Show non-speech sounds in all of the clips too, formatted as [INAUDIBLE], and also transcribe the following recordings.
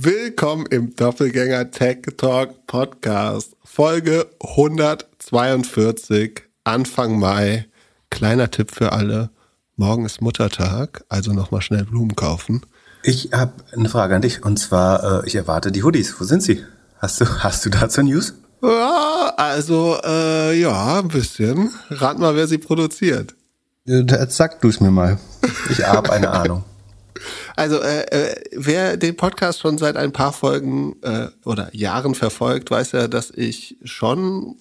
Willkommen im Doppelgänger Tech Talk Podcast, Folge 142, Anfang Mai. Kleiner Tipp für alle. Morgen ist Muttertag, also nochmal schnell Blumen kaufen. Ich habe eine Frage an dich und zwar, äh, ich erwarte die Hoodies. Wo sind sie? Hast du, hast du dazu News? Ja, also, äh, ja, ein bisschen. Rat mal, wer sie produziert. Sag du es mir mal. Ich habe eine [LAUGHS] Ahnung. Also äh, äh, wer den Podcast schon seit ein paar Folgen äh, oder Jahren verfolgt, weiß ja, dass ich schon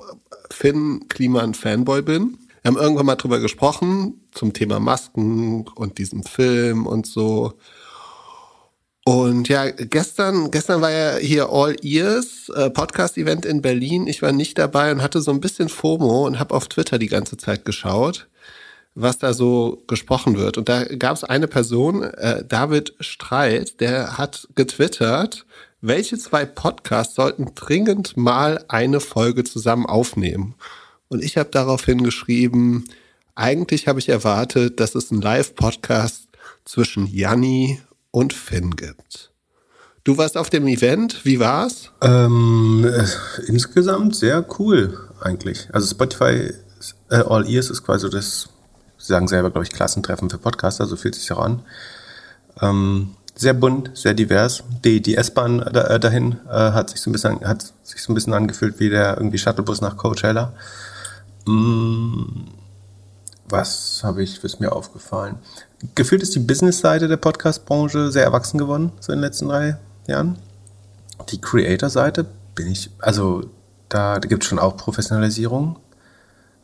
Finn Kliman Fanboy bin. Wir haben irgendwann mal drüber gesprochen zum Thema Masken und diesem Film und so. Und ja, gestern, gestern war ja hier All Ears äh, Podcast-Event in Berlin. Ich war nicht dabei und hatte so ein bisschen FOMO und habe auf Twitter die ganze Zeit geschaut was da so gesprochen wird. Und da gab es eine Person, äh, David Streit, der hat getwittert, welche zwei Podcasts sollten dringend mal eine Folge zusammen aufnehmen. Und ich habe daraufhin geschrieben, eigentlich habe ich erwartet, dass es einen Live-Podcast zwischen Janni und Finn gibt. Du warst auf dem Event, wie war's? Ähm, äh, insgesamt sehr cool eigentlich. Also Spotify äh, All Ears ist quasi das Sie sagen selber, glaube ich, Klassentreffen für Podcaster, so fühlt sich auch an. Ähm, sehr bunt, sehr divers. Die, die S-Bahn da, äh, dahin äh, hat sich so ein bisschen hat sich so ein bisschen angefühlt wie der irgendwie Shuttlebus nach Coachella. Mm, was habe ich, ist mir aufgefallen? Gefühlt ist die Business-Seite der Podcast-Branche sehr erwachsen geworden, so in den letzten drei Jahren. Die Creator-Seite bin ich, also da, da gibt es schon auch Professionalisierung.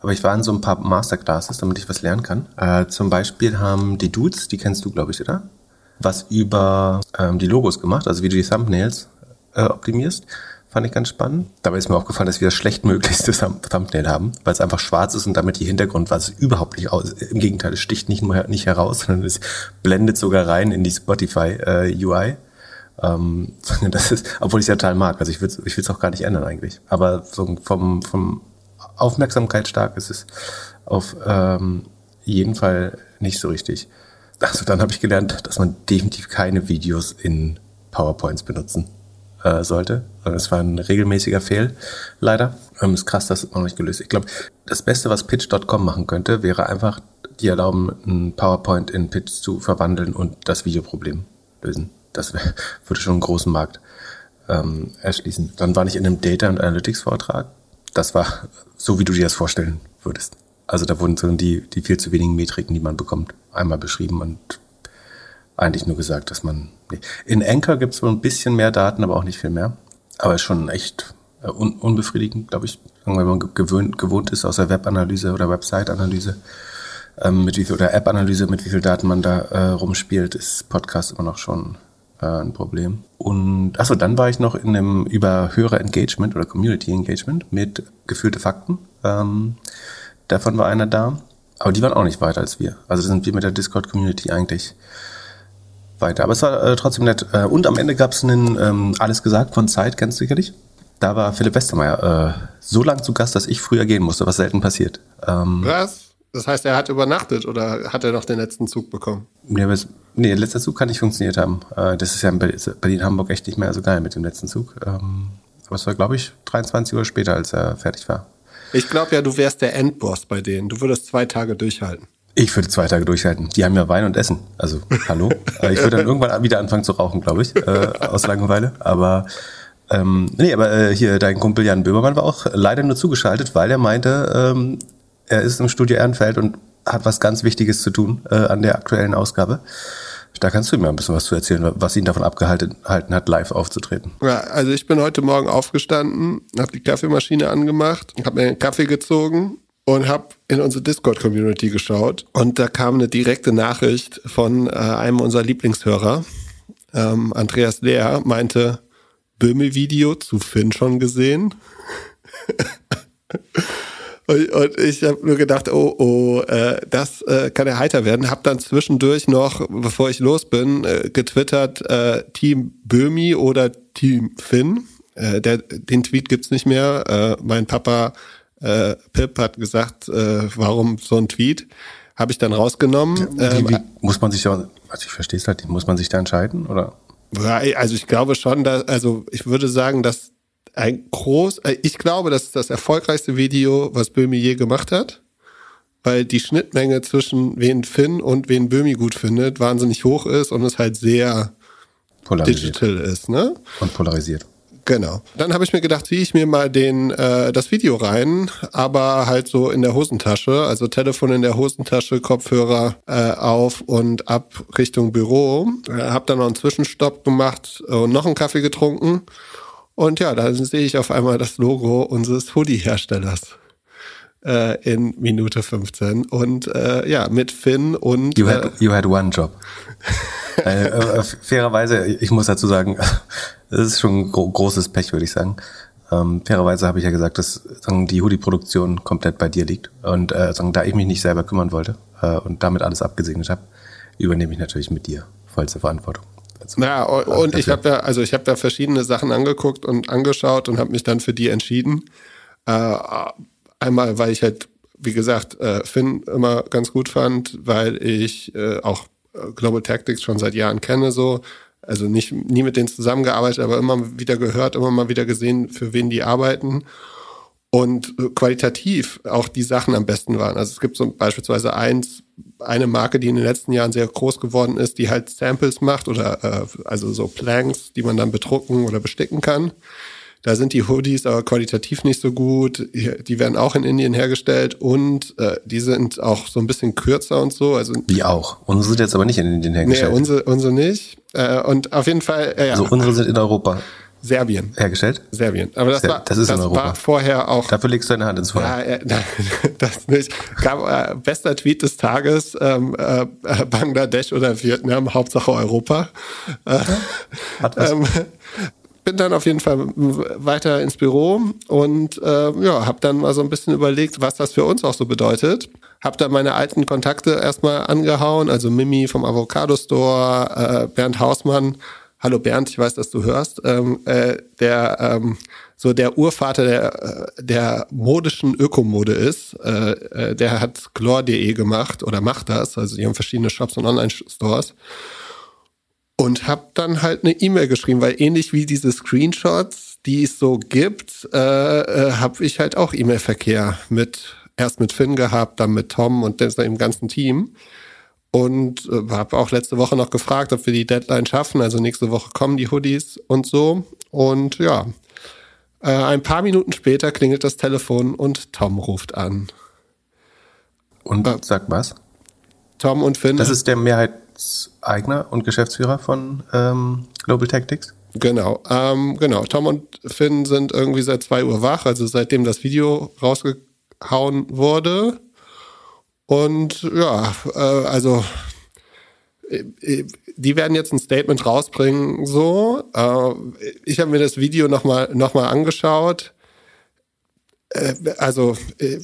Aber ich war in so ein paar Masterclasses, damit ich was lernen kann. Äh, zum Beispiel haben die Dudes, die kennst du, glaube ich, oder? Was über ähm, die Logos gemacht, also wie du die Thumbnails äh, optimierst. Fand ich ganz spannend. Dabei ist mir aufgefallen, dass wir das schlechtmöglichste Thumbnail haben, weil es einfach schwarz ist und damit die Hintergrund, was überhaupt nicht aus. Im Gegenteil, es sticht nicht nur nicht heraus, [LAUGHS] sondern es blendet sogar rein in die Spotify äh, UI. Ähm, [LAUGHS] das ist, obwohl ich es ja total mag. Also ich ich es auch gar nicht ändern eigentlich. Aber so vom, vom Aufmerksamkeit stark ist es auf ähm, jeden Fall nicht so richtig. Also dann habe ich gelernt, dass man definitiv keine Videos in PowerPoints benutzen äh, sollte. Es war ein regelmäßiger Fehl, leider. Ähm, ist krass, das ist noch nicht gelöst. Ich glaube, das Beste, was Pitch.com machen könnte, wäre einfach, die erlauben, ein PowerPoint in Pitch zu verwandeln und das Videoproblem lösen. Das [LAUGHS] würde schon einen großen Markt ähm, erschließen. Dann war ich in einem Data- und Analytics-Vortrag das war so, wie du dir das vorstellen würdest. Also da wurden so die, die viel zu wenigen Metriken, die man bekommt, einmal beschrieben und eigentlich nur gesagt, dass man. Nee. In Anchor gibt es wohl ein bisschen mehr Daten, aber auch nicht viel mehr. Aber ist schon echt äh, un unbefriedigend, glaube ich, wenn man gewöhnt, gewohnt ist aus der Webanalyse oder Website-Analyse ähm, mit wie viel, oder App-Analyse, mit wie viel Daten man da äh, rumspielt, ist Podcast immer noch schon äh, ein Problem. Und achso, dann war ich noch in einem über höhere Engagement oder Community Engagement mit gefühlte Fakten. Ähm, davon war einer da. Aber die waren auch nicht weiter als wir. Also sind wir mit der Discord-Community eigentlich weiter. Aber es war äh, trotzdem nett. Äh, und am Ende gab es einen ähm, Alles gesagt von Zeit, du sicherlich? Da war Philipp Westermeier äh, so lang zu Gast, dass ich früher gehen musste, was selten passiert. Ähm, was? Das heißt, er hat übernachtet oder hat er noch den letzten Zug bekommen? Nee, nee der letzte Zug kann nicht funktioniert haben. Äh, das ist ja in Berlin-Hamburg echt nicht mehr so geil mit dem letzten Zug. Ähm, aber es war, glaube ich, 23 Uhr später, als er fertig war. Ich glaube ja, du wärst der Endboss bei denen. Du würdest zwei Tage durchhalten. Ich würde zwei Tage durchhalten. Die haben ja Wein und Essen. Also, hallo. [LAUGHS] Äh, ich würde dann irgendwann wieder anfangen zu rauchen, glaube ich, äh, aus Langeweile. Aber ähm, nee, aber äh, hier dein Kumpel Jan Böhmermann war auch leider nur zugeschaltet, weil er meinte, ähm, er ist im Studio Ehrenfeld und hat was ganz Wichtiges zu tun äh, an der aktuellen Ausgabe. Da kannst du mir ein bisschen was zu erzählen, was ihn davon abgehalten hat, live aufzutreten. Ja, also ich bin heute Morgen aufgestanden, habe die Kaffeemaschine angemacht, habe mir einen Kaffee gezogen und habe in unsere Discord-Community geschaut. Und da kam eine direkte Nachricht von äh, einem unserer Lieblingshörer, ähm, Andreas Lehr, meinte, Böhme-Video zu Finn schon gesehen. [LAUGHS] Und ich habe nur gedacht, oh, oh, äh, das äh, kann ja heiter werden. Hab dann zwischendurch noch, bevor ich los bin, äh, getwittert, äh, Team Böhmi oder Team Finn. Äh, der, den Tweet gibt's nicht mehr. Äh, mein Papa äh, Pip hat gesagt, äh, warum so ein Tweet? Habe ich dann rausgenommen. Wie, wie, ähm, muss man sich ja, also ich verstehe es halt, muss man sich da entscheiden, oder? Also ich glaube schon, dass, also ich würde sagen, dass ein groß, äh, ich glaube, das ist das erfolgreichste Video, was Böhmi je gemacht hat, weil die Schnittmenge zwischen wen Finn und wen Böhmi gut findet, wahnsinnig hoch ist und es halt sehr digital ist, ne? Und polarisiert. Genau. Dann habe ich mir gedacht, ziehe ich mir mal den äh, das Video rein, aber halt so in der Hosentasche, also Telefon in der Hosentasche, Kopfhörer äh, auf und ab Richtung Büro. Äh, habe dann noch einen Zwischenstopp gemacht und noch einen Kaffee getrunken. Und ja, dann sehe ich auf einmal das Logo unseres Hoodie-Herstellers äh, in Minute 15 und äh, ja, mit Finn und. You had, äh, you had one job. [LAUGHS] äh, äh, fairerweise, ich muss dazu sagen, [LAUGHS] das ist schon gro großes Pech, würde ich sagen. Ähm, fairerweise habe ich ja gesagt, dass sagen, die Hoodie-Produktion komplett bei dir liegt. Und äh, sagen, da ich mich nicht selber kümmern wollte äh, und damit alles abgesegnet habe, übernehme ich natürlich mit dir vollste Verantwortung. Also, ja, und, und ich habe ja, also ich habe da verschiedene Sachen angeguckt und angeschaut und habe mich dann für die entschieden. Äh, einmal, weil ich halt, wie gesagt, äh, Finn immer ganz gut fand, weil ich äh, auch äh, Global Tactics schon seit Jahren kenne, so. Also nicht, nie mit denen zusammengearbeitet, aber immer wieder gehört, immer mal wieder gesehen, für wen die arbeiten. Und qualitativ auch die Sachen am besten waren. Also es gibt so beispielsweise eins, eine Marke, die in den letzten Jahren sehr groß geworden ist, die halt Samples macht oder äh, also so Planks, die man dann bedrucken oder besticken kann. Da sind die Hoodies aber qualitativ nicht so gut. Die werden auch in Indien hergestellt und äh, die sind auch so ein bisschen kürzer und so. Also Wie auch. Unsere sind jetzt aber nicht in Indien hergestellt. Nee, unsere, unsere nicht. Äh, und auf jeden Fall. Äh, ja. Also unsere sind in Europa. Serbien. Hergestellt? Serbien. Aber das, war, das, ist das in Europa. war vorher auch. Dafür legst du deine Hand ins Feuer. Ja, äh, [LAUGHS] das nicht. Gab, äh, bester Tweet des Tages, ähm, äh, Bangladesch oder Vietnam, Hauptsache Europa. Äh, Hat was. [LAUGHS] Ähm, bin dann auf jeden Fall weiter ins Büro und äh, ja, habe dann mal so ein bisschen überlegt, was das für uns auch so bedeutet. Habe dann meine alten Kontakte erstmal angehauen, also Mimi vom Avocado Store, äh, Bernd Hausmann. Hallo Bernd, ich weiß, dass du hörst. Ähm, äh, der ähm, so der Urvater der, äh, der modischen Ökomode ist. Äh, äh, der hat glor.de gemacht oder macht das. Also die haben verschiedene Shops und Online-Stores und habe dann halt eine E-Mail geschrieben, weil ähnlich wie diese Screenshots, die es so gibt, äh, äh, habe ich halt auch E-Mail-Verkehr mit erst mit Finn gehabt, dann mit Tom und dem ganzen Team. Und äh, habe auch letzte Woche noch gefragt, ob wir die Deadline schaffen. Also nächste Woche kommen die Hoodies und so. Und ja, äh, ein paar Minuten später klingelt das Telefon und Tom ruft an. Und äh, sagt was? Tom und Finn. Das ist der Mehrheit Eigner und Geschäftsführer von ähm, Global Tactics. Genau, ähm, genau. Tom und Finn sind irgendwie seit zwei Uhr wach, also seitdem das Video rausgehauen wurde. Und ja, äh, also äh, die werden jetzt ein Statement rausbringen. So, äh, ich habe mir das Video nochmal noch mal angeschaut. Äh, also äh,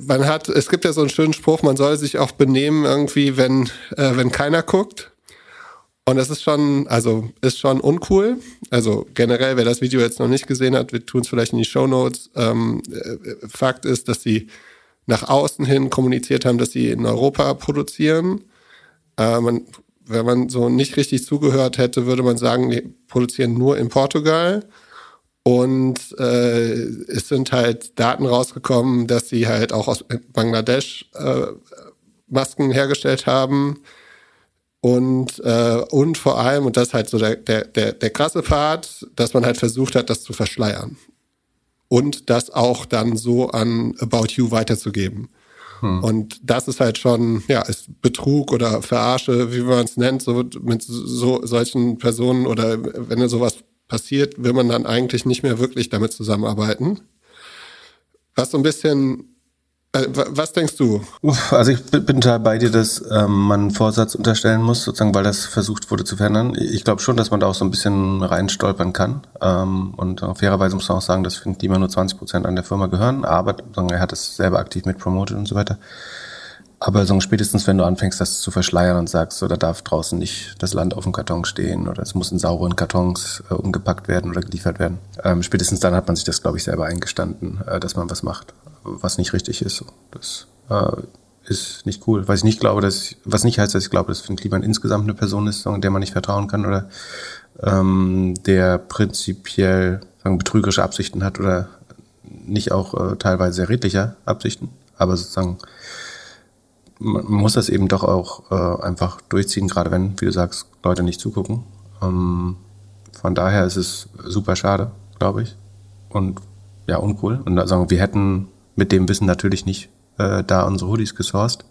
man hat, es gibt ja so einen schönen Spruch, man soll sich auch benehmen irgendwie, wenn, äh, wenn keiner guckt. Und das ist schon, also ist schon uncool. Also generell, wer das Video jetzt noch nicht gesehen hat, wir tun es vielleicht in die Show Notes. Ähm, äh, Fakt ist, dass sie nach außen hin kommuniziert haben, dass sie in Europa produzieren. Äh, man, wenn man so nicht richtig zugehört hätte, würde man sagen, die produzieren nur in Portugal. Und äh, es sind halt Daten rausgekommen, dass sie halt auch aus Bangladesch äh, Masken hergestellt haben. Und, äh, und vor allem, und das ist halt so der, der, der, der krasse Part, dass man halt versucht hat, das zu verschleiern. Und das auch dann so an About You weiterzugeben. Hm. Und das ist halt schon, ja, ist Betrug oder Verarsche, wie man es nennt, so mit so solchen Personen oder wenn sowas passiert, will man dann eigentlich nicht mehr wirklich damit zusammenarbeiten. Was so ein bisschen was denkst du? Also ich bin total bei dir, dass ähm, man Vorsatz unterstellen muss, sozusagen, weil das versucht wurde zu verändern. Ich glaube schon, dass man da auch so ein bisschen reinstolpern kann. Ähm, und äh, fairerweise muss man auch sagen, dass Finn Klima nur 20 Prozent an der Firma gehören, aber er hat es selber aktiv mit promotet und so weiter. Aber so spätestens, wenn du anfängst, das zu verschleiern und sagst, so, da darf draußen nicht das Land auf dem Karton stehen oder es muss in sauren Kartons äh, umgepackt werden oder geliefert werden, ähm, spätestens dann hat man sich das, glaube ich, selber eingestanden, äh, dass man was macht, was nicht richtig ist. Das äh, ist nicht cool. Was ich nicht glaube, dass, was nicht heißt, dass ich glaube, dass Finn insgesamt eine Person ist, der man nicht vertrauen kann oder ähm, der prinzipiell sagen, betrügerische Absichten hat oder nicht auch äh, teilweise sehr redliche Absichten. Aber sozusagen, man muss das eben doch auch äh, einfach durchziehen, gerade wenn, wie du sagst, Leute nicht zugucken. Ähm, von daher ist es super schade, glaube ich. Und ja, uncool. Und sagen, wir hätten mit dem Wissen natürlich nicht äh, da unsere Hoodies gesourced.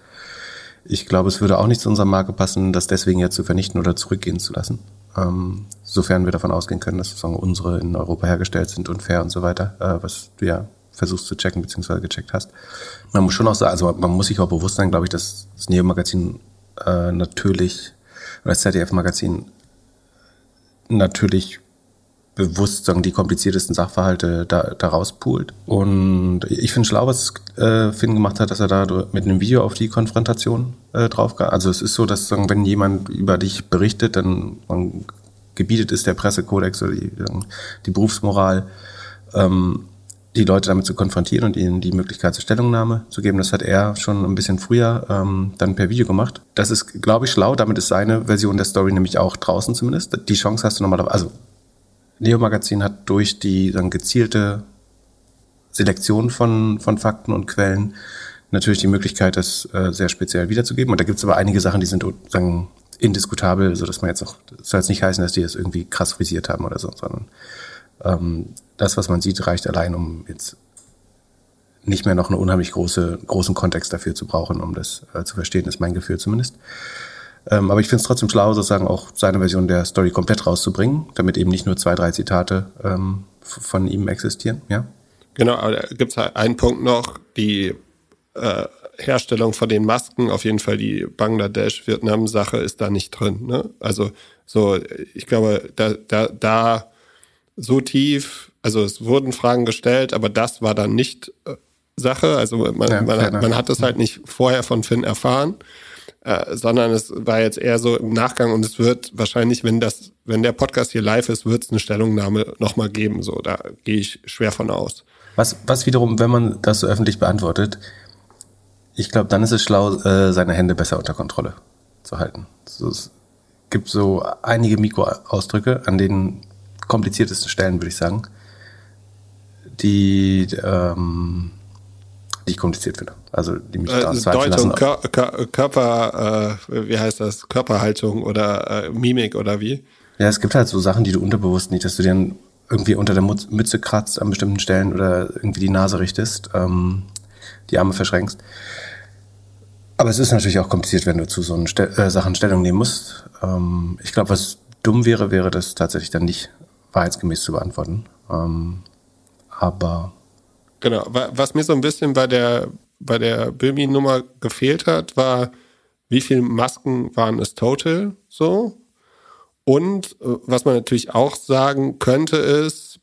Ich glaube, es würde auch nicht zu unserer Marke passen, das deswegen jetzt zu vernichten oder zurückgehen zu lassen. Ähm, sofern wir davon ausgehen können, dass sozusagen unsere in Europa hergestellt sind und fair und so weiter, äh, was du ja versuchst zu checken bzw. gecheckt hast. Man muss schon auch sagen, also man muss sich auch bewusst sein, glaube ich, dass das Neo-Magazin äh, natürlich oder das ZDF-Magazin natürlich bewusst sagen, die kompliziertesten Sachverhalte da, da rauspoolt. Und ich finde schlau, was äh, Finn gemacht hat, dass er da mit einem Video auf die Konfrontation äh, drauf geht. Also es ist so, dass sagen, wenn jemand über dich berichtet, dann man, gebietet es der Pressekodex oder die, die Berufsmoral, ähm, die Leute damit zu konfrontieren und ihnen die Möglichkeit zur Stellungnahme zu geben. Das hat er schon ein bisschen früher ähm, dann per Video gemacht. Das ist, glaube ich, schlau. Damit ist seine Version der Story nämlich auch draußen zumindest. Die Chance hast du nochmal, also Neo Magazin hat durch die dann gezielte Selektion von, von Fakten und Quellen natürlich die Möglichkeit, das äh, sehr speziell wiederzugeben. Und da gibt es aber einige Sachen, die sind sagen, indiskutabel, so dass man jetzt auch, das soll jetzt nicht heißen, dass die das irgendwie krass frisiert haben oder so, sondern ähm, das, was man sieht, reicht allein, um jetzt nicht mehr noch einen unheimlich große, großen Kontext dafür zu brauchen, um das äh, zu verstehen, ist mein Gefühl zumindest. Ähm, aber ich finde es trotzdem schlau, sozusagen auch seine Version der Story komplett rauszubringen, damit eben nicht nur zwei, drei Zitate ähm, von ihm existieren, ja? Genau, aber da gibt es halt einen Punkt noch, die äh, Herstellung von den Masken, auf jeden Fall die Bangladesch-Vietnam-Sache ist da nicht drin. Ne? Also so, ich glaube, da, da, da so tief, also es wurden Fragen gestellt, aber das war dann nicht äh, Sache. Also man, ja, man, man hat es halt nicht vorher von Finn erfahren. Äh, sondern es war jetzt eher so im Nachgang und es wird wahrscheinlich, wenn das, wenn der Podcast hier live ist, wird es eine Stellungnahme nochmal geben. So, da gehe ich schwer von aus. Was, was wiederum, wenn man das so öffentlich beantwortet, ich glaube, dann ist es schlau, äh, seine Hände besser unter Kontrolle zu halten. So, es gibt so einige Mikroausdrücke an den kompliziertesten Stellen, würde ich sagen, die ähm, ich kompliziert finde. Also die mich äh, da Deutung, Kör Körper, äh, wie heißt das? Körperhaltung oder äh, Mimik oder wie? Ja, es gibt halt so Sachen, die du unterbewusst nicht, dass du dir irgendwie unter der Mütze kratzt an bestimmten Stellen oder irgendwie die Nase richtest, ähm, die Arme verschränkst. Aber es ist natürlich auch kompliziert, wenn du zu so Stel äh, Sachen Stellung nehmen musst. Ähm, ich glaube, was dumm wäre, wäre das tatsächlich dann nicht wahrheitsgemäß zu beantworten. Ähm, aber Genau. Was mir so ein bisschen bei der, bei der Böhmi-Nummer gefehlt hat, war, wie viele Masken waren es total so? Und äh, was man natürlich auch sagen könnte, ist,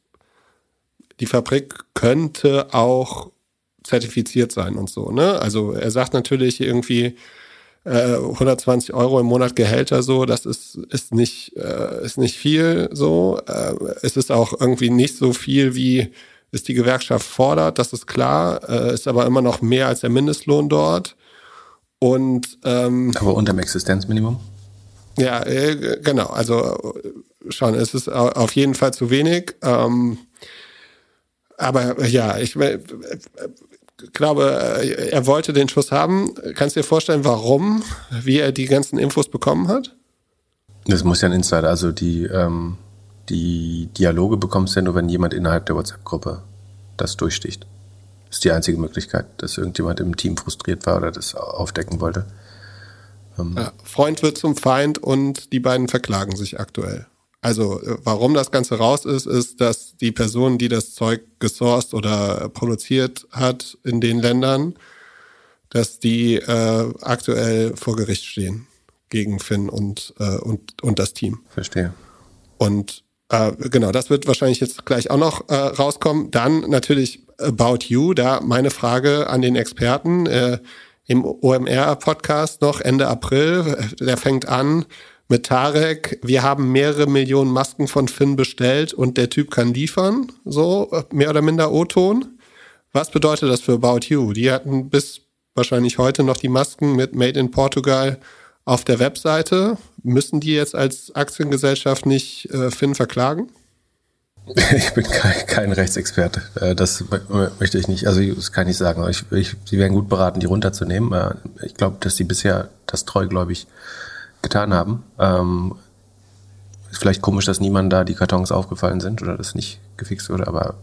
die Fabrik könnte auch zertifiziert sein und so. Ne? Also er sagt natürlich irgendwie äh, 120 Euro im Monat Gehälter so, das ist, ist, nicht, äh, ist nicht viel so. Äh, es ist auch irgendwie nicht so viel wie ist die Gewerkschaft fordert, das ist klar, äh, ist aber immer noch mehr als der Mindestlohn dort. Und ähm, aber unter dem Existenzminimum? Ja, äh, genau. Also schon, es ist auf jeden Fall zu wenig. Ähm, aber ja, ich äh, glaube, er wollte den Schuss haben. Kannst du dir vorstellen, warum, wie er die ganzen Infos bekommen hat? Das muss ja ein Insider, also die ähm, die Dialoge bekommst du ja nur, wenn jemand innerhalb der WhatsApp-Gruppe das durchsticht. Das ist die einzige Möglichkeit, dass irgendjemand im Team frustriert war oder das aufdecken wollte. Ähm ja, Freund wird zum Feind und die beiden verklagen sich aktuell. Also äh, warum das Ganze raus ist, ist, dass die Person, die das Zeug gesourced oder produziert hat in den Ländern, dass die äh, aktuell vor Gericht stehen gegen Finn und, äh, und, und das Team. Verstehe. Und äh, genau, das wird wahrscheinlich jetzt gleich auch noch äh, rauskommen. Dann natürlich About You, da meine Frage an den Experten äh, im OMR-Podcast noch Ende April. Der fängt an mit Tarek. Wir haben mehrere Millionen Masken von Finn bestellt und der Typ kann liefern. So, mehr oder minder O-Ton. Was bedeutet das für About You? Die hatten bis wahrscheinlich heute noch die Masken mit Made in Portugal auf der Webseite. Müssen die jetzt als Aktiengesellschaft nicht äh, Finn verklagen? [LAUGHS] Ich bin kein, kein Rechtsexperte. Äh, das möchte ich nicht. Also das kann ich sagen. Ich, ich, sie wären gut beraten, die runterzunehmen. Äh, ich glaube, dass sie bisher das treugläubig getan haben. Ähm, ist vielleicht komisch, dass niemand da die Kartons aufgefallen sind oder das nicht gefixt wurde, aber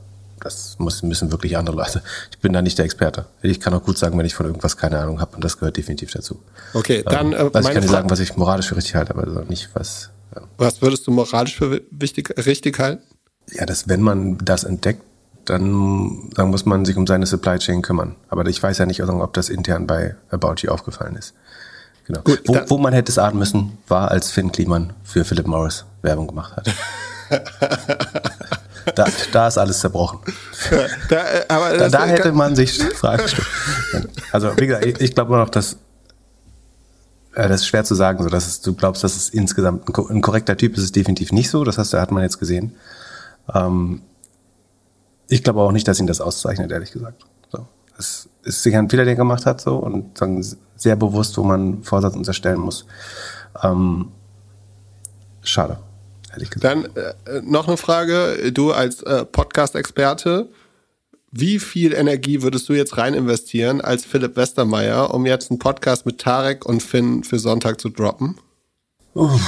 das müssen wirklich andere Leute. Ich bin da nicht der Experte. Ich kann auch gut sagen, wenn ich von irgendwas keine Ahnung habe und das gehört definitiv dazu. Okay, dann. Ähm, also ich kann dir sagen, was ich moralisch für richtig halte, aber nicht was. Ja. Was würdest du moralisch für wichtig, richtig halten? Ja, dass wenn man das entdeckt, dann, dann muss man sich um seine Supply Chain kümmern. Aber ich weiß ja nicht, ob das intern bei About You aufgefallen ist. Genau. Gut, wo, wo, man hätte es ahnen müssen, war, als Finn Kliman für Philip Morris Werbung gemacht hat. [LAUGHS] da, da ist alles zerbrochen. Da, äh, aber da, da hätte man sich Fragen gestellt. Also, wie gesagt, ich, ich glaube noch, dass äh, das ist schwer zu sagen, so dass es, du glaubst, dass es insgesamt ein, ein korrekter Typ ist, ist definitiv nicht so. Das heißt, da hat man jetzt gesehen. Ähm, ich glaube auch nicht, dass ihn das auszeichnet, ehrlich gesagt. So. Es ist sicher ein Fehler, den er gemacht hat, so und sagen, sehr bewusst, wo man Vorsatz unterstellen muss. Ähm, schade, ehrlich gesagt. Dann äh, noch eine Frage. Du als äh, Podcast-Experte, wie viel Energie würdest du jetzt rein investieren als Philipp Westermeier, um jetzt einen Podcast mit Tarek und Finn für Sonntag zu droppen? Uff.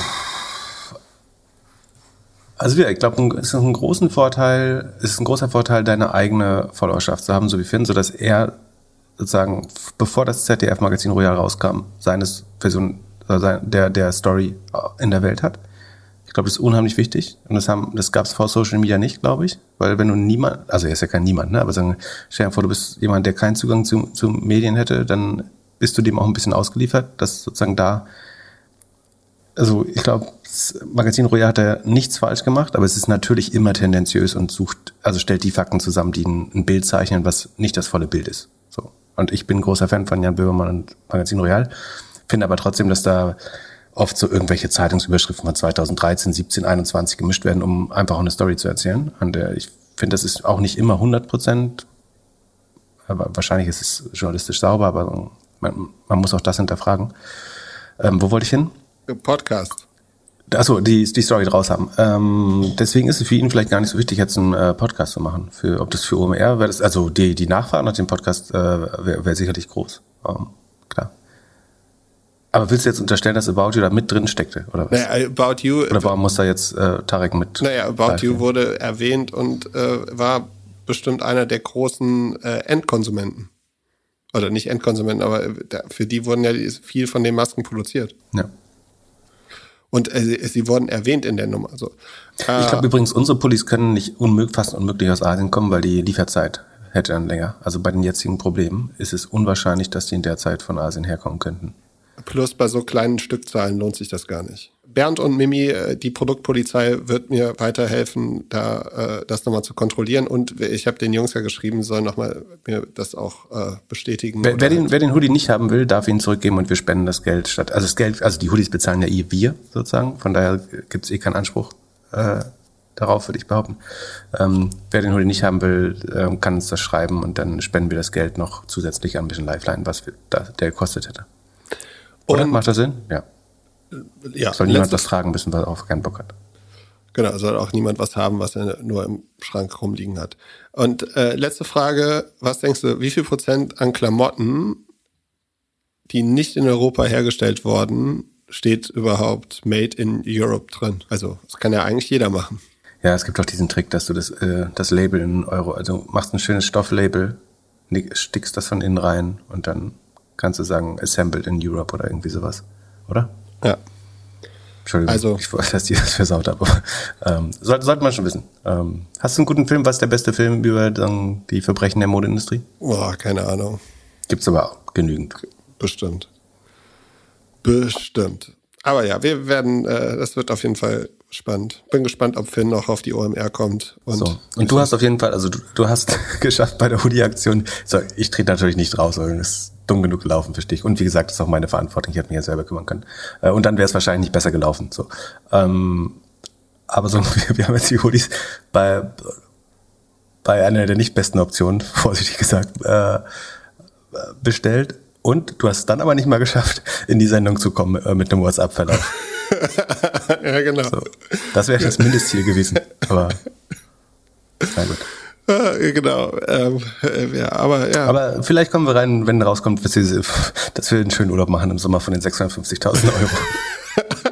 Also ja, ich glaube, es ist ein großen Vorteil, ist ein großer Vorteil, deine eigene Followerschaft zu haben, so wie Finn, so dass er sozusagen, bevor das ZDF-Magazin Royal rauskam, seines Version, äh, der, der Story äh, in der Welt hat. Ich glaube, das ist unheimlich wichtig. Und das haben, das gab es vor Social Media nicht, glaube ich. Weil wenn du niemand, also er ist ja kein Niemand, ne? Aber sagen, stell dir vor, du bist jemand, der keinen Zugang zu, zu Medien hätte, dann bist du dem auch ein bisschen ausgeliefert, dass sozusagen da also ich glaube, Magazin Royal hat ja nichts falsch gemacht, aber es ist natürlich immer tendenziös und sucht, also stellt die Fakten zusammen, die ein, ein Bild zeichnen, was nicht das volle Bild ist. So. Und ich bin großer Fan von Jan Böhmermann und Magazin Royal, finde aber trotzdem, dass da oft so irgendwelche Zeitungsüberschriften von 2013, 17, 21 gemischt werden, um einfach eine Story zu erzählen. An der ich finde, das ist auch nicht immer 100 Prozent, wahrscheinlich ist es journalistisch sauber, aber man, man muss auch das hinterfragen. Ähm, wo wollte ich hin? Podcast. Achso, die, die Story draus haben. Ähm, deswegen ist es für ihn vielleicht gar nicht so wichtig, jetzt einen äh, Podcast zu machen. Für, ob das für OMR wäre, das, also die, die Nachfrage nach dem Podcast äh, wäre wär sicherlich groß. Ähm, klar. Aber willst du jetzt unterstellen, dass About You da mit drin steckte, oder was? Naja, About You. Oder warum muss da jetzt äh, Tarek mit? Naja, About You wurde erwähnt und äh, war bestimmt einer der großen äh, Endkonsumenten. Oder nicht Endkonsumenten, aber äh, für die wurden ja viel von den Masken produziert. Ja. Und äh, sie wurden erwähnt in der Nummer. Also, äh, ich glaube übrigens, unsere Pullis können nicht unmöglich, fast unmöglich aus Asien kommen, weil die Lieferzeit hätte dann länger. Also bei den jetzigen Problemen ist es unwahrscheinlich, dass die in der Zeit von Asien herkommen könnten. Plus bei so kleinen Stückzahlen lohnt sich das gar nicht. Bernd und Mimi, äh, die Produktpolizei wird mir weiterhelfen, da äh, das nochmal zu kontrollieren. Und ich habe den Jungs ja geschrieben, sollen nochmal mir das auch äh, bestätigen. Wer, wer, den, wer den Hoodie nicht haben will, darf ihn zurückgeben und wir spenden das Geld statt. Also das Geld, also die Hoodies bezahlen ja eh wir sozusagen. Von daher gibt es eh keinen Anspruch äh, darauf, würde ich behaupten. Ähm, wer den Hoodie nicht haben will, äh, kann uns das schreiben und dann spenden wir das Geld noch zusätzlich an ein bisschen Lifeline, was wir, da, der gekostet hätte. Oder? Und Macht das Sinn? Ja ja, soll niemand was tragen müssen, er auch keinen Bock hat. Genau, soll auch niemand was haben, was er nur im Schrank rumliegen hat. Und äh, letzte Frage, was denkst du, wie viel Prozent an Klamotten, die nicht in Europa hergestellt wurden, steht überhaupt Made in Europe drin? Also, das kann ja eigentlich jeder machen. Ja, es gibt auch diesen Trick, dass du das, äh, das Label in Euro, also machst ein schönes Stofflabel, stickst das von innen rein und dann kannst du sagen, assembled in Europe oder irgendwie sowas, oder? Ja. Entschuldigung, also, ich wollte, dass die das versaut habe. ähm, sollte, sollte man schon wissen. Ähm, hast du einen guten Film? Was ist der beste Film über dann, die Verbrechen der Modeindustrie? Boah, keine Ahnung. Gibt's aber auch genügend. Bestimmt. Bestimmt. Aber ja, wir werden, äh, das wird auf jeden Fall spannend. Bin gespannt, ob Finn noch auf die OMR kommt. Und, so. und du hast auf jeden Fall, also du, du hast [LAUGHS] geschafft bei der Hoodie-Aktion. So, ich trete natürlich nicht raus, weil das dumm genug gelaufen für dich. Und wie gesagt, das ist auch meine Verantwortung. Ich hätte mich ja selber kümmern können. Äh, und dann wäre es wahrscheinlich nicht besser gelaufen. So. Ähm, aber so, wir, wir haben jetzt die Hoodies bei, bei einer der nicht besten Optionen, [LAUGHS] vorsichtig gesagt, äh, bestellt. Und du hast dann aber nicht mal geschafft, in die Sendung zu kommen äh, mit einem WhatsApp-Verlauf. [LAUGHS] ja, genau. So, das wäre das Mindestziel gewesen. Aber [LAUGHS] na gut. [LAUGHS] Genau. Ähm, äh, ja, aber ja. Aber vielleicht kommen wir rein, wenn rauskommt, dass wir, einen schönen Urlaub machen im Sommer von den 650.000 Euro. [LAUGHS]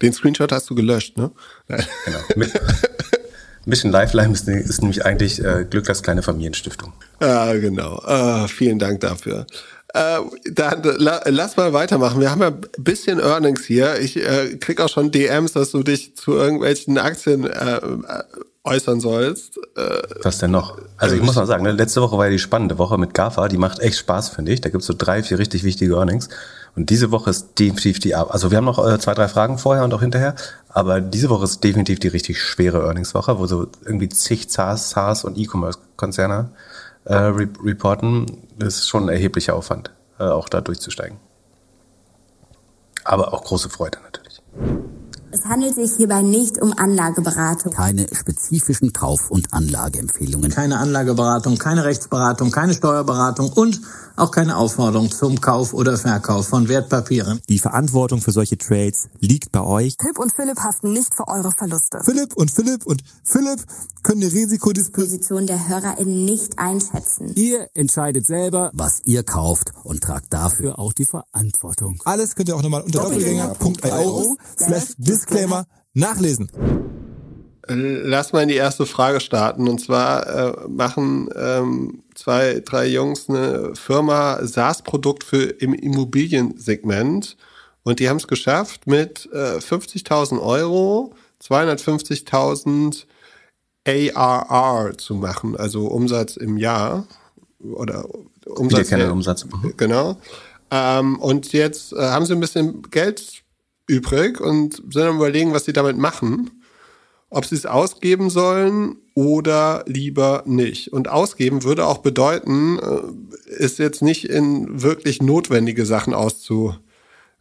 Den Screenshot hast du gelöscht, ne? Genau. Mission Lifeline ist, ist nämlich eigentlich äh, Glück als kleine Familienstiftung. Ja, genau. Ah, vielen Dank dafür. Äh, dann la, lass mal weitermachen. Wir haben ja ein bisschen Earnings hier. Ich äh, krieg auch schon DMs, dass du dich zu irgendwelchen Aktien äh, äußern sollst. Äh, Was denn noch? Also ich muss mal sagen, ne, letzte Woche war ja die spannende Woche mit GAFA, die macht echt Spaß, finde ich. Da gibt's so drei, vier richtig wichtige Earnings. Und diese Woche ist definitiv die, also wir haben noch äh, zwei, drei Fragen vorher und auch hinterher, aber diese Woche ist definitiv die richtig schwere Earnings-Woche, wo so irgendwie zig SaaS, SaaS und E-Commerce-Konzerne äh, re reporten. Das ist schon ein erheblicher Aufwand, äh, auch da durchzusteigen. Aber auch große Freude natürlich. Es handelt sich hierbei nicht um Anlageberatung. Keine spezifischen Kauf- und Anlageempfehlungen. Keine Anlageberatung, keine Rechtsberatung, keine Steuerberatung und auch keine Aufforderung zum Kauf oder Verkauf von Wertpapieren. Die Verantwortung für solche Trades liegt bei euch. Philipp und Philipp haften nicht für eure Verluste. Philipp und Philipp und Philipp können die Risikodisposition der HörerInnen nicht einschätzen. Ihr entscheidet selber, was ihr kauft und tragt dafür auch die Verantwortung. Alles könnt ihr auch nochmal unter doppelgänger.io slash Disclaimer nachlesen. Lass mal in die erste Frage starten. Und zwar äh, machen ähm, zwei, drei Jungs eine Firma SaaS-Produkt für im Immobiliensegment. Und die haben es geschafft, mit äh, 50.000 Euro 250.000 ARR zu machen, also Umsatz im Jahr oder Umsatz. Umsatz. Mhm. Genau. Ähm, und jetzt äh, haben sie ein bisschen Geld übrig und sind am überlegen, was sie damit machen ob sie es ausgeben sollen oder lieber nicht. Und ausgeben würde auch bedeuten, äh, ist jetzt nicht in wirklich notwendige Sachen auszu,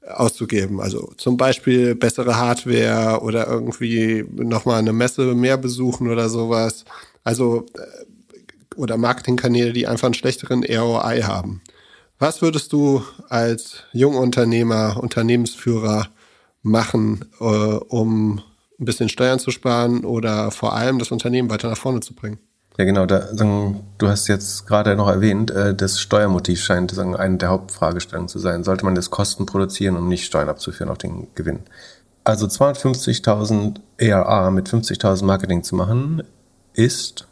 auszugeben. Also zum Beispiel bessere Hardware oder irgendwie nochmal eine Messe mehr besuchen oder sowas. Also äh, oder Marketingkanäle, die einfach einen schlechteren ROI haben. Was würdest du als Jungunternehmer, Unternehmensführer machen, äh, um ein bisschen Steuern zu sparen oder vor allem das Unternehmen weiter nach vorne zu bringen. Ja, genau. Da, du hast jetzt gerade noch erwähnt, äh, das Steuermotiv scheint sagen, eine der Hauptfragestellungen zu sein. Sollte man das Kosten produzieren, um nicht Steuern abzuführen auf den Gewinn? Also 250.000 ARA mit 50.000 Marketing zu machen, ist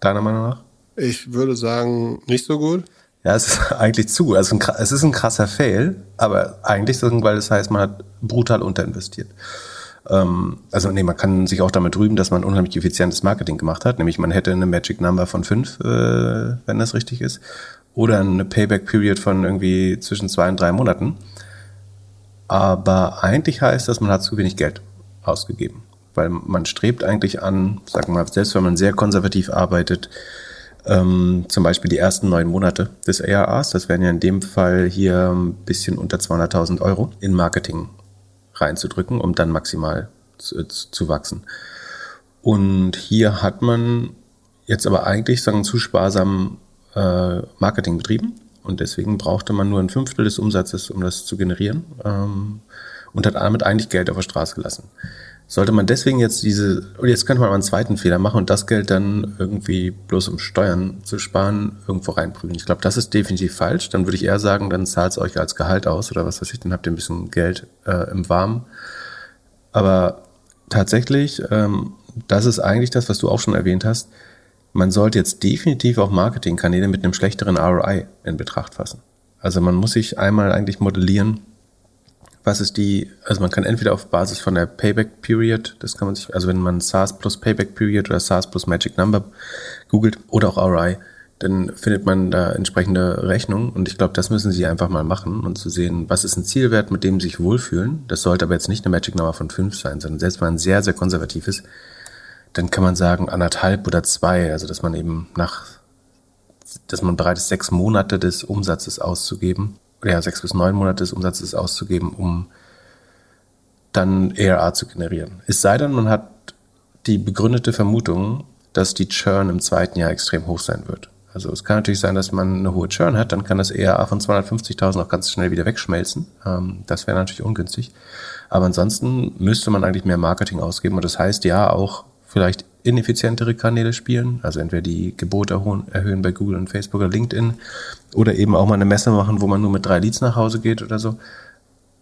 deiner Meinung nach? Ich würde sagen, nicht so gut. Ja, es ist [LAUGHS] eigentlich zu. Also es ist ein krasser Fail, aber eigentlich, weil das heißt, man hat brutal unterinvestiert. Ähm, also nee, man kann sich auch damit rühmen, dass man unheimlich effizientes Marketing gemacht hat. Nämlich man hätte eine Magic Number von fünf, äh, wenn das richtig ist, oder eine Payback Period von irgendwie zwischen zwei und drei Monaten. Aber eigentlich heißt das, man hat zu wenig Geld ausgegeben. Weil man strebt eigentlich an, sagen wir mal, selbst wenn man sehr konservativ arbeitet, ähm, zum Beispiel die ersten neun Monate des ARAs, das wären ja in dem Fall hier ein bisschen unter 200.000 Euro in Marketing reinzudrücken, um dann maximal zu, zu wachsen. Und hier hat man jetzt aber eigentlich sagen zu sparsam äh, Marketing betrieben und deswegen brauchte man nur ein Fünftel des Umsatzes, um das zu generieren ähm, und hat damit eigentlich Geld auf der Straße gelassen. Sollte man deswegen jetzt diese, jetzt könnte man mal einen zweiten Fehler machen und das Geld dann irgendwie bloß um Steuern zu sparen, irgendwo reinprügeln. Ich glaube, das ist definitiv falsch. Dann würde ich eher sagen, dann zahlt es euch als Gehalt aus oder was weiß ich, dann habt ihr ein bisschen Geld äh, im Warmen. Aber tatsächlich, ähm, das ist eigentlich das, was du auch schon erwähnt hast. Man sollte jetzt definitiv auch Marketingkanäle mit einem schlechteren ROI in Betracht fassen. Also man muss sich einmal eigentlich modellieren, was ist die, also man kann entweder auf Basis von der Payback Period, das kann man sich, also wenn man SaaS plus Payback Period oder SaaS plus Magic Number googelt oder auch RI, dann findet man da entsprechende Rechnungen und ich glaube, das müssen Sie einfach mal machen und zu sehen, was ist ein Zielwert, mit dem Sie sich wohlfühlen. Das sollte aber jetzt nicht eine Magic Number von fünf sein, sondern selbst wenn man sehr, sehr konservativ ist, dann kann man sagen anderthalb oder zwei, also dass man eben nach, dass man bereit ist, sechs Monate des Umsatzes auszugeben ja, sechs bis neun Monate des Umsatzes auszugeben, um dann ERA zu generieren. Es sei denn, man hat die begründete Vermutung, dass die Churn im zweiten Jahr extrem hoch sein wird. Also es kann natürlich sein, dass man eine hohe Churn hat, dann kann das ERA von 250.000 auch ganz schnell wieder wegschmelzen. Ähm, das wäre natürlich ungünstig. Aber ansonsten müsste man eigentlich mehr Marketing ausgeben und das heißt ja auch vielleicht ineffizientere Kanäle spielen, also entweder die Gebote erhöhen, bei Google und Facebook oder LinkedIn oder eben auch mal eine Messe machen, wo man nur mit drei Leads nach Hause geht oder so.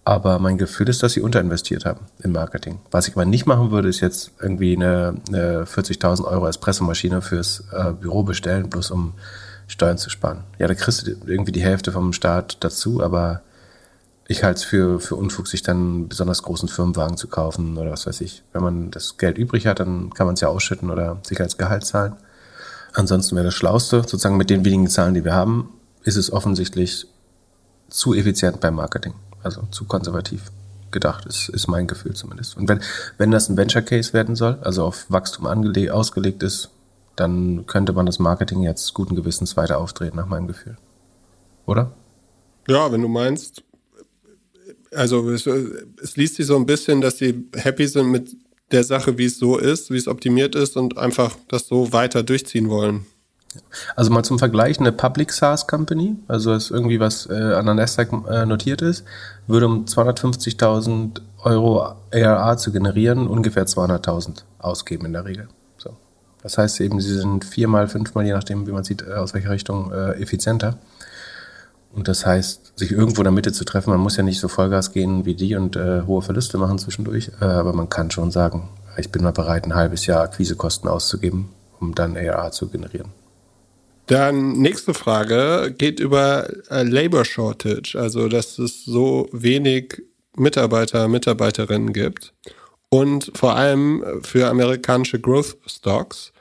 Aber mein Gefühl ist, dass sie unterinvestiert haben im Marketing. Was ich aber nicht machen würde, ist jetzt irgendwie eine, eine 40.000 Euro Espressomaschine fürs äh, Büro bestellen, bloß um Steuern zu sparen. Ja, da kriegst du irgendwie die Hälfte vom Staat dazu, aber ich halte es für, für Unfug, sich dann einen besonders großen Firmenwagen zu kaufen oder was weiß ich. Wenn man das Geld übrig hat, dann kann man es ja ausschütten oder sich als Gehalt zahlen. Ansonsten wäre das Schlauste, sozusagen mit den wenigen Zahlen, die wir haben, ist es offensichtlich zu effizient beim Marketing also zu konservativ gedacht, ist, ist mein Gefühl zumindest. Und wenn, wenn das ein Venture Case werden soll, also auf Wachstum angelegt, ausgelegt ist, dann könnte man das Marketing jetzt guten Gewissens weiter auftreten, nach meinem Gefühl. Oder? Ja, wenn du meinst. Also es, es liest sich so ein bisschen, dass sie happy sind mit der Sache, wie es so ist, wie es optimiert ist und einfach das so weiter durchziehen wollen. Also mal zum Vergleich, eine Public SaaS Company, also ist irgendwie was äh, an der Nasdaq äh, notiert ist, würde um 250.000 Euro ARA zu generieren ungefähr 200.000 ausgeben in der Regel. So. Das heißt eben, sie sind viermal, fünfmal, je nachdem, wie man sieht, äh, aus welcher Richtung äh, effizienter. Und das heißt, sich irgendwo in der Mitte zu treffen, man muss ja nicht so Vollgas gehen wie die und äh, hohe Verluste machen zwischendurch, äh, aber man kann schon sagen, ich bin mal bereit, ein halbes Jahr Akquisekosten auszugeben, um dann ARA zu generieren. Dann nächste Frage geht über äh, Labor Shortage, also dass es so wenig Mitarbeiter, Mitarbeiterinnen gibt und vor allem für amerikanische Growth Stocks.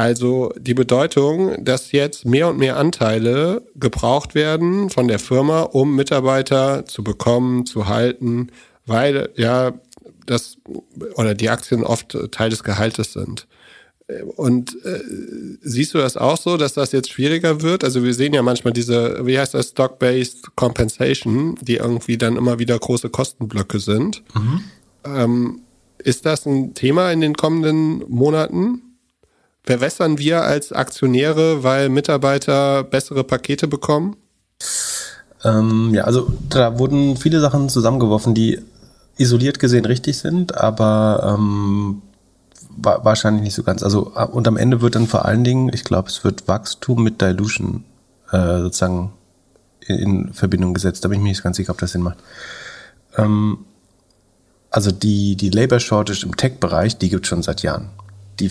Also die Bedeutung, dass jetzt mehr und mehr Anteile gebraucht werden von der Firma, um Mitarbeiter zu bekommen, zu halten, weil ja das oder die Aktien oft Teil des Gehaltes sind. Und äh, siehst du das auch so, dass das jetzt schwieriger wird? Also wir sehen ja manchmal diese, wie heißt das, Stock-Based Compensation, die irgendwie dann immer wieder große Kostenblöcke sind. Mhm. Ähm, ist das ein Thema in den kommenden Monaten? Verwässern wir als Aktionäre, weil Mitarbeiter bessere Pakete bekommen? Ähm, ja, also da wurden viele Sachen zusammengeworfen, die isoliert gesehen richtig sind, aber ähm, wahrscheinlich nicht so ganz. Also und am Ende wird dann vor allen Dingen, ich glaube, es wird Wachstum mit Dilution äh, sozusagen in, in, Verbindung gesetzt. Da bin ich mir nicht ganz sicher, ob das Sinn macht. Ähm, also die die Labor Shortage im Tech-Bereich, die gibt schon seit Jahren. Die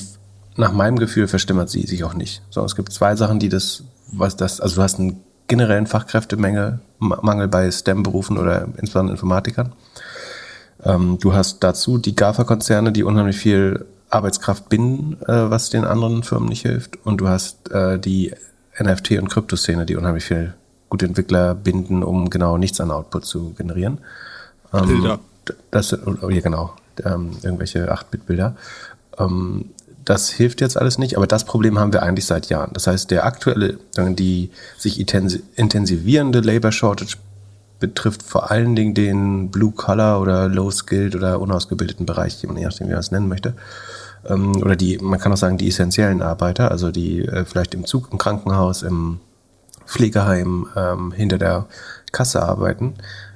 nach meinem Gefühl verstimmert sie sich auch nicht. So, es gibt zwei Sachen, die das, was das, also du hast einen generellen Fachkräftemenge, Mangel bei STEM-Berufen oder insbesondere Informatikern. Ähm, du hast dazu die GAFA-Konzerne, die unheimlich viel Arbeitskraft binden, äh, was den anderen Firmen nicht hilft. Und du hast äh, die NFT- und Kryptoszene, die unheimlich viel gute Entwickler binden, um genau nichts an Output zu generieren. Ähm, Bilder. Das, oh, ja, genau. Ähm, irgendwelche 8-Bit-Bilder. Ähm, das hilft jetzt alles nicht, aber das Problem haben wir eigentlich seit Jahren. Das heißt, der aktuelle, die sich intensivierende Labor Shortage betrifft vor allen Dingen den Blue Collar oder Low Skilled oder unausgebildeten Bereich, je nachdem, wie man es nennen möchte ähm, oder die, man kann auch sagen, die essentiellen Arbeiter, also die äh, vielleicht im Zug, im Krankenhaus, im Pflegeheim, ähm, hinter der Kasse arbeiten,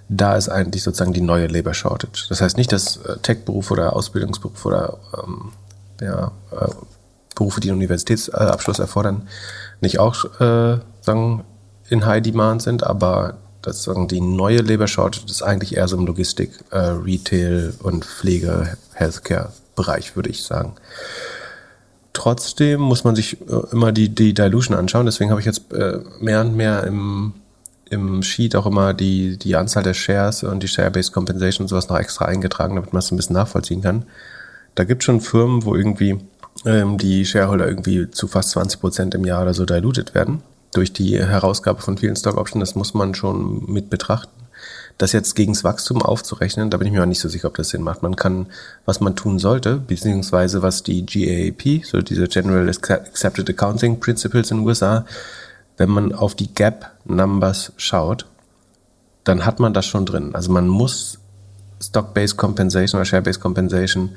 da ist eigentlich sozusagen die neue Labor Shortage. Das heißt nicht, dass äh, Tech-Berufe oder Ausbildungsberufe oder ähm, ja, äh, Berufe, die einen Universitätsabschluss erfordern, nicht auch äh, sagen, in High Demand sind, aber das sagen die neue Labor Shortage ist eigentlich eher so im Logistik, äh, Retail und Pflege, Healthcare Bereich, würde ich sagen. Trotzdem muss man sich äh, immer die, die Dilution anschauen. Deswegen habe ich jetzt äh, mehr und mehr im, im Sheet auch immer die, die Anzahl der Shares und die Share-Based Compensation und sowas noch extra eingetragen, damit man es ein bisschen nachvollziehen kann. Da gibt es schon Firmen, wo irgendwie ähm, die Shareholder irgendwie zu fast 20 Prozent im Jahr oder so diluted werden. Durch die Herausgabe von vielen Stock Options, das muss man schon mit betrachten. Das jetzt gegens Wachstum aufzurechnen, da bin ich mir auch nicht so sicher, ob das Sinn macht. Man kann, was man tun sollte, beziehungsweise was die GAAP, so diese General Accepted Accounting Principles in den USA, wenn man auf die Gap Numbers schaut, dann hat man das schon drin. Also man muss Stock-Based Compensation oder Share-Based Compensation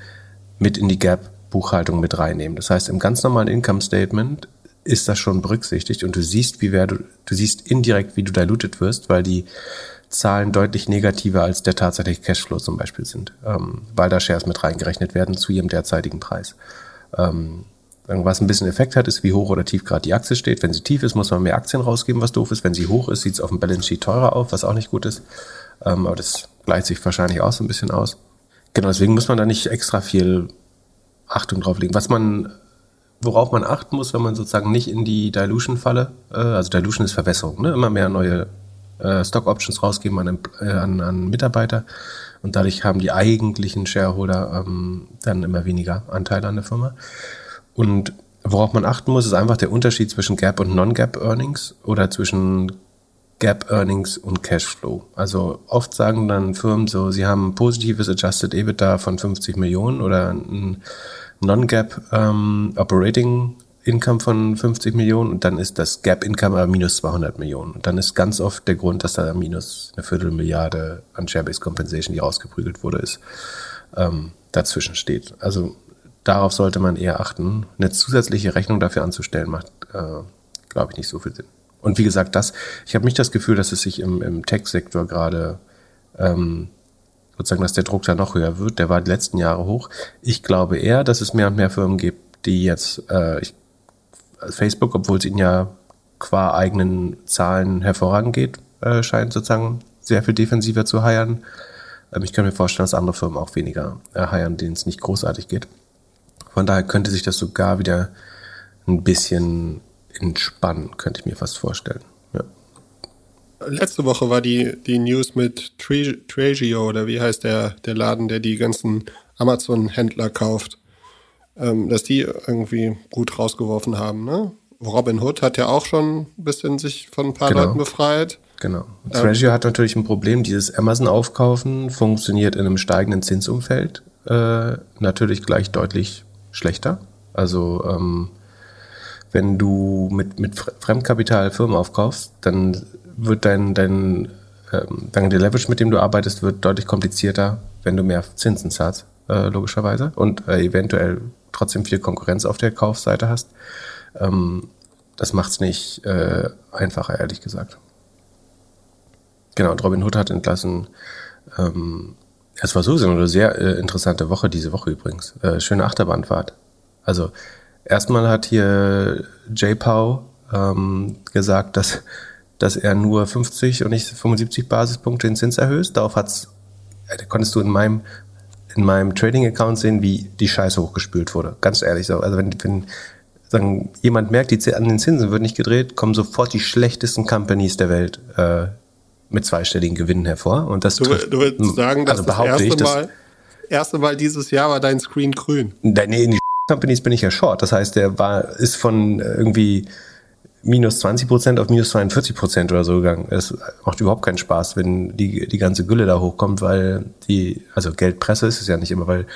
mit in die Gap Buchhaltung mit reinnehmen. Das heißt, im ganz normalen Income Statement ist das schon berücksichtigt und du siehst, wie wer du, du siehst indirekt, wie du diluted wirst, weil die Zahlen deutlich negativer als der tatsächliche Cashflow zum Beispiel sind, ähm, weil da Shares mit reingerechnet werden zu ihrem derzeitigen Preis. Ähm, was ein bisschen Effekt hat, ist, wie hoch oder tief gerade die Aktie steht. Wenn sie tief ist, muss man mehr Aktien rausgeben, was doof ist. Wenn sie hoch ist, sieht es auf dem Balance Sheet teurer auf, was auch nicht gut ist. Ähm, aber das gleicht sich wahrscheinlich auch so ein bisschen aus. Genau, deswegen muss man da nicht extra viel Achtung drauf legen. Was man, worauf man achten muss, wenn man sozusagen nicht in die Dilution-Falle, äh, also Dilution ist Verwässerung, ne? immer mehr neue äh, Stock Options rausgeben an, äh, an, an Mitarbeiter und dadurch haben die eigentlichen Shareholder ähm, dann immer weniger Anteile an der Firma. Und worauf man achten muss, ist einfach der Unterschied zwischen Gap und Non-Gap Earnings oder zwischen Gap Earnings und Cashflow. Also oft sagen dann Firmen so, sie haben ein positives Adjusted EBITDA von 50 Millionen oder ein Non-Gap ähm, Operating Income von 50 Millionen und dann ist das Gap Income aber minus 200 Millionen. Und dann ist ganz oft der Grund, dass da minus eine Viertelmilliarde an Share-Based Compensation, die rausgeprügelt wurde, ist, ähm, dazwischen steht. Also darauf sollte man eher achten. Eine zusätzliche Rechnung dafür anzustellen, macht, äh, glaube ich, nicht so viel Sinn. Und wie gesagt, das, ich habe nicht das Gefühl, dass es sich im, im Tech-Sektor gerade ähm, sozusagen, dass der Druck da noch höher wird. Der war die letzten Jahre hoch. Ich glaube eher, dass es mehr und mehr Firmen gibt, die jetzt äh, ich, Facebook, obwohl es ihnen ja qua eigenen Zahlen hervorragend geht, äh, scheint sozusagen sehr viel defensiver zu heiern. Ähm, ich kann mir vorstellen, dass andere Firmen auch weniger äh, denen es nicht großartig geht. Von daher könnte sich das sogar wieder ein bisschen entspannen, könnte ich mir fast vorstellen. Ja. Letzte Woche war die, die News mit Tragio oder wie heißt der, der Laden, der die ganzen Amazon-Händler kauft, ähm, dass die irgendwie gut rausgeworfen haben. Ne? Robin Hood hat ja auch schon ein bisschen sich von ein paar genau. Leuten befreit. Genau. Tragio ähm, hat natürlich ein Problem. Dieses Amazon-Aufkaufen funktioniert in einem steigenden Zinsumfeld äh, natürlich gleich deutlich schlechter. Also ähm, wenn du mit, mit Fremdkapital Firmen aufkaufst, dann wird dein, dein, ähm, der Leverage, mit dem du arbeitest, wird deutlich komplizierter, wenn du mehr Zinsen zahlst, äh, logischerweise. Und äh, eventuell trotzdem viel Konkurrenz auf der Kaufseite hast. Ähm, das macht es nicht äh, einfacher, ehrlich gesagt. Genau, und Robin Hood hat entlassen. Ähm, es war sowieso eine sehr äh, interessante Woche, diese Woche übrigens. Äh, schöne Achterbahnfahrt. Also erstmal hat hier J. Pau ähm, gesagt, dass, dass er nur 50 und nicht 75 Basispunkte den Zins erhöht. Darauf hat's, äh, konntest du in meinem in meinem Trading-Account sehen, wie die Scheiße hochgespült wurde. Ganz ehrlich so. Also wenn, wenn sagen, jemand merkt, die an den Zinsen wird nicht gedreht, kommen sofort die schlechtesten Companies der Welt äh, mit zweistelligen Gewinnen hervor. Und das du, trifft, du willst sagen, dass also das erste, ich, Mal, erste Mal dieses Jahr war dein Screen grün. Nee, Companies bin ich ja short. Das heißt, der war, ist von irgendwie minus 20 Prozent auf minus 42 Prozent oder so gegangen. Es macht überhaupt keinen Spaß, wenn die, die ganze Gülle da hochkommt, weil die, also Geldpresse ist es ja nicht immer, weil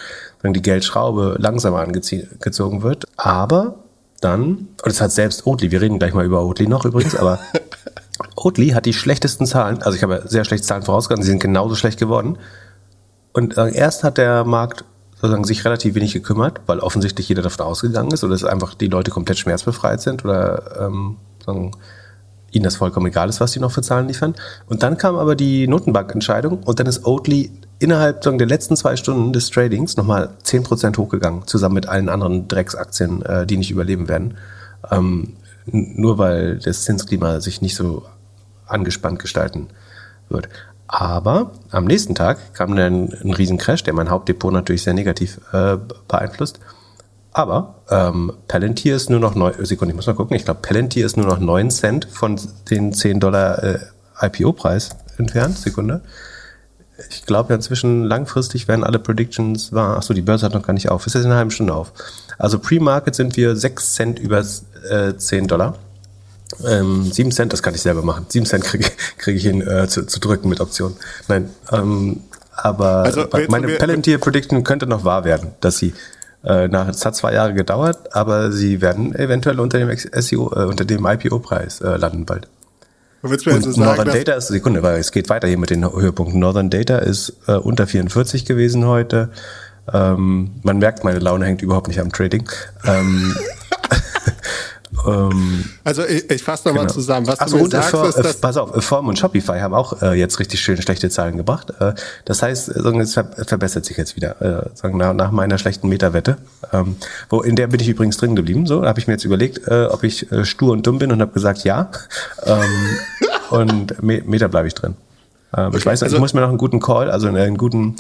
wenn die Geldschraube langsamer angezogen wird. Aber dann, und es hat selbst Oatly, wir reden gleich mal über Oatly noch übrigens, aber [LAUGHS] Oatly hat die schlechtesten Zahlen, also ich habe sehr schlechte Zahlen vorausgegangen, sie sind genauso schlecht geworden. Und äh, erst hat der Markt sozusagen sich relativ wenig gekümmert, weil offensichtlich jeder davon ausgegangen ist oder dass einfach die Leute komplett schmerzbefreit sind oder ähm, sagen, ihnen das vollkommen egal ist, was die noch für Zahlen liefern. Und dann kam aber die Notenbankentscheidung und dann ist Oatly innerhalb sagen, der letzten zwei Stunden des Tradings nochmal 10% hochgegangen, zusammen mit allen anderen Drecksaktien, äh, die nicht überleben werden. Ähm, nur weil das Zinsklima sich nicht so angespannt gestalten wird. Aber am nächsten Tag kam dann ein Riesencrash, der mein Hauptdepot natürlich sehr negativ äh, beeinflusst. Aber ähm, Palantir ist nur noch neun, Sekunde, ich muss mal gucken, ich glaube Palantir ist nur noch 9 Cent von den 10 Dollar äh, IPO-Preis entfernt. Sekunde. Ich glaube ja inzwischen langfristig werden alle Predictions wahr. Achso, die Börse hat noch gar nicht auf. Ist jetzt in einer halben Stunde auf. Also Pre-Market sind wir 6 Cent über äh, 10 Dollar. Ähm, 7 Cent, das kann ich selber machen. 7 Cent kriege krieg ich hin äh, zu, zu drücken mit Option. Nein, ähm, aber also, meine Palantir Prediction könnte noch wahr werden, dass sie äh, nach, es hat zwei Jahre gedauert, aber sie werden eventuell unter dem SEO, äh, unter dem IPO-Preis äh, landen bald. Willst du mir also sagen, Northern Data ist, Sekunde, weil es geht weiter hier mit den Höhepunkten. Northern Data ist äh, unter 44 gewesen heute. Ähm, man merkt, meine Laune hängt überhaupt nicht am Trading. Ähm, [LAUGHS] Ähm, Also ich, ich fasse nochmal Genau. zusammen. Was Achso, du mir und sagst, ist, dass pass auf, Affirm und Shopify haben auch äh, jetzt richtig schön schlechte Zahlen gebracht. Äh, das heißt, äh, es ver verbessert sich jetzt wieder. Äh, sagen, nach, nach meiner schlechten Meta-Wette. Ähm, wo, in der bin ich übrigens drin geblieben. So, da habe ich mir jetzt überlegt, äh, ob ich äh, stur und dumm bin und habe gesagt ja. Ähm, [LAUGHS] und Me Meta bleibe ich drin. Ähm, ich weiß, also- ich muss mir noch einen guten Call, also einen guten,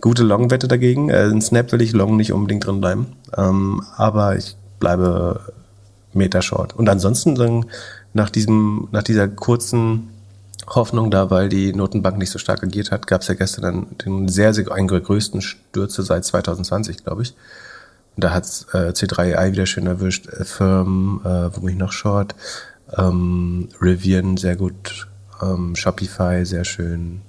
gute Long-Wette dagegen. Äh, in Snap will ich Long nicht unbedingt drin bleiben. Ähm, aber ich bleibe Meta Short. Und ansonsten nach diesem, nach dieser kurzen Hoffnung da, weil die Notenbank nicht so stark agiert hat, gab es ja gestern dann den sehr, sehr einen größten Stürze seit 2020, glaube ich. Und da hat äh, C3AI wieder schön erwischt, äh, Firm, äh, wo bin ich noch Short, ähm, Rivian sehr gut, ähm, Shopify sehr schön,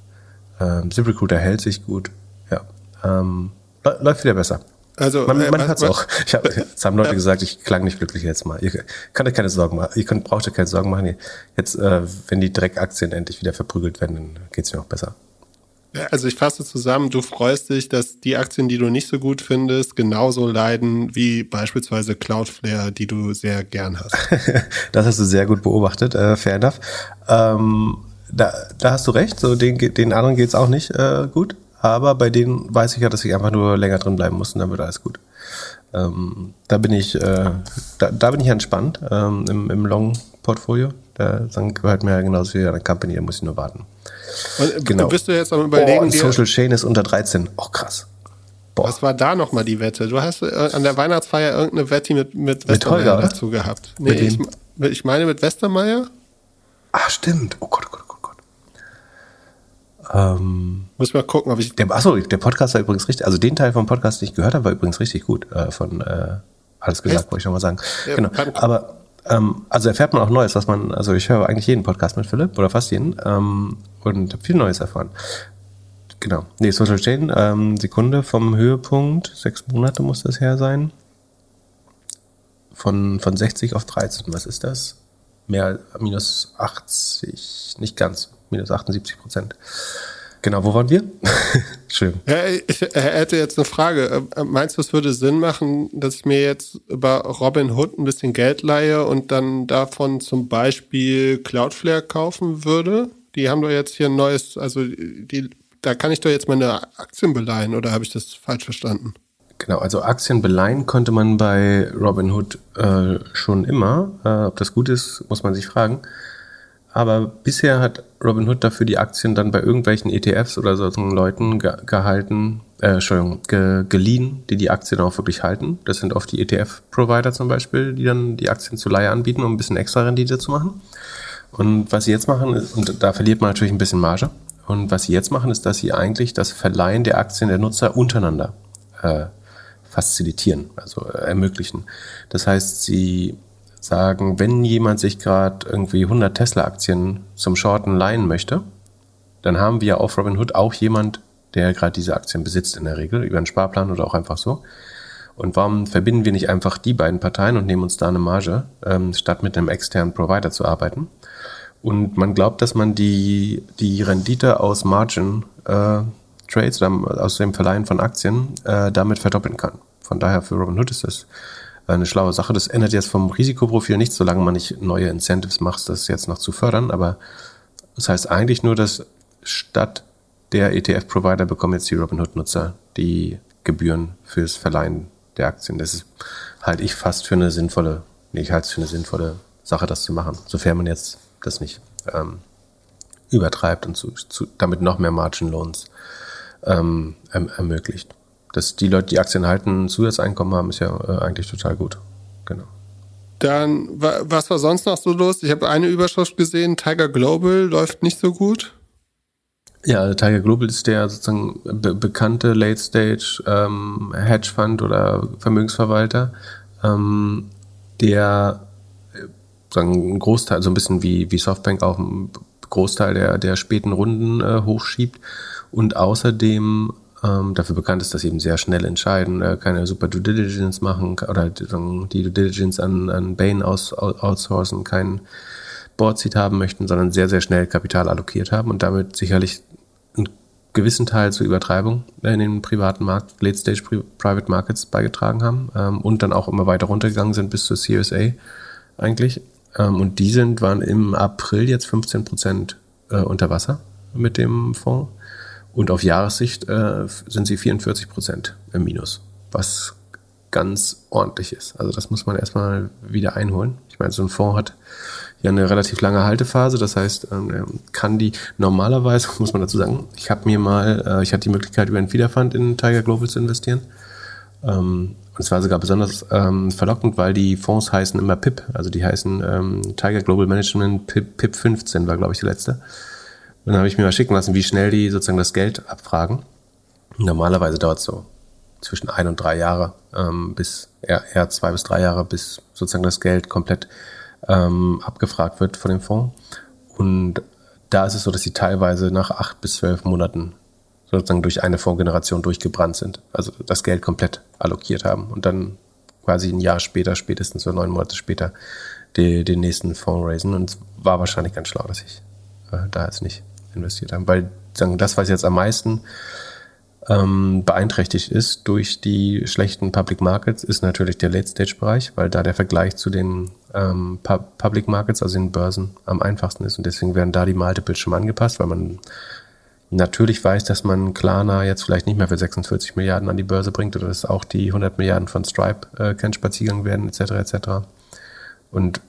ähm, ZipRecruiter hält sich gut, ja, ähm, lä- läuft wieder besser. Also, man, äh, man was- hört's was- auch. Ich hab, jetzt haben Leute gesagt, ich klang nicht glücklich jetzt mal. Ihr könnt euch keine Sorgen machen. Ihr könnt, braucht euch keine Sorgen machen. Jetzt, äh, wenn die Dreckaktien endlich wieder verprügelt werden, dann geht's mir auch besser. Also ich fasse zusammen, du freust dich, dass die Aktien, die du nicht so gut findest, genauso leiden wie beispielsweise Cloudflare, die du sehr gern hast. [LAUGHS] das hast du sehr gut beobachtet, äh, fair enough. Ähm, da, da hast du recht, so den, den anderen geht's auch nicht äh, gut, aber bei denen weiß ich ja, dass ich einfach nur länger drin bleiben muss und dann wird alles gut. Ähm, da bin ich, äh, da, da bin ich entspannt ähm, im, im Long-Portfolio. Da dann gehört mir ja genauso wie eine Company, da muss ich nur warten. Und Genau. bist du jetzt am überlegen, oh, Social Chain ist unter 13. Oh, krass. Boah. was war da nochmal die Wette? Du hast äh, an der Weihnachtsfeier irgendeine Wette mit, mit Mit Holger, dazu gehabt. Nee, Mit ich, ich meine mit Westermeier. Ah, stimmt. Oh Gott, oh Gott, oh Gott, oh Gott. Ähm, Muss mal gucken, ob ich. der, achso, der Podcast war übrigens richtig, also den Teil vom Podcast, den ich gehört habe, war übrigens richtig gut. Äh, von äh, alles gesagt, Echt? wollte ich noch mal sagen. Ja, genau. Aber ähm, also erfährt man auch Neues, was man, also ich höre eigentlich jeden Podcast mit Philipp oder fast jeden ähm, und habe viel Neues erfahren. Genau. Nee, Social Chain, ähm, Sekunde vom Höhepunkt, sechs Monate muss das her sein. Von, von 60 auf 13, was ist das? Mehr, minus 80, nicht ganz, minus 78 Prozent. Genau, wo waren wir? [LAUGHS] Schön. Ja, ich äh, hätte jetzt eine Frage. Äh, Meinst du, es würde Sinn machen, dass ich mir jetzt über Robin Hood ein bisschen Geld leihe und dann davon zum Beispiel Cloudflare kaufen würde? Die haben doch jetzt hier ein neues, also die, da kann ich doch jetzt meine Aktien beleihen oder habe ich das falsch verstanden? Genau, also Aktien beleihen konnte man bei Robinhood äh, schon immer. Äh, ob das gut ist, muss man sich fragen. Aber bisher hat Robinhood dafür die Aktien dann bei irgendwelchen ETFs oder solchen Leuten ge gehalten, äh, Entschuldigung, ge geliehen, die die Aktien auch wirklich halten. Das sind oft die ETF-Provider zum Beispiel, die dann die Aktien zur Leihe anbieten, um ein bisschen extra Rendite zu machen. Und was sie jetzt machen, ist, und da verliert man natürlich ein bisschen Marge. Und was sie jetzt machen, ist, dass sie eigentlich das Verleihen der Aktien der Nutzer untereinander äh, facilitieren, also äh, ermöglichen. Das heißt, sie sagen, wenn jemand sich gerade irgendwie 100 Tesla-Aktien zum Shorten leihen möchte, dann haben wir auf Robinhood auch jemand, der gerade diese Aktien besitzt in der Regel, über einen Sparplan oder auch einfach so. Und warum verbinden wir nicht einfach die beiden Parteien und nehmen uns da eine Marge, ähm, statt mit einem externen Provider zu arbeiten? Und man glaubt, dass man die, die Rendite aus Margin äh, Trades, oder aus dem Verleihen von Aktien, äh, damit verdoppeln kann. Von daher für Robinhood ist das eine schlaue Sache. Das ändert jetzt vom Risikoprofil nichts, solange man nicht neue Incentives macht, das jetzt noch zu fördern. Aber das heißt eigentlich nur, dass statt der ETF-Provider bekommen jetzt die Robinhood-Nutzer die Gebühren fürs Verleihen der Aktien. Das ist halte ich fast für eine sinnvolle, nee, ich halte es für eine sinnvolle Sache, das zu machen, sofern man jetzt das nicht ähm, übertreibt und zu, zu, damit noch mehr Margin Loans ähm, erm ermöglicht. Dass die Leute, die Aktien halten, ein Zusatzeinkommen haben, ist ja äh, eigentlich total gut. Genau. Dann, wa was war sonst noch so los? Ich habe eine Überschrift gesehen, Tiger Global läuft nicht so gut. Ja, also Tiger Global ist der sozusagen be bekannte Late Stage ähm, Hedge Fund oder Vermögensverwalter, ähm, der äh, sagen einen Großteil, so ein bisschen wie wie Softbank auch einen Großteil der der späten Runden äh, hochschiebt und außerdem ähm, dafür bekannt ist, dass sie eben sehr schnell entscheiden, äh, keine super Due Diligence machen oder die Due Diligence an, an Bain aus, outsourcen, kein Board-Seat haben möchten, sondern sehr, sehr schnell Kapital allokiert haben und damit sicherlich einen gewissen Teil zur Übertreibung in den privaten Markt, Late-Stage Private Markets beigetragen haben ähm, und dann auch immer weiter runtergegangen sind bis zur Series A. eigentlich. Ähm, und die sind, waren im April jetzt 15 Prozent äh, unter Wasser mit dem Fonds. Und auf Jahressicht äh, sind sie 44 Prozent im Minus, was ganz ordentlich ist. Also das muss man erstmal wieder einholen. Ich meine, so ein Fonds hat ja eine relativ lange Haltephase. Das heißt, ähm, kann die normalerweise, [LAUGHS] muss man dazu sagen, ich habe mir mal, äh, ich hatte die Möglichkeit, über einen Feederfund in Tiger Global zu investieren. Ähm, und zwar sogar besonders ähm, verlockend, weil die Fonds heißen immer PIP, also die heißen Tiger Global Management PIP, PIP 15 war, glaube ich, der letzte. Dann habe ich mir mal schicken lassen, wie schnell die sozusagen das Geld abfragen. Normalerweise dauert es so zwischen ein und drei Jahre, ähm, bis eher zwei bis drei Jahre, bis sozusagen das Geld komplett ähm, abgefragt wird von dem Fonds. Und da ist es so, dass sie teilweise nach acht bis zwölf Monaten sozusagen durch eine Fondsgeneration durchgebrannt sind. Also das Geld komplett allokiert haben und dann quasi ein Jahr später, spätestens so neun Monate später, die, den nächsten Fonds raisen. Und es war wahrscheinlich ganz schlau, dass ich äh, da jetzt nicht investiert habe. Weil das, was jetzt am meisten ähm, beeinträchtigt ist durch die schlechten Public Markets, ist natürlich der Late-Stage-Bereich, weil da der Vergleich zu den ähm, Public Markets, also den Börsen, am einfachsten ist. Und deswegen werden da die Multiples schon angepasst, weil man natürlich weiß, dass man Klarna jetzt vielleicht nicht mehr für 46 Milliarden an die Börse bringt oder dass auch die 100 Milliarden von Stripe äh, kein Spaziergang werden, etc. etc. Und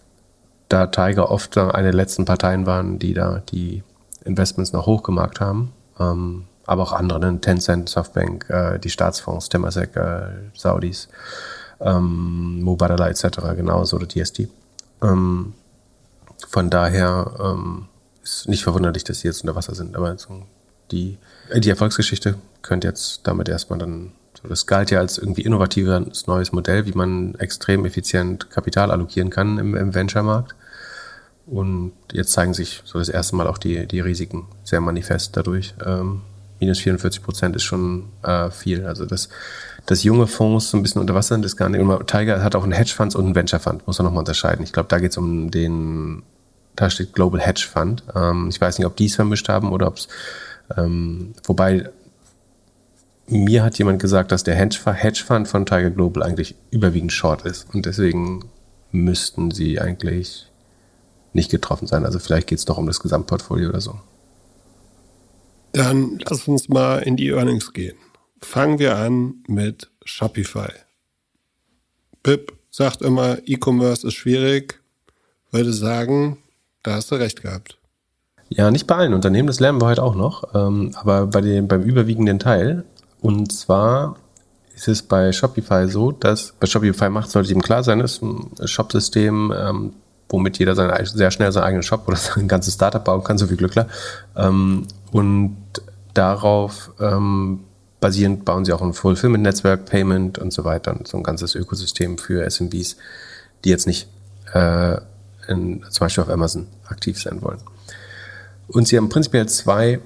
da Tiger oft eine der letzten Parteien waren, die da die Investments noch hochgemacht haben, ähm, aber auch andere, ne? Tencent, Softbank, äh, die Staatsfonds, Temasek, äh, Saudis, ähm, Mubadala etc. genauso oder DST. Ähm, von daher ähm, ist nicht verwunderlich, dass sie jetzt unter Wasser sind, aber die, die Erfolgsgeschichte könnte jetzt damit erstmal dann, so das galt ja als irgendwie innovatives neues Modell, wie man extrem effizient Kapital allokieren kann im, im Venture-Markt. Und jetzt zeigen sich so das erste Mal auch die, die Risiken sehr manifest dadurch. Ähm, minus 44 Prozent ist schon äh, viel. Also das, das junge Fonds so ein bisschen unter Wasser sind, ist gar nicht. Und Tiger hat auch einen Hedgefonds und einen Venture Fund, muss man nochmal unterscheiden. Ich glaube, da geht es um den, da steht Global Hedge Fund. Ähm, ich weiß nicht, ob die es vermischt haben oder ob es, ähm, wobei mir hat jemand gesagt, dass der Hedge Fund von Tiger Global eigentlich überwiegend short ist. Und deswegen müssten sie eigentlich nicht getroffen sein. Also vielleicht geht es doch um das Gesamtportfolio oder so. Dann lass uns mal in die Earnings gehen. Fangen wir an mit Shopify. Pip sagt immer, E-Commerce ist schwierig. Würde sagen, da hast du recht gehabt. Ja, nicht bei allen Unternehmen, das lernen wir heute auch noch, ähm, aber bei dem, beim überwiegenden Teil. Und zwar ist es bei Shopify so, dass bei Shopify macht, sollte ihm klar sein, ist ein Shopsystem, ähm, womit jeder seine, sehr schnell seinen eigenen Shop oder [LAUGHS] sein ganzes Startup bauen kann, so viel Glückler. Ähm, und darauf ähm, basierend bauen sie auch ein Fulfillment-Netzwerk, Payment und so weiter und so ein ganzes Ökosystem für SMBs, die jetzt nicht äh, in, zum Beispiel auf Amazon aktiv sein wollen. Und sie haben prinzipiell zwei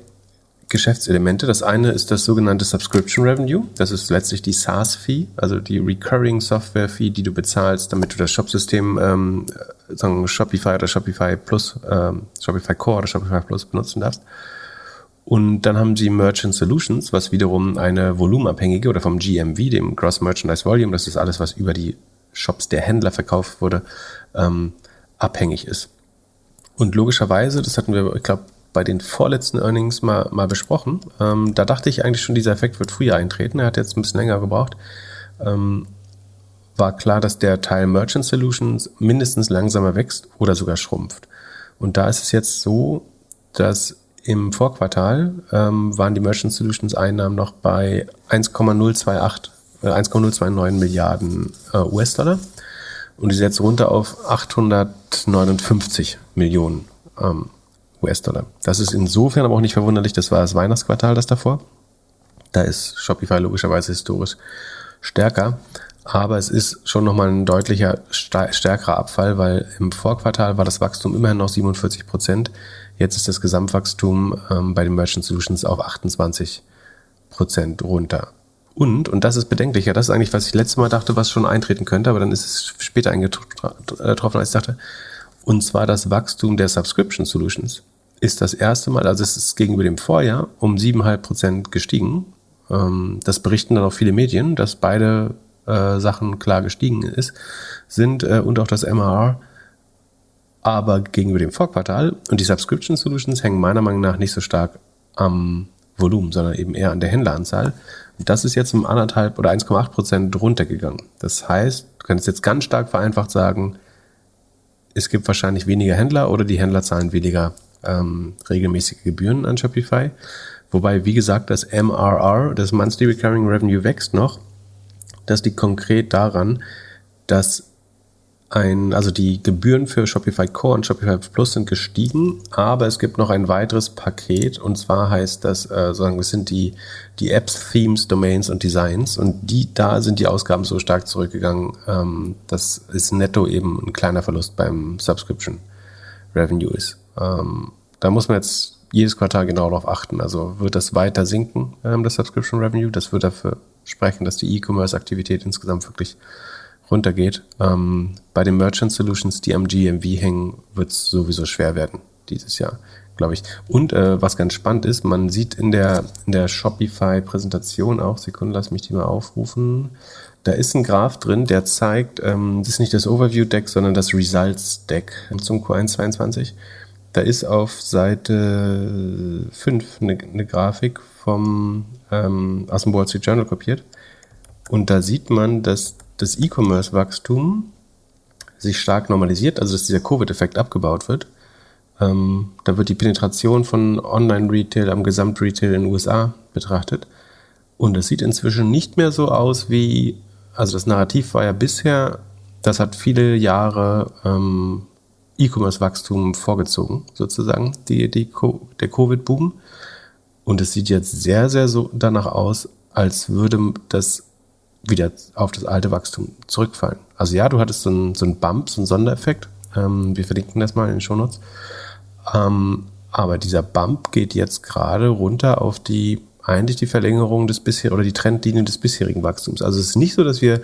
Geschäftselemente. Das eine ist das sogenannte Subscription Revenue. Das ist letztlich die SaaS-Fee, also die Recurring Software Fee, die du bezahlst, damit du das Shopsystem, ähm, sagen Shopify oder Shopify Plus, ähm, Shopify Core oder Shopify Plus benutzen darfst. Und dann haben sie Merchant Solutions, was wiederum eine volumenabhängige oder vom GMV, dem Gross Merchandise Volume, das ist alles, was über die Shops der Händler verkauft wurde, ähm, abhängig ist. Und logischerweise, das hatten wir, ich glaube, bei den vorletzten Earnings mal, mal besprochen. Ähm, da dachte ich eigentlich schon, dieser Effekt wird früher eintreten. Er hat jetzt ein bisschen länger gebraucht. Ähm, war klar, dass der Teil Merchant Solutions mindestens langsamer wächst oder sogar schrumpft. Und da ist es jetzt so, dass im Vorquartal ähm, waren die Merchant Solutions Einnahmen noch bei 1,028, äh, 1,029 Milliarden äh, US-Dollar. Und die ist jetzt runter auf 859 Millionen ähm, US-Dollar. Das ist insofern aber auch nicht verwunderlich, das war das Weihnachtsquartal, das davor. Da ist Shopify logischerweise historisch stärker. Aber es ist schon nochmal ein deutlicher, stärkerer Abfall, weil im Vorquartal war das Wachstum immerhin noch 47 Prozent. Jetzt ist das Gesamtwachstum ähm, bei den Merchant Solutions auf 28 Prozent runter. Und, und das ist bedenklicher, das ist eigentlich, was ich letztes Mal dachte, was schon eintreten könnte, aber dann ist es später eingetroffen, als ich dachte. Und zwar das Wachstum der Subscription Solutions ist das erste Mal, also es ist gegenüber dem Vorjahr um 7,5 Prozent gestiegen. Ähm, das berichten dann auch viele Medien, dass beide äh, Sachen klar gestiegen ist, sind äh, und auch das MRR aber gegenüber dem Vorquartal und die Subscription Solutions hängen meiner Meinung nach nicht so stark am Volumen, sondern eben eher an der Händleranzahl. Und das ist jetzt um anderthalb oder 1,8 Prozent runtergegangen. Das heißt, du kannst jetzt ganz stark vereinfacht sagen, es gibt wahrscheinlich weniger Händler oder die Händler zahlen weniger ähm, regelmäßige Gebühren an Shopify. Wobei, wie gesagt, das MRR, das Monthly Recurring Revenue wächst noch. Das liegt konkret daran, dass ein, also die Gebühren für Shopify Core und Shopify Plus sind gestiegen, aber es gibt noch ein weiteres Paket und zwar heißt das, äh, sagen wir, sind die, die Apps, Themes, Domains und Designs und die, da sind die Ausgaben so stark zurückgegangen, ähm, das ist netto eben ein kleiner Verlust beim Subscription Revenue ist. Ähm, da muss man jetzt jedes Quartal genau darauf achten. Also wird das weiter sinken, ähm, das Subscription Revenue. Das wird dafür sprechen, dass die E-Commerce-Aktivität insgesamt wirklich runtergeht. Ähm, bei den Merchant Solutions, die am GMV hängen, wird es sowieso schwer werden dieses Jahr, glaube ich. Und äh, was ganz spannend ist, man sieht in der, in der Shopify-Präsentation auch, Sekunde, lass mich die mal aufrufen, da ist ein Graph drin, der zeigt, ähm, das ist nicht das Overview-Deck, sondern das Results-Deck zum Q1 22. Da ist auf Seite 5 eine, eine Grafik vom, ähm, aus dem Wall Street Journal kopiert. Und da sieht man, dass das E-Commerce-Wachstum sich stark normalisiert, also dass dieser Covid-Effekt abgebaut wird. Ähm, da wird die Penetration von Online-Retail am Gesamtretail in den USA betrachtet. Und es sieht inzwischen nicht mehr so aus wie, also das Narrativ war ja bisher, das hat viele Jahre ähm, E-Commerce-Wachstum vorgezogen, sozusagen, die, die, der Covid-Boom. Und es sieht jetzt sehr, sehr so danach aus, als würde das wieder auf das alte Wachstum zurückfallen. Also ja, du hattest so einen, so einen Bump, so einen Sondereffekt. Ähm, wir verlinken das mal in den Shownotes. Ähm, aber dieser Bump geht jetzt gerade runter auf die eigentlich die Verlängerung des bisherigen oder die Trendlinie des bisherigen Wachstums. Also es ist nicht so, dass wir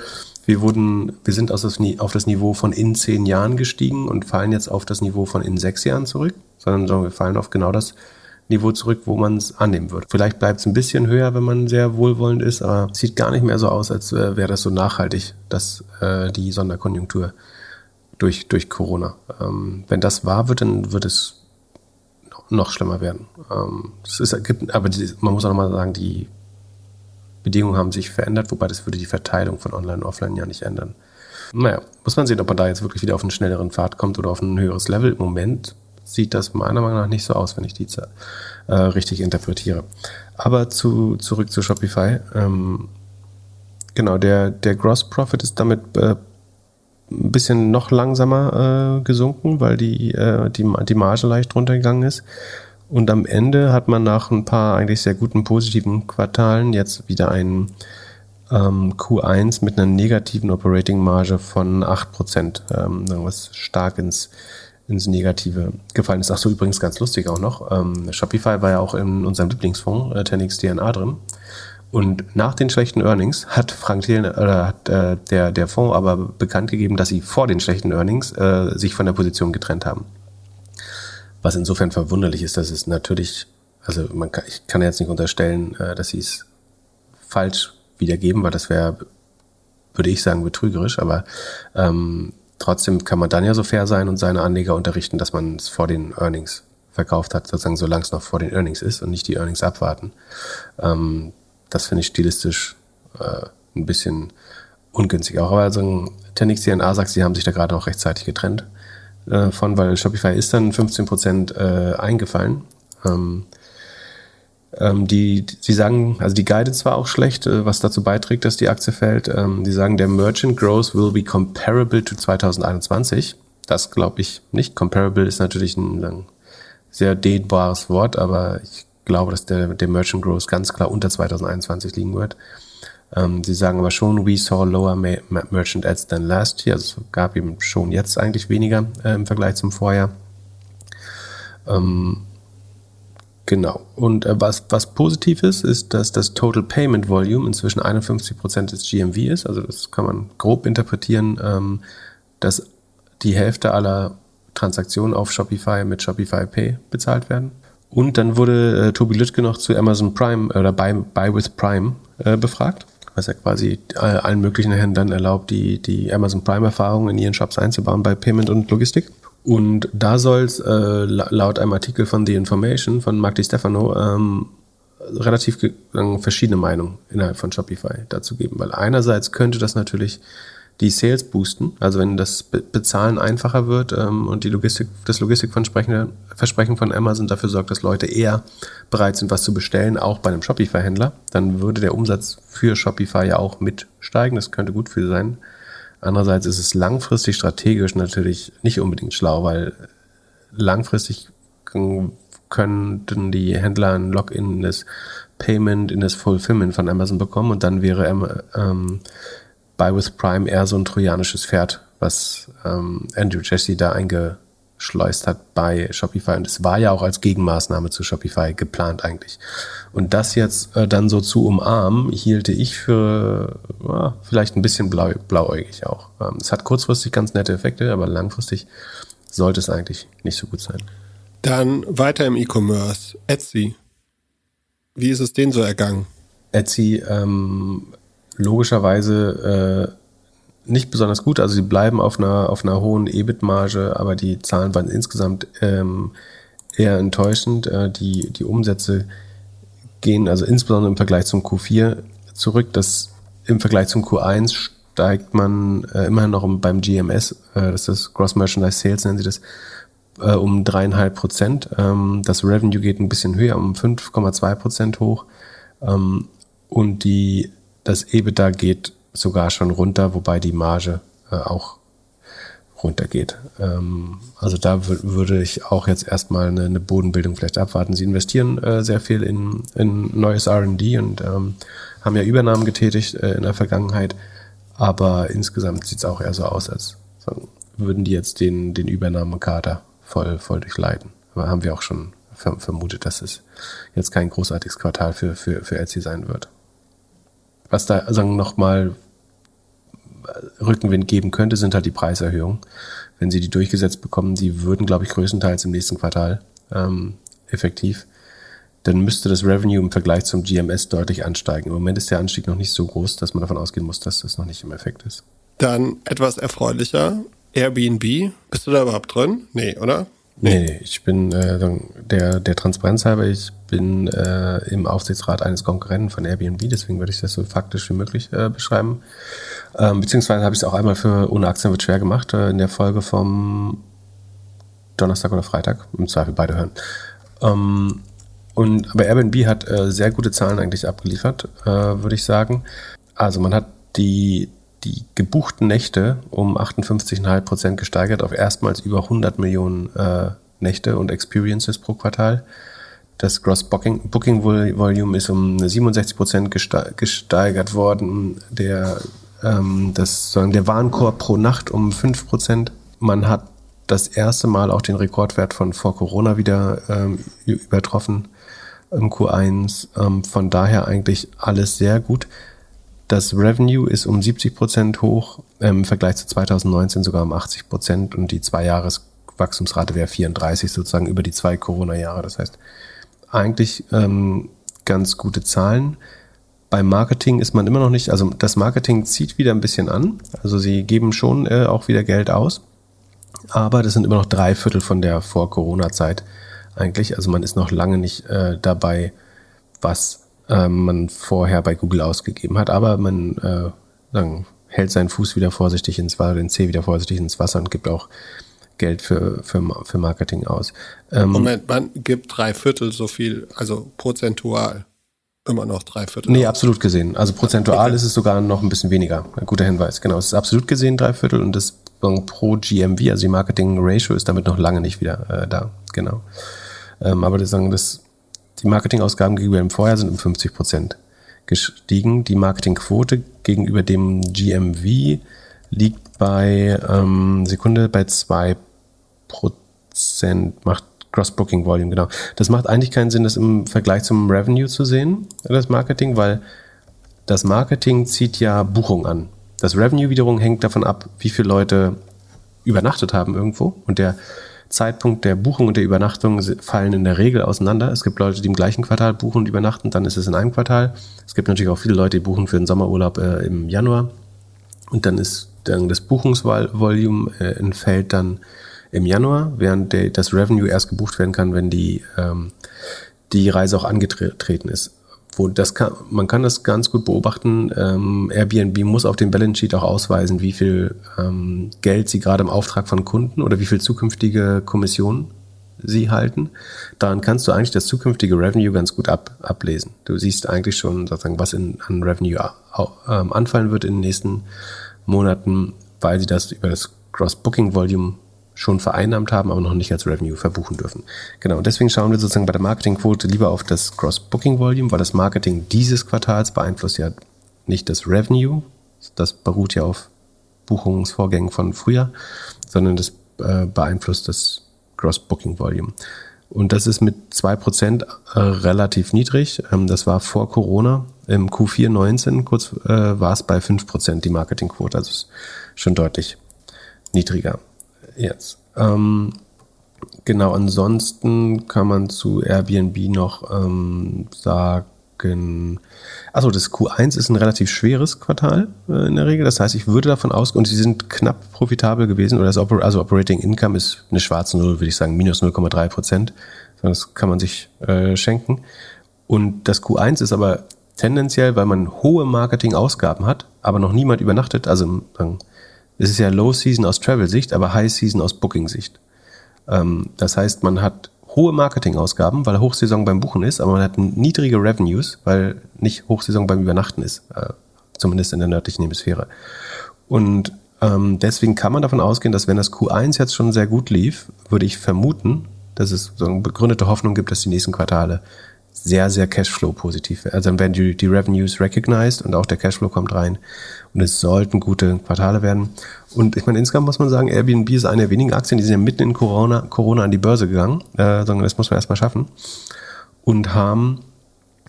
wir wurden, wir sind das, auf das Niveau von in zehn Jahren gestiegen und fallen jetzt auf das Niveau von in sechs Jahren zurück, sondern wir fallen auf genau das Niveau zurück, wo man es annehmen wird. Vielleicht bleibt es ein bisschen höher, wenn man sehr wohlwollend ist, aber es sieht gar nicht mehr so aus, als äh, wäre das so nachhaltig, dass äh, die Sonderkonjunktur durch, durch Corona. Ähm, wenn das wahr wird, dann wird es noch schlimmer werden. Ähm, das ist, aber die, man muss auch nochmal sagen, die Bedingungen haben sich verändert, wobei das würde die Verteilung von Online und Offline ja nicht ändern. Naja, muss man sehen, ob man da jetzt wirklich wieder auf einen schnelleren Pfad kommt oder auf ein höheres Level. Im Moment sieht das meiner Meinung nach nicht so aus, wenn ich die äh, richtig interpretiere. Aber zu, zurück zu Shopify. Ähm, genau, der, der Gross Profit ist damit äh, ein bisschen noch langsamer äh, gesunken, weil die, äh, die, die Marge leicht runtergegangen ist. Und am Ende hat man nach ein paar eigentlich sehr guten positiven Quartalen jetzt wieder ein ähm, Q1 mit einer negativen Operating Marge von 8%, ähm, was stark ins, ins Negative gefallen ist. Ach so, übrigens ganz lustig auch noch. Ähm, Shopify war ja auch in unserem Lieblingsfonds, äh, 10x DNA drin. Und nach den schlechten Earnings hat Frank Thelen, oder hat äh, der, der Fonds aber bekannt gegeben, dass sie vor den schlechten Earnings äh, sich von der Position getrennt haben. Was insofern verwunderlich ist, dass es natürlich, also man kann, ich kann jetzt nicht unterstellen, äh, dass sie es falsch wiedergeben, weil das wäre, würde ich sagen, betrügerisch, aber ähm, trotzdem kann man dann ja so fair sein und seine Anleger unterrichten, dass man es vor den Earnings verkauft hat, sozusagen solange es noch vor den Earnings ist und nicht die Earnings abwarten. Ähm, das finde ich stilistisch äh, ein bisschen ungünstig. Auch aber also, Tenix DNA sagt, sie haben sich da gerade auch rechtzeitig getrennt äh, von, weil Shopify ist dann 15% äh, eingefallen. Ähm, ähm, die, sie sagen, also die Guidance war auch schlecht, äh, was dazu beiträgt, dass die Aktie fällt. Ähm, die sagen, der Merchant Growth will be comparable to 2021. Das glaube ich nicht. Comparable ist natürlich ein, ein sehr dehnbares Wort, aber ich glaube, dass der, der Merchant Growth ganz klar unter 2021 liegen wird. Ähm, sie sagen aber schon, we saw lower merchant ads than last year. Also es gab eben schon jetzt eigentlich weniger äh, im Vergleich zum Vorjahr. Ähm, genau. Und äh, was, was positiv ist, ist, dass das Total Payment Volume inzwischen 51% des GMV ist. Also das kann man grob interpretieren, ähm, dass die Hälfte aller Transaktionen auf Shopify mit Shopify Pay bezahlt werden. Und dann wurde äh, Tobi Lüttke noch zu Amazon Prime oder Buy, Buy with Prime äh, befragt was ja quasi allen möglichen Händlern erlaubt, die, die Amazon Prime-Erfahrung in ihren Shops einzubauen bei Payment und Logistik. Und da soll es äh, laut einem Artikel von The Information von Mark Di Stefano ähm, relativ verschiedene Meinungen innerhalb von Shopify dazu geben, weil einerseits könnte das natürlich die Sales boosten, also wenn das Bezahlen einfacher wird ähm, und die Logistik, das Logistikversprechen von Amazon dafür sorgt, dass Leute eher bereit sind, was zu bestellen, auch bei einem Shopify-Händler, dann würde der Umsatz für Shopify ja auch mitsteigen. Das könnte gut für sein. Andererseits ist es langfristig strategisch natürlich nicht unbedingt schlau, weil langfristig könnten die Händler ein Login in das Payment, in das Fulfillment von Amazon bekommen und dann wäre ähm, Buy with Prime eher so ein trojanisches Pferd, was ähm, Andrew Jesse da eingeschleust hat bei Shopify. Und es war ja auch als Gegenmaßnahme zu Shopify geplant eigentlich. Und das jetzt äh, dann so zu umarmen, hielte ich für ja, vielleicht ein bisschen blau, blauäugig auch. Ähm, es hat kurzfristig ganz nette Effekte, aber langfristig sollte es eigentlich nicht so gut sein. Dann weiter im E-Commerce. Etsy. Wie ist es denen so ergangen? Etsy ähm, logischerweise äh, nicht besonders gut. Also sie bleiben auf einer, auf einer hohen EBIT-Marge, aber die Zahlen waren insgesamt ähm, eher enttäuschend. Äh, die, die Umsätze gehen also insbesondere im Vergleich zum Q4 zurück. Das im Vergleich zum Q1 steigt man äh, immerhin noch beim GMS, äh, das ist das Gross Merchandise Sales, nennen sie das, äh, um dreieinhalb Prozent. Ähm, das Revenue geht ein bisschen höher, um 5,2 Prozent hoch. Ähm, und die das EBITDA geht sogar schon runter, wobei die Marge äh, auch runtergeht. Ähm, also da würde ich auch jetzt erstmal eine, eine, Bodenbildung vielleicht abwarten. Sie investieren äh, sehr viel in, in neues RD und ähm, haben ja Übernahmen getätigt äh, in der Vergangenheit, aber insgesamt sieht es auch eher so aus, als würden die jetzt den, den Übernahmekader voll, voll durchleiten. Aber haben wir auch schon vermutet, dass es jetzt kein großartiges Quartal für, für, für Etsy sein wird was da sagen nochmal Rückenwind geben könnte, sind halt die Preiserhöhungen. Wenn sie die durchgesetzt bekommen, die würden, glaube ich, größtenteils im nächsten Quartal ähm, effektiv, dann müsste das Revenue im Vergleich zum GMS deutlich ansteigen. Im Moment ist der Anstieg noch nicht so groß, dass man davon ausgehen muss, dass das noch nicht im Effekt ist. Dann etwas erfreulicher. Airbnb. Bist du da überhaupt drin? Nee, oder? Nee, nee ich bin äh, der, der Transparenz halber, ich bin äh, im Aufsichtsrat eines Konkurrenten von Airbnb, deswegen würde ich das so faktisch wie möglich äh, beschreiben. Ähm, beziehungsweise habe ich es auch einmal für Ohne Aktien wird schwer gemacht, äh, in der Folge vom Donnerstag oder Freitag, im Zweifel beide hören. Ähm, und, aber Airbnb hat äh, sehr gute Zahlen eigentlich abgeliefert, äh, würde ich sagen. Also man hat die, die gebuchten Nächte um 58,5 Prozent gesteigert auf erstmals über 100 Millionen äh, Nächte und Experiences pro Quartal. Das Gross Booking, Booking Volume ist um 67 Prozent gesteigert worden. Der, ähm, das, sagen, der Warenkorb pro Nacht um 5 Prozent. Man hat das erste Mal auch den Rekordwert von vor Corona wieder ähm, übertroffen im Q1. Ähm, von daher eigentlich alles sehr gut. Das Revenue ist um 70 Prozent hoch, im Vergleich zu 2019 sogar um 80 Prozent und die Zweijahreswachstumsrate wäre 34 sozusagen über die zwei Corona-Jahre. Das heißt, eigentlich ähm, ganz gute Zahlen. Beim Marketing ist man immer noch nicht, also das Marketing zieht wieder ein bisschen an. Also sie geben schon äh, auch wieder Geld aus. Aber das sind immer noch drei Viertel von der Vor-Corona-Zeit eigentlich. Also man ist noch lange nicht äh, dabei, was äh, man vorher bei Google ausgegeben hat. Aber man äh, sagen, hält seinen Fuß wieder vorsichtig ins Wasser, den C wieder vorsichtig ins Wasser und gibt auch Geld für, für, für Marketing aus. Ähm, Moment, man gibt drei Viertel so viel, also prozentual immer noch drei Viertel. Nee, absolut gesehen. Also prozentual okay. ist es sogar noch ein bisschen weniger. Ein guter Hinweis. Genau, es ist absolut gesehen drei Viertel und das pro GMV, also die Marketing Ratio ist damit noch lange nicht wieder äh, da. Genau. Ähm, aber das sagen, das, die Marketingausgaben gegenüber dem Vorjahr sind um 50 Prozent gestiegen. Die Marketingquote gegenüber dem GMV liegt bei ähm, Sekunde bei zwei Prozent macht Cross Booking Volume, genau. Das macht eigentlich keinen Sinn, das im Vergleich zum Revenue zu sehen, das Marketing, weil das Marketing zieht ja Buchung an. Das Revenue wiederum hängt davon ab, wie viele Leute übernachtet haben irgendwo und der Zeitpunkt der Buchung und der Übernachtung fallen in der Regel auseinander. Es gibt Leute, die im gleichen Quartal buchen und übernachten, dann ist es in einem Quartal. Es gibt natürlich auch viele Leute, die buchen für den Sommerurlaub äh, im Januar und dann ist dann das Buchungsvolumen äh, entfällt dann im Januar, während der, das Revenue erst gebucht werden kann, wenn die, ähm, die Reise auch angetreten ist. Wo das kann, man kann das ganz gut beobachten. Ähm, Airbnb muss auf dem Balance Sheet auch ausweisen, wie viel ähm, Geld sie gerade im Auftrag von Kunden oder wie viel zukünftige Kommissionen sie halten. Daran kannst du eigentlich das zukünftige Revenue ganz gut ab, ablesen. Du siehst eigentlich schon, sozusagen, was in, an Revenue ähm, anfallen wird in den nächsten Monaten, weil sie das über das Gross Booking Volume schon vereinnahmt haben, aber noch nicht als Revenue verbuchen dürfen. Genau, und deswegen schauen wir sozusagen bei der Marketingquote lieber auf das Gross Booking Volume, weil das Marketing dieses Quartals beeinflusst ja nicht das Revenue, das beruht ja auf Buchungsvorgängen von früher, sondern das äh, beeinflusst das Gross Booking Volume. Und das ist mit 2% äh, relativ niedrig. Ähm, das war vor Corona. Im Q4 19 kurz äh, war es bei 5% die Marketingquote. Also ist schon deutlich niedriger jetzt. Ähm, genau, ansonsten kann man zu Airbnb noch ähm, sagen, also das Q1 ist ein relativ schweres Quartal äh, in der Regel. Das heißt, ich würde davon ausgehen, und sie sind knapp profitabel gewesen, oder das Oper also Operating Income ist eine schwarze Null, würde ich sagen, minus 0,3 Prozent. Das kann man sich äh, schenken. Und das Q1 ist aber tendenziell, weil man hohe Marketingausgaben hat, aber noch niemand übernachtet, also es ist ja Low Season aus Travel-Sicht, aber High Season aus Booking-Sicht. Ähm, das heißt, man hat hohe Marketingausgaben, weil Hochsaison beim Buchen ist, aber man hat niedrige Revenues, weil nicht Hochsaison beim Übernachten ist, äh, zumindest in der nördlichen Hemisphäre. Und ähm, deswegen kann man davon ausgehen, dass wenn das Q1 jetzt schon sehr gut lief, würde ich vermuten, dass es so eine begründete Hoffnung gibt, dass die nächsten Quartale sehr, sehr Cashflow positiv werden. Also dann werden die, die Revenues recognized und auch der Cashflow kommt rein. Und es sollten gute Quartale werden. Und ich meine, insgesamt muss man sagen, Airbnb ist eine der wenigen Aktien, die sind ja mitten in Corona, Corona an die Börse gegangen, äh, sondern das muss man erstmal schaffen. Und haben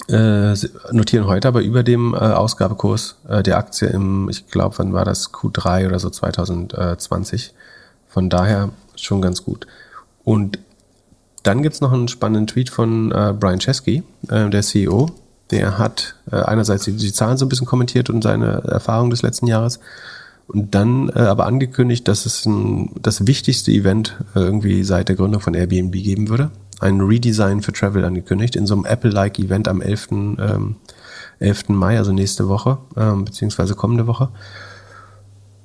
äh, notieren heute aber über dem äh, Ausgabekurs äh, der Aktie im, ich glaube, wann war das Q3 oder so 2020. Von daher schon ganz gut. Und dann gibt's noch einen spannenden Tweet von äh, Brian Chesky, äh, der CEO. Der hat äh, einerseits die, die, Zahlen so ein bisschen kommentiert und seine Erfahrung des letzten Jahres und dann äh, aber angekündigt, dass es ein, das wichtigste Event äh, irgendwie seit der Gründung von Airbnb geben würde. Ein Redesign für Travel angekündigt in so einem Apple-like Event am 11. Ähm, 11. Mai, also nächste Woche, ähm, beziehungsweise kommende Woche.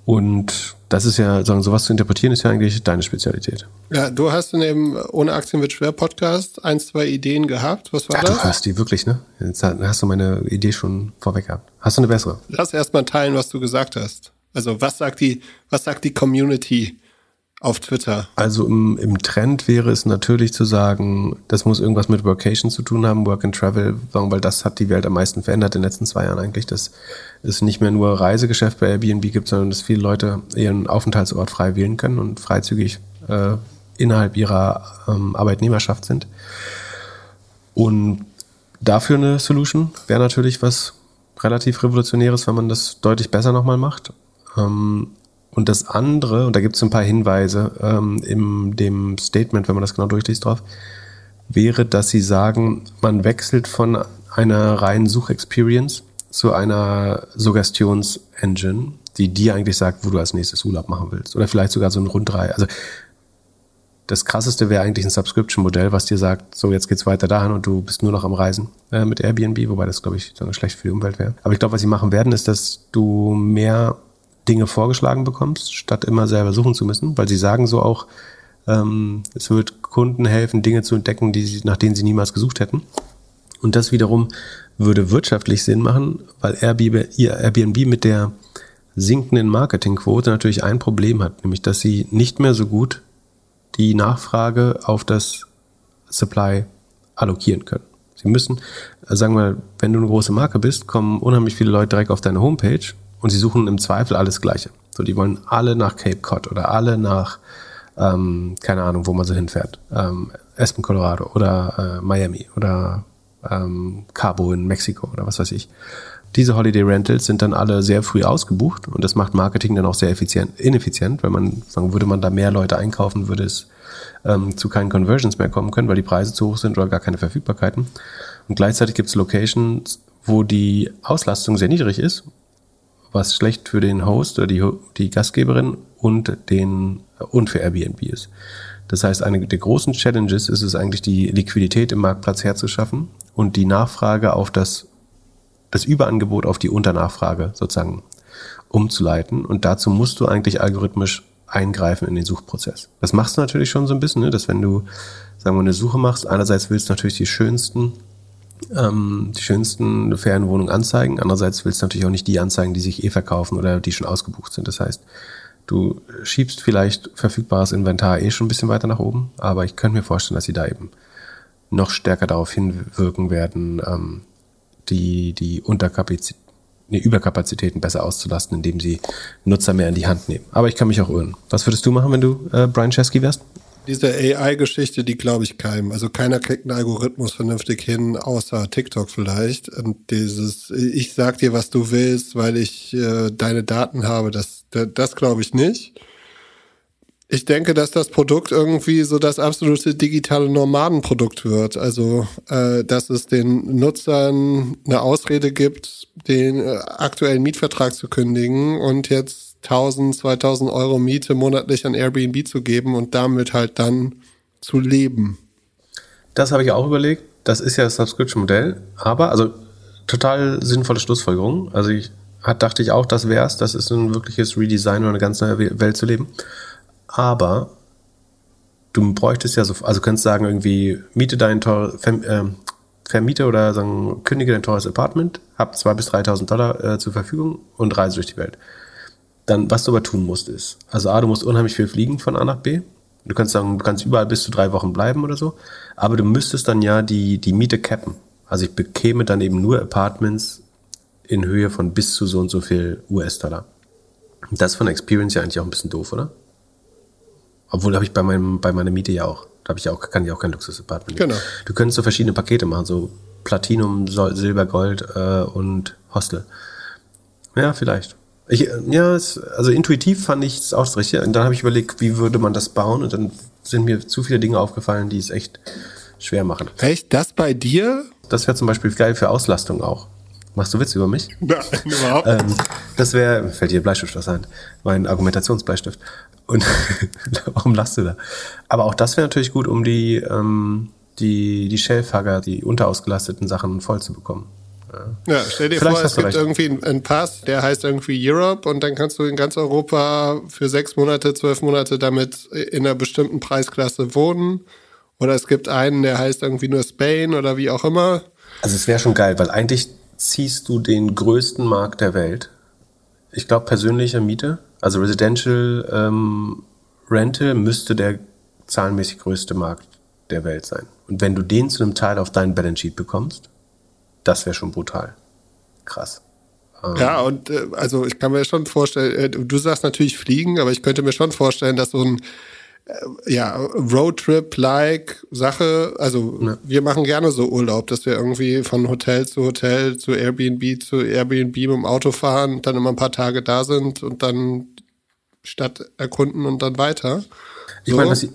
Und das ist ja, sagen, sowas zu interpretieren, ist ja eigentlich deine Spezialität. Ja, du hast in dem Ohne Aktien wird schwer Podcast ein, zwei Ideen gehabt. Was war ja, das? Du hast die wirklich, ne? Jetzt hast du meine Idee schon vorweg gehabt. Hast du eine bessere? Lass erstmal teilen, was du gesagt hast. Also, was sagt die, was sagt die Community? Auf Twitter? Also im, im Trend wäre es natürlich zu sagen, das muss irgendwas mit Workation zu tun haben, Work and Travel, weil das hat die Welt am meisten verändert in den letzten zwei Jahren eigentlich, dass es nicht mehr nur Reisegeschäft bei Airbnb gibt, sondern dass viele Leute ihren Aufenthaltsort frei wählen können und freizügig äh, innerhalb ihrer ähm, Arbeitnehmerschaft sind. Und dafür eine Solution wäre natürlich was relativ Revolutionäres, wenn man das deutlich besser nochmal macht. Ähm, und das andere, und da gibt es ein paar Hinweise ähm, in dem Statement, wenn man das genau durchliest drauf, wäre, dass sie sagen, man wechselt von einer reinen Suchexperience zu einer Suggestions-Engine, die dir eigentlich sagt, wo du als nächstes Urlaub machen willst. Oder vielleicht sogar so ein Rundrei. Also das krasseste wäre eigentlich ein Subscription-Modell, was dir sagt, so jetzt geht's weiter dahin und du bist nur noch am Reisen äh, mit Airbnb, wobei das, glaube ich, schlecht für die Umwelt wäre. Aber ich glaube, was sie machen werden, ist, dass du mehr Dinge vorgeschlagen bekommst, statt immer selber suchen zu müssen, weil sie sagen so auch, ähm, es wird Kunden helfen, Dinge zu entdecken, die sie, nach denen sie niemals gesucht hätten. Und das wiederum würde wirtschaftlich Sinn machen, weil Airbnb, mit der sinkenden Marketingquote natürlich ein Problem hat, nämlich dass sie nicht mehr so gut die Nachfrage auf das Supply allokieren können. Sie müssen, sagen wir, wenn du eine große Marke bist, kommen unheimlich viele Leute direkt auf deine Homepage und sie suchen im Zweifel alles Gleiche. So, die wollen alle nach Cape Cod oder alle nach, ähm, keine Ahnung, wo man so hinfährt. Ähm, Aspen, Colorado oder äh, Miami oder ähm, Cabo in Mexiko oder was weiß ich. Diese Holiday Rentals sind dann alle sehr früh ausgebucht und das macht Marketing dann auch sehr effizient, ineffizient, weil man sagen, würde man da mehr Leute einkaufen, würde es ähm, zu keinen Conversions mehr kommen können, weil die Preise zu hoch sind oder gar keine Verfügbarkeiten. Und gleichzeitig gibt es Locations, wo die Auslastung sehr niedrig ist was schlecht für den Host oder die, die Gastgeberin und den und für Airbnb ist. Das heißt, eine der großen Challenges ist es eigentlich, die Liquidität im Marktplatz herzuschaffen und die Nachfrage auf das, das Überangebot auf die Unternachfrage sozusagen umzuleiten. Und dazu musst du eigentlich algorithmisch eingreifen in den Suchprozess. Das machst du natürlich schon so ein bisschen, ne? dass wenn du, sagen wir, eine Suche machst, einerseits willst du natürlich die schönsten, ähm, die schönsten Ferienwohnungen anzeigen, andererseits willst du natürlich auch nicht die anzeigen, die sich eh verkaufen oder die schon ausgebucht sind. Das heißt, du schiebst vielleicht verfügbares Inventar eh schon ein bisschen weiter nach oben, aber ich könnte mir vorstellen, dass sie da eben noch stärker darauf hinwirken werden, ähm, die, die Unterkapazität nee, Überkapazitäten besser auszulasten, indem sie Nutzer mehr in die Hand nehmen. Aber ich kann mich auch irren. Was würdest du machen, wenn du äh, Brian Chesky wärst? Diese AI-Geschichte, die glaube ich keinem. Also keiner kriegt einen Algorithmus vernünftig hin, außer TikTok vielleicht. Und dieses, ich sag dir, was du willst, weil ich äh, deine Daten habe, das, das, glaube ich nicht. Ich denke, dass das Produkt irgendwie so das absolute digitale Nomadenprodukt wird. Also, äh, dass es den Nutzern eine Ausrede gibt, den äh, aktuellen Mietvertrag zu kündigen und jetzt 1000, 2000 Euro Miete monatlich an Airbnb zu geben und damit halt dann zu leben. Das habe ich auch überlegt. Das ist ja das Subscription-Modell. Aber, also, total sinnvolle Schlussfolgerung. Also, ich hat, dachte ich auch, das wär's. Das ist ein wirkliches Redesign oder eine ganz neue Welt zu leben aber du bräuchtest ja so, also könntest sagen, irgendwie miete dein teures, verm, äh, vermiete oder sagen, kündige dein teures Apartment, hab 2.000 bis 3.000 Dollar äh, zur Verfügung und reise durch die Welt. Dann, was du aber tun musst, ist, also A, du musst unheimlich viel fliegen von A nach B. Du kannst sagen, du kannst überall bis zu drei Wochen bleiben oder so. Aber du müsstest dann ja die, die Miete cappen. Also ich bekäme dann eben nur Apartments in Höhe von bis zu so und so viel US-Dollar. Das ist von Experience ja eigentlich auch ein bisschen doof, oder? Obwohl habe ich bei meinem bei meiner Miete ja auch. Da habe ich ja auch kann ich auch kein Luxus-Apartment. Genau. Du könntest so verschiedene Pakete machen, so Platinum, Silber, Gold äh, und Hostel. Ja, vielleicht. Ich, ja, es, also intuitiv fand ich es auch das Richtige. Und dann habe ich überlegt, wie würde man das bauen? Und dann sind mir zu viele Dinge aufgefallen, die es echt schwer machen. Echt? Das bei dir? Das wäre zum Beispiel geil für Auslastung auch. Machst du Witz über mich? [LAUGHS] Nein, überhaupt ähm, Das wäre, fällt dir Bleistift aus Hand, mein Argumentationsbleistift. Und [LAUGHS] warum lachst du da? Aber auch das wäre natürlich gut, um die, ähm, die, die Shellfagger, die unterausgelasteten Sachen voll zu bekommen. Ja, stell dir Vielleicht vor, es gibt recht. irgendwie einen Pass, der heißt irgendwie Europe und dann kannst du in ganz Europa für sechs Monate, zwölf Monate damit in einer bestimmten Preisklasse wohnen. Oder es gibt einen, der heißt irgendwie nur Spain oder wie auch immer. Also es wäre schon geil, weil eigentlich ziehst du den größten Markt der Welt. Ich glaube, persönliche Miete, also Residential ähm, Rental müsste der zahlenmäßig größte Markt der Welt sein. Und wenn du den zu einem Teil auf deinen Balance Sheet bekommst, das wäre schon brutal. Krass. Ähm. Ja, und äh, also ich kann mir schon vorstellen, äh, du sagst natürlich fliegen, aber ich könnte mir schon vorstellen, dass so ein äh, ja, Roadtrip-like Sache. Also ja. wir machen gerne so Urlaub, dass wir irgendwie von Hotel zu Hotel zu Airbnb zu Airbnb mit dem Auto fahren, dann immer ein paar Tage da sind und dann Stadt erkunden und dann weiter. Ich meine, was Sie,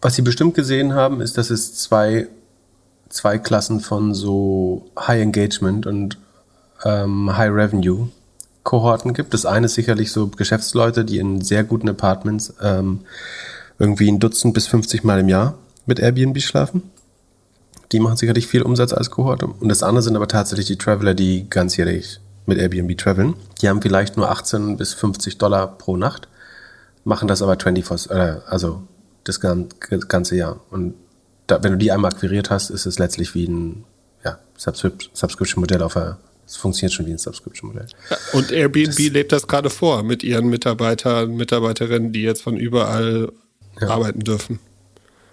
was Sie bestimmt gesehen haben, ist, dass es zwei, zwei Klassen von so High Engagement und ähm, High Revenue Kohorten gibt. Das eine ist sicherlich so Geschäftsleute, die in sehr guten Apartments ähm, irgendwie ein Dutzend bis 50 Mal im Jahr mit Airbnb schlafen. Die machen sicherlich viel Umsatz als Kohorte. Und das andere sind aber tatsächlich die Traveler, die ganzjährig mit Airbnb traveln. Die haben vielleicht nur 18 bis 50 Dollar pro Nacht, machen das aber 24, äh, also das ganze Jahr. Und da, wenn du die einmal akquiriert hast, ist es letztlich wie ein ja, Subscription-Modell auf einer es funktioniert schon wie ein Subscription-Modell. Ja, und Airbnb das, lebt das gerade vor mit ihren Mitarbeitern, Mitarbeiterinnen, die jetzt von überall ja. arbeiten dürfen.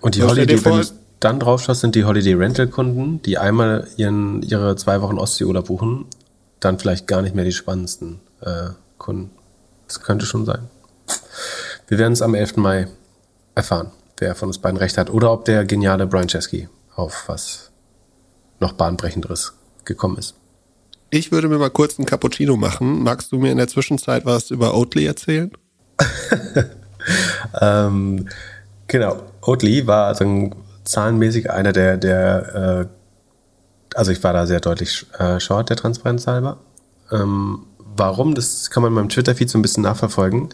Und die so, Holiday, wenn du dann drauf schaust, sind die Holiday Rental Kunden, die einmal ihren, ihre zwei Wochen Ostseeurlaub buchen, dann vielleicht gar nicht mehr die spannendsten äh, Kunden. Das könnte schon sein. Wir werden es am 11. Mai erfahren, wer von uns beiden recht hat oder ob der geniale Brian Chesky auf was noch bahnbrechenderes gekommen ist. Ich würde mir mal kurz einen Cappuccino machen. Magst du mir in der Zwischenzeit was über Oatly erzählen? [LAUGHS] ähm, genau, Oatly war also zahlenmäßig einer der, der äh, also ich war da sehr deutlich äh, short, der Transparenz halber. Ähm, warum? Das kann man in meinem Twitter-Feed so ein bisschen nachverfolgen.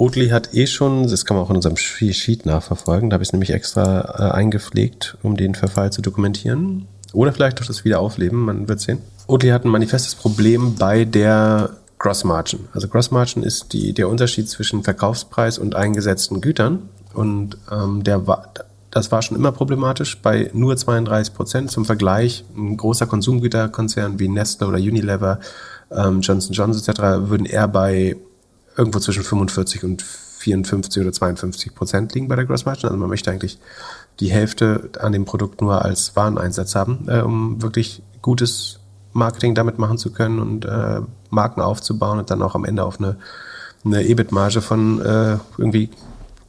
Oatly hat eh schon, das kann man auch in unserem Sheet nachverfolgen, da habe ich es nämlich extra äh, eingepflegt, um den Verfall zu dokumentieren. Oder vielleicht durch das Wiederaufleben, man wird sehen. Oatly hat ein manifestes Problem bei der Gross Margin. Also Gross Margin ist die, der Unterschied zwischen Verkaufspreis und eingesetzten Gütern. Und ähm, der war, das war schon immer problematisch bei nur 32 Prozent. Zum Vergleich, ein großer Konsumgüterkonzern wie Nestle oder Unilever, ähm, Johnson Johnson etc. würden eher bei irgendwo zwischen 45 und 54 oder 52 Prozent liegen bei der Gross Margin. Also man möchte eigentlich die Hälfte an dem Produkt nur als Wareneinsatz haben, äh, um wirklich gutes Marketing damit machen zu können und äh, Marken aufzubauen und dann auch am Ende auf eine, eine EBIT-Marge von äh, irgendwie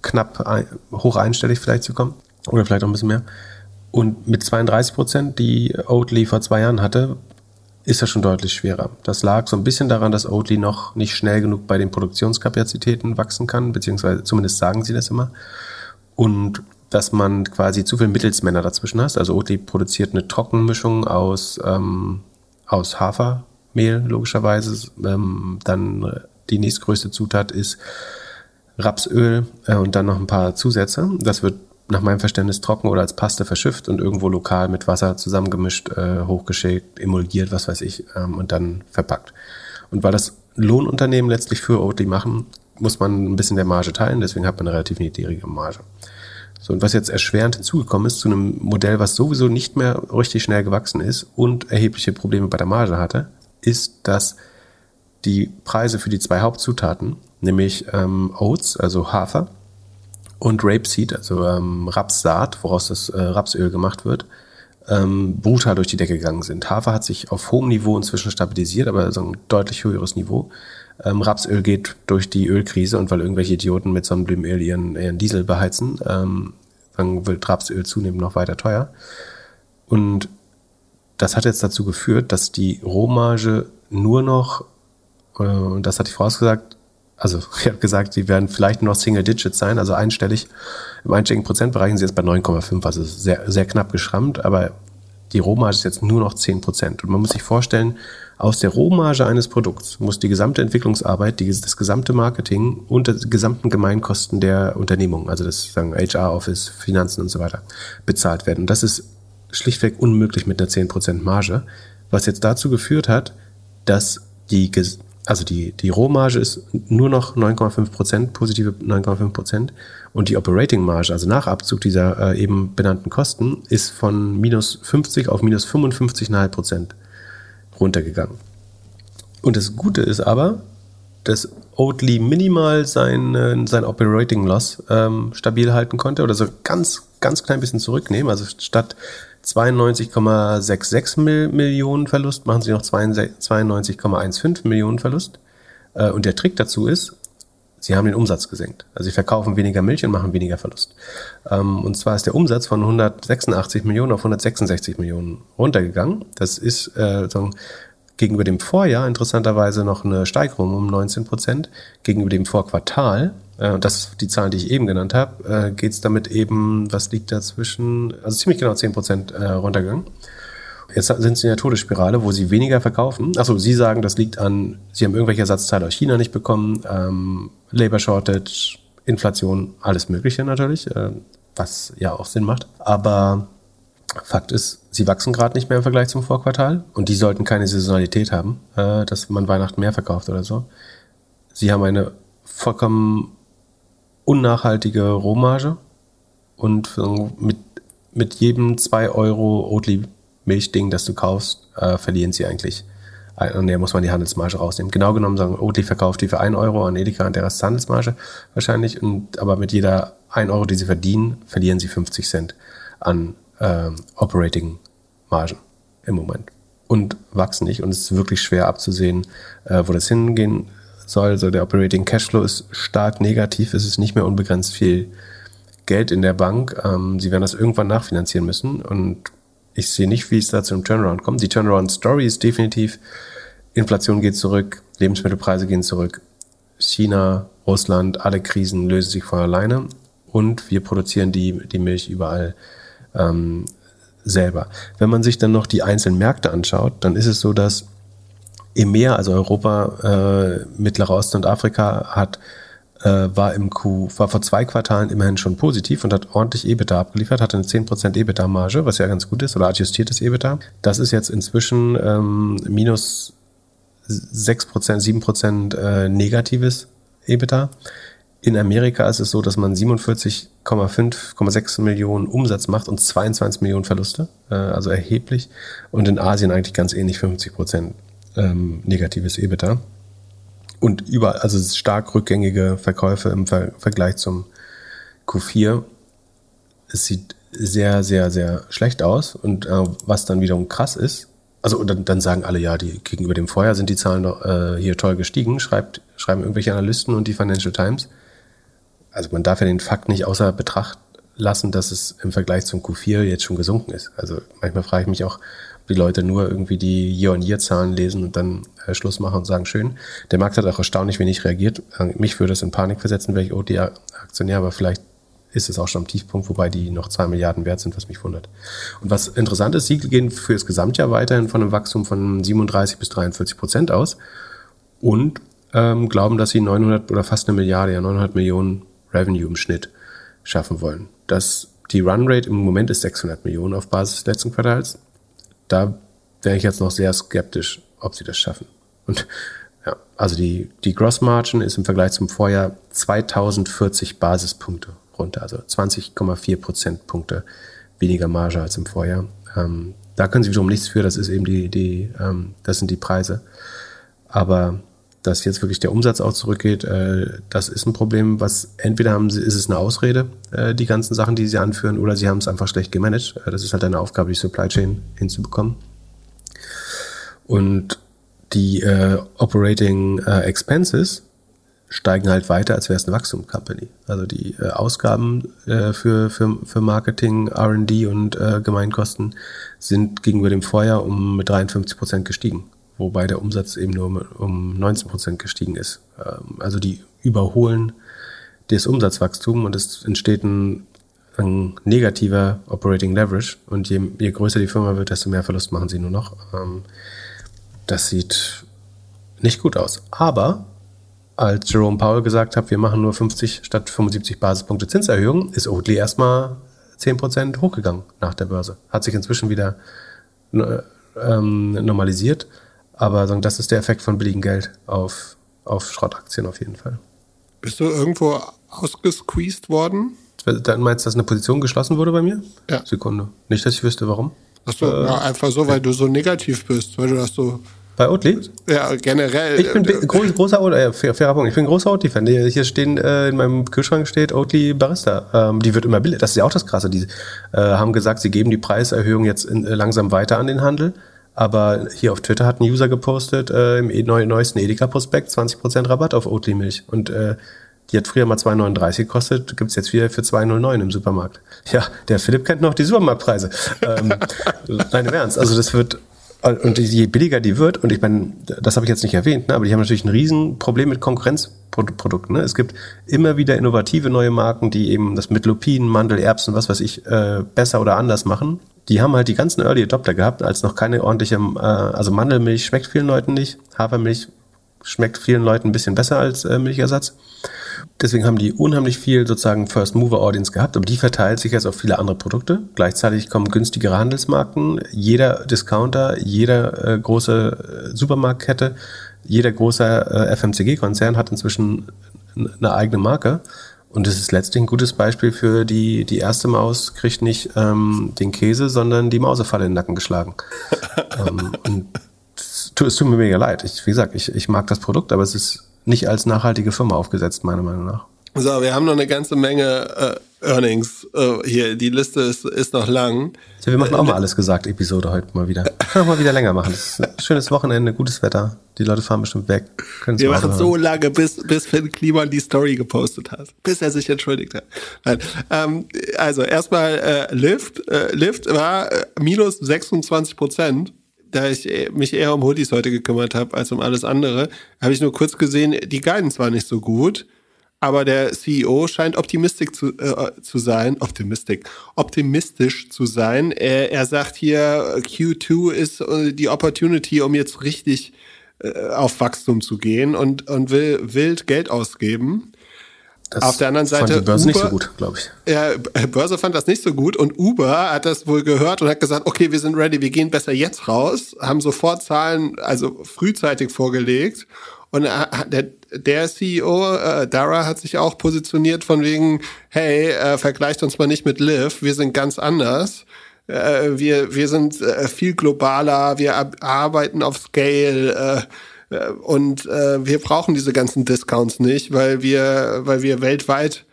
knapp ein, hoch einstellig vielleicht zu kommen. Oder vielleicht auch ein bisschen mehr. Und mit 32 Prozent, die Oatly vor zwei Jahren hatte, ist das schon deutlich schwerer. Das lag so ein bisschen daran, dass Oatly noch nicht schnell genug bei den Produktionskapazitäten wachsen kann, beziehungsweise zumindest sagen sie das immer. Und dass man quasi zu viele Mittelsmänner dazwischen hast. Also Oatly produziert eine Trockenmischung aus, ähm, aus Hafermehl, logischerweise. Ähm, dann die nächstgrößte Zutat ist Rapsöl äh, und dann noch ein paar Zusätze. Das wird nach meinem Verständnis trocken oder als Paste verschifft und irgendwo lokal mit Wasser zusammengemischt, äh, hochgeschickt, emulgiert, was weiß ich, ähm, und dann verpackt. Und weil das Lohnunternehmen letztlich für Oatly machen, muss man ein bisschen der Marge teilen, deswegen hat man eine relativ niedrige Marge. So, und was jetzt erschwerend hinzugekommen ist zu einem Modell, was sowieso nicht mehr richtig schnell gewachsen ist und erhebliche Probleme bei der Marge hatte, ist, dass die Preise für die zwei Hauptzutaten, nämlich ähm, Oats, also Hafer, und Rapeseed, also ähm, Rapssaat, woraus das äh, Rapsöl gemacht wird, ähm, brutal durch die Decke gegangen sind. Hafer hat sich auf hohem Niveau inzwischen stabilisiert, aber so ein deutlich höheres Niveau. Ähm, Rapsöl geht durch die Ölkrise und weil irgendwelche Idioten mit Sonnenblumenöl ihren, ihren Diesel beheizen, ähm, dann wird Rapsöl zunehmend noch weiter teuer. Und das hat jetzt dazu geführt, dass die Rohmarge nur noch, äh, und das hat die vorausgesagt, also [LAUGHS] ich habe gesagt, sie werden vielleicht nur noch Single Digits sein, also einstellig. Im einstelligen Prozentbereich sind sie jetzt bei 9,5, also sehr, sehr knapp geschrammt, aber die Rohmarge ist jetzt nur noch 10 Prozent. Und man muss sich vorstellen, aus der Rohmarge eines Produkts muss die gesamte Entwicklungsarbeit, die, das gesamte Marketing und die gesamten Gemeinkosten der Unternehmung, also das sagen HR-Office, Finanzen und so weiter, bezahlt werden. Und das ist schlichtweg unmöglich mit einer 10% Marge, was jetzt dazu geführt hat, dass die also die, die Rohmarge ist nur noch 9,5 Prozent, positive 9,5 Prozent. Und die Operating Marge, also nach Abzug dieser äh, eben benannten Kosten, ist von minus 50 auf minus 55,5 Prozent runtergegangen. Und das Gute ist aber, dass Oatly minimal sein, äh, sein Operating Loss ähm, stabil halten konnte oder so ganz, ganz klein bisschen zurücknehmen. Also statt 92,66 Millionen Verlust, machen sie noch 92,15 Millionen Verlust. Äh, und der Trick dazu ist, sie haben den Umsatz gesenkt. Also sie verkaufen weniger Milch und machen weniger Verlust. Ähm, und zwar ist der Umsatz von 186 Millionen auf 166 Millionen runtergegangen. Das ist äh, gegenüber dem Vorjahr interessanterweise noch eine Steigerung um 19 Prozent. Gegenüber dem Vorquartal äh, das ist die Zahlen, die ich eben genannt habe, äh, geht es damit eben, was liegt dazwischen, also ziemlich genau 10 Prozent äh, runtergegangen. Jetzt sind sie in der Todesspirale, wo sie weniger verkaufen. Achso, Sie sagen, das liegt an, Sie haben irgendwelche Ersatzteile aus China nicht bekommen, ähm, Labor Shortage, Inflation, alles Mögliche natürlich, äh, was ja auch Sinn macht. Aber Fakt ist, sie wachsen gerade nicht mehr im Vergleich zum Vorquartal und die sollten keine Saisonalität haben, äh, dass man Weihnachten mehr verkauft oder so. Sie haben eine vollkommen unnachhaltige Rohmarge und mit, mit jedem 2 Euro Oatly Milchding, das du kaufst, äh, verlieren sie eigentlich. Und der muss man die Handelsmarge rausnehmen. Genau genommen sagen, Oatly verkauft die für 1 Euro an Edeka und der Rest Handelsmarge wahrscheinlich. Und, aber mit jeder 1 Euro, die sie verdienen, verlieren sie 50 Cent an ähm, Operating Margen im Moment. Und wachsen nicht. Und es ist wirklich schwer abzusehen, äh, wo das hingehen soll. Also der Operating Cashflow ist stark negativ. Es ist nicht mehr unbegrenzt viel Geld in der Bank. Ähm, sie werden das irgendwann nachfinanzieren müssen. Und ich sehe nicht, wie es da zu einem Turnaround kommt. Die Turnaround-Story ist definitiv, Inflation geht zurück, Lebensmittelpreise gehen zurück. China, Russland, alle Krisen lösen sich von alleine. Und wir produzieren die, die Milch überall ähm, selber. Wenn man sich dann noch die einzelnen Märkte anschaut, dann ist es so, dass EMEA, also Europa, äh, Mittlerer Osten und Afrika, hat äh, war im Q, war vor zwei Quartalen immerhin schon positiv und hat ordentlich EBITDA abgeliefert, hatte eine 10% EBITDA-Marge, was ja ganz gut ist, oder adjustiertes EBITDA. Das ist jetzt inzwischen ähm, minus 6%, 7% äh, negatives EBITDA. In Amerika ist es so, dass man 47,5,6 Millionen Umsatz macht und 22 Millionen Verluste, äh, also erheblich. Und in Asien eigentlich ganz ähnlich 50 Prozent ähm, negatives EBITDA. Und überall, also stark rückgängige Verkäufe im Ver Vergleich zum Q4. Es sieht sehr, sehr, sehr schlecht aus. Und äh, was dann wiederum krass ist, also dann, dann sagen alle, ja, die gegenüber dem Vorjahr sind die Zahlen doch äh, hier toll gestiegen, schreibt, schreiben irgendwelche Analysten und die Financial Times. Also man darf ja den Fakt nicht außer Betracht lassen, dass es im Vergleich zum Q4 jetzt schon gesunken ist. Also manchmal frage ich mich auch, ob die Leute nur irgendwie die Year-on-Year-Zahlen lesen und dann äh, Schluss machen und sagen, schön. Der Markt hat auch erstaunlich wenig reagiert. Äh, mich würde das in Panik versetzen, wäre ich OT-Aktionär, aber vielleicht ist es auch schon am Tiefpunkt, wobei die noch zwei Milliarden wert sind, was mich wundert. Und was interessant ist, sie gehen für das Gesamtjahr weiterhin von einem Wachstum von 37 bis 43 Prozent aus und ähm, glauben, dass sie 900 oder fast eine Milliarde, ja 900 Millionen Revenue im Schnitt schaffen wollen. Das, die Runrate im Moment ist 600 Millionen auf Basis des letzten Quartals. Da wäre ich jetzt noch sehr skeptisch, ob sie das schaffen. Und ja, also die, die Gross Margin ist im Vergleich zum Vorjahr 2040 Basispunkte runter, also 20,4 Prozentpunkte weniger Marge als im Vorjahr. Ähm, da können sie wiederum nichts für, das ist eben die, die ähm, das sind die Preise. Aber dass jetzt wirklich der Umsatz auch zurückgeht, äh, das ist ein Problem, was entweder haben sie, ist es eine Ausrede, äh, die ganzen Sachen, die sie anführen, oder sie haben es einfach schlecht gemanagt. Äh, das ist halt eine Aufgabe, die Supply Chain hinzubekommen. Und die äh, Operating äh, Expenses steigen halt weiter, als wäre es eine Wachstum-Company. Also die äh, Ausgaben äh, für, für, für Marketing, R&D und äh, Gemeinkosten sind gegenüber dem Vorjahr um 53 Prozent gestiegen, wobei der Umsatz eben nur um 19 Prozent gestiegen ist. Ähm, also die überholen das Umsatzwachstum und es entsteht ein, ein negativer Operating Leverage und je, je größer die Firma wird, desto mehr Verlust machen sie nur noch. Ähm, das sieht nicht gut aus. Aber als Jerome Powell gesagt hat, wir machen nur 50 statt 75 Basispunkte Zinserhöhung, ist Oatly erstmal 10% hochgegangen nach der Börse. Hat sich inzwischen wieder ähm, normalisiert. Aber das ist der Effekt von billigem Geld auf, auf Schrottaktien auf jeden Fall. Bist du irgendwo ausgesqueezed worden? Dann meinst du, dass eine Position geschlossen wurde bei mir? Ja. Sekunde. Nicht, dass ich wüsste, warum. Achso, äh, ja, einfach so, weil du so negativ bist, weil du das so bei Oatly? Ja, generell. Ich bin äh, groß, großer Oatly, äh, fair, fairer Punkt. Ich bin großer Oatly-Fan. Hier stehen, äh, in meinem Kühlschrank steht Oatly Barista. Ähm, die wird immer billiger. Das ist ja auch das Krasse. Die äh, haben gesagt, sie geben die Preiserhöhung jetzt in, äh, langsam weiter an den Handel. Aber hier auf Twitter hat ein User gepostet, äh, im e neu, neuesten Edeka-Prospekt 20% Rabatt auf Oatly-Milch. Und äh, die hat früher mal 2,39 gekostet, gibt's jetzt wieder für 2,09 im Supermarkt. Ja, der Philipp kennt noch die Supermarktpreise. ähm, [LAUGHS] nein, im Ernst. Also das wird und je billiger die wird, und ich meine, das habe ich jetzt nicht erwähnt, ne, aber die haben natürlich ein Riesenproblem mit Konkurrenzprodukten. Ne? Es gibt immer wieder innovative neue Marken, die eben das mit Lupinen, Mandel, Erbsen, was weiß ich, äh, besser oder anders machen. Die haben halt die ganzen Early Adopter gehabt, als noch keine ordentliche, äh, also Mandelmilch schmeckt vielen Leuten nicht, Hafermilch schmeckt vielen Leuten ein bisschen besser als äh, Milchersatz. Deswegen haben die unheimlich viel sozusagen First Mover Audience gehabt, aber die verteilt sich jetzt auf viele andere Produkte. Gleichzeitig kommen günstigere Handelsmarken. Jeder Discounter, jeder äh, große äh, Supermarktkette, jeder große äh, FMCG-Konzern hat inzwischen eine eigene Marke. Und das ist letztlich ein gutes Beispiel für die, die erste Maus kriegt nicht ähm, den Käse, sondern die Mausefalle in den Nacken geschlagen. [LAUGHS] ähm, und es tut mir mega leid. Ich, wie gesagt, ich, ich mag das Produkt, aber es ist nicht als nachhaltige Firma aufgesetzt, meiner Meinung nach. So, wir haben noch eine ganze Menge äh, Earnings äh, hier. Die Liste ist, ist noch lang. Ja, wir machen auch mal alles gesagt, Episode heute mal wieder. Können wir mal wieder länger machen. Schönes Wochenende, gutes Wetter. Die Leute fahren bestimmt weg. wir machen so lange, bis, bis Finn Kliman die Story gepostet hat. Bis er sich entschuldigt hat. Nein. Ähm, also erstmal äh, Lyft. Äh, Lyft war äh, minus 26 Prozent da ich mich eher um Hoodies heute gekümmert habe als um alles andere, habe ich nur kurz gesehen, die Guidance war nicht so gut, aber der CEO scheint optimistisch zu, äh, zu sein, optimistisch, optimistisch zu sein. Er, er sagt hier, Q2 ist äh, die Opportunity, um jetzt richtig äh, auf Wachstum zu gehen und, und will wild Geld ausgeben. Das Auf der anderen Seite fand die Börse nicht Uber- so gut, glaube ich. Ja, Börse fand das nicht so gut und Uber hat das wohl gehört und hat gesagt, okay, wir sind ready, wir gehen besser jetzt raus, haben sofort Zahlen, also frühzeitig vorgelegt und hat- der, der CEO, äh, Dara, hat sich auch positioniert von wegen, hey, äh, vergleicht uns mal nicht mit Liv, wir sind ganz anders. Äh, wir, wir sind äh, viel globaler, wir arbeiten auf Scale, äh, äh, und äh, wir brauchen diese ganzen Discounts nicht, weil wir, weil wir weltweit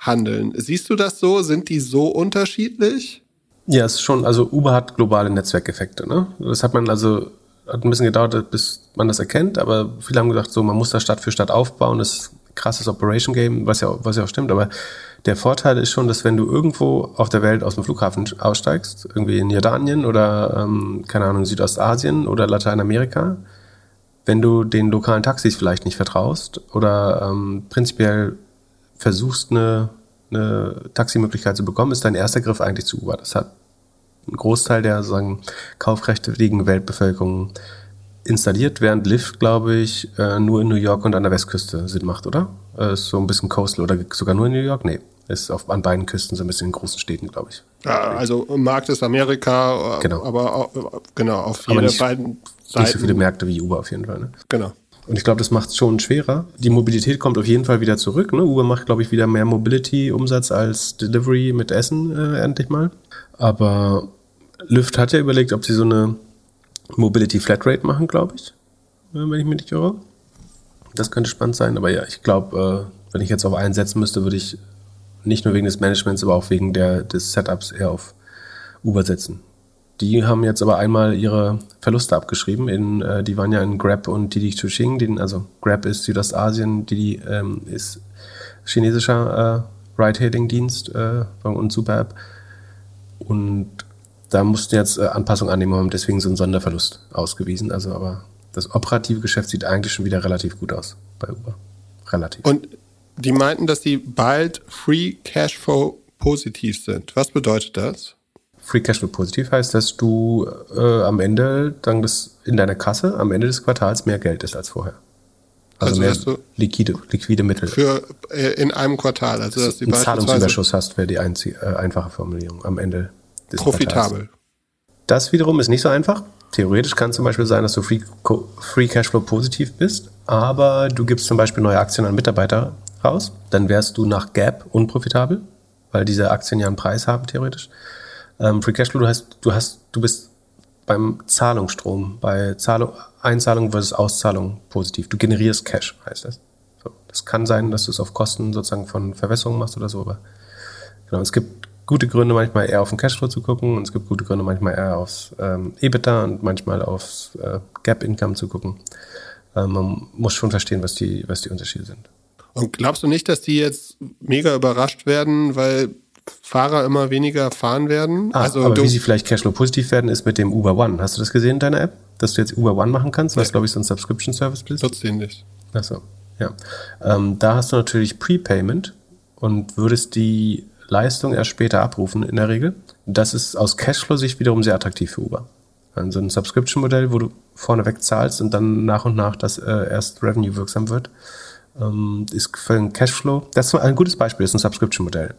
handeln. Siehst du das so? Sind die so unterschiedlich? Ja, es ist schon, also Uber hat globale Netzwerkeffekte, ne? Das hat man also, hat ein bisschen gedauert, bis man das erkennt, aber viele haben gesagt, so, man muss das Stadt für Stadt aufbauen, das ist ein krasses Operation Game, was ja, was ja auch stimmt, aber der Vorteil ist schon, dass wenn du irgendwo auf der Welt aus dem Flughafen aussteigst, irgendwie in Jordanien oder, ähm, keine Ahnung, Südostasien oder Lateinamerika, wenn du den lokalen Taxis vielleicht nicht vertraust oder ähm, prinzipiell versuchst, eine, eine Taximöglichkeit zu bekommen, ist dein erster Griff eigentlich zu Uber. Das hat einen Großteil der sagen, kaufkräftigen Weltbevölkerung installiert, während Lyft, glaube ich, äh, nur in New York und an der Westküste Sinn macht, oder? Äh, ist so ein bisschen coastal oder sogar nur in New York? Nee, ist auf, an beiden Küsten so ein bisschen in großen Städten, glaube ich. Ja, also Markt ist Amerika, äh, Genau. aber auch, genau auf Aber nicht- beiden Seiten. Nicht so viele Märkte wie Uber auf jeden Fall. Ne? Genau. Und ich glaube, das macht es schon schwerer. Die Mobilität kommt auf jeden Fall wieder zurück. Ne? Uber macht, glaube ich, wieder mehr Mobility-Umsatz als Delivery mit Essen äh, endlich mal. Aber Lyft hat ja überlegt, ob sie so eine Mobility Flatrate machen, glaube ich. Äh, wenn ich mich nicht irre. Das könnte spannend sein. Aber ja, ich glaube, äh, wenn ich jetzt auf einen setzen müsste, würde ich nicht nur wegen des Managements, aber auch wegen der, des Setups eher auf Uber setzen. Die haben jetzt aber einmal ihre Verluste abgeschrieben. In, äh, die waren ja in Grab und Didi Chuxing. Den, also Grab ist Südostasien, Didi ähm, ist chinesischer äh, Ride-Hailing-Dienst äh, und Super-App. Und da mussten jetzt äh, Anpassungen annehmen, haben deswegen so einen Sonderverlust ausgewiesen. Also aber das operative Geschäft sieht eigentlich schon wieder relativ gut aus bei Uber. Relativ. Und die meinten, dass die bald Free Cashflow positiv sind. Was bedeutet das? Free Cashflow positiv heißt, dass du äh, am Ende dann das in deiner Kasse am Ende des Quartals mehr Geld ist als vorher. Also, Also, mehr dass du- liquide, liquide Mittel. Für äh, in einem Quartal, also dass die einen beispielsweise Zahlungsüberschuss hast, wäre die einzige, äh, einfache Formulierung am Ende des Quartals. profitabel. Das wiederum ist nicht so einfach. Theoretisch kann zum Beispiel sein, dass du Free, Free Cashflow positiv bist, aber du gibst zum Beispiel neue Aktien an Mitarbeiter raus. Dann wärst du nach Gap unprofitabel, weil diese Aktien ja einen Preis haben, theoretisch. Ähm, Free Cashflow, du hast, du hast, du bist beim Zahlungsstrom, bei Zahlung, Einzahlung versus Auszahlung positiv. Du generierst Cash, heißt das. So. Das kann sein, dass du es auf Kosten sozusagen von Verwässerung machst oder so, aber Genau, es gibt gute Gründe, manchmal eher auf den Cashflow zu gucken und es gibt gute Gründe, manchmal eher aufs ähm, EBITDA und manchmal aufs äh, Gap-Income zu gucken. Ähm, man muss schon verstehen, was die, was die Unterschiede sind. Und glaubst du nicht, dass die jetzt mega überrascht werden, weil Fahrer immer weniger fahren werden? Ah, also aber wie sie vielleicht Cashflow positiv werden, ist mit dem Uber One. Hast du das gesehen in deiner App? Dass du jetzt Uber One machen kannst, was Nee. glaube ich so ein Subscription-Service ist? nutzt den nicht. Achso, ja. Ähm, da hast du natürlich Prepayment und würdest die Leistung erst später abrufen in der Regel. Das ist aus Cashflow-Sicht wiederum sehr attraktiv für Uber. Also ein Subscription-Modell, wo du vorneweg zahlst und dann nach und nach das äh, erst Revenue wirksam wird, ähm, ist für ein Cashflow, das ist ein gutes Beispiel, ist ein Subscription-Modell.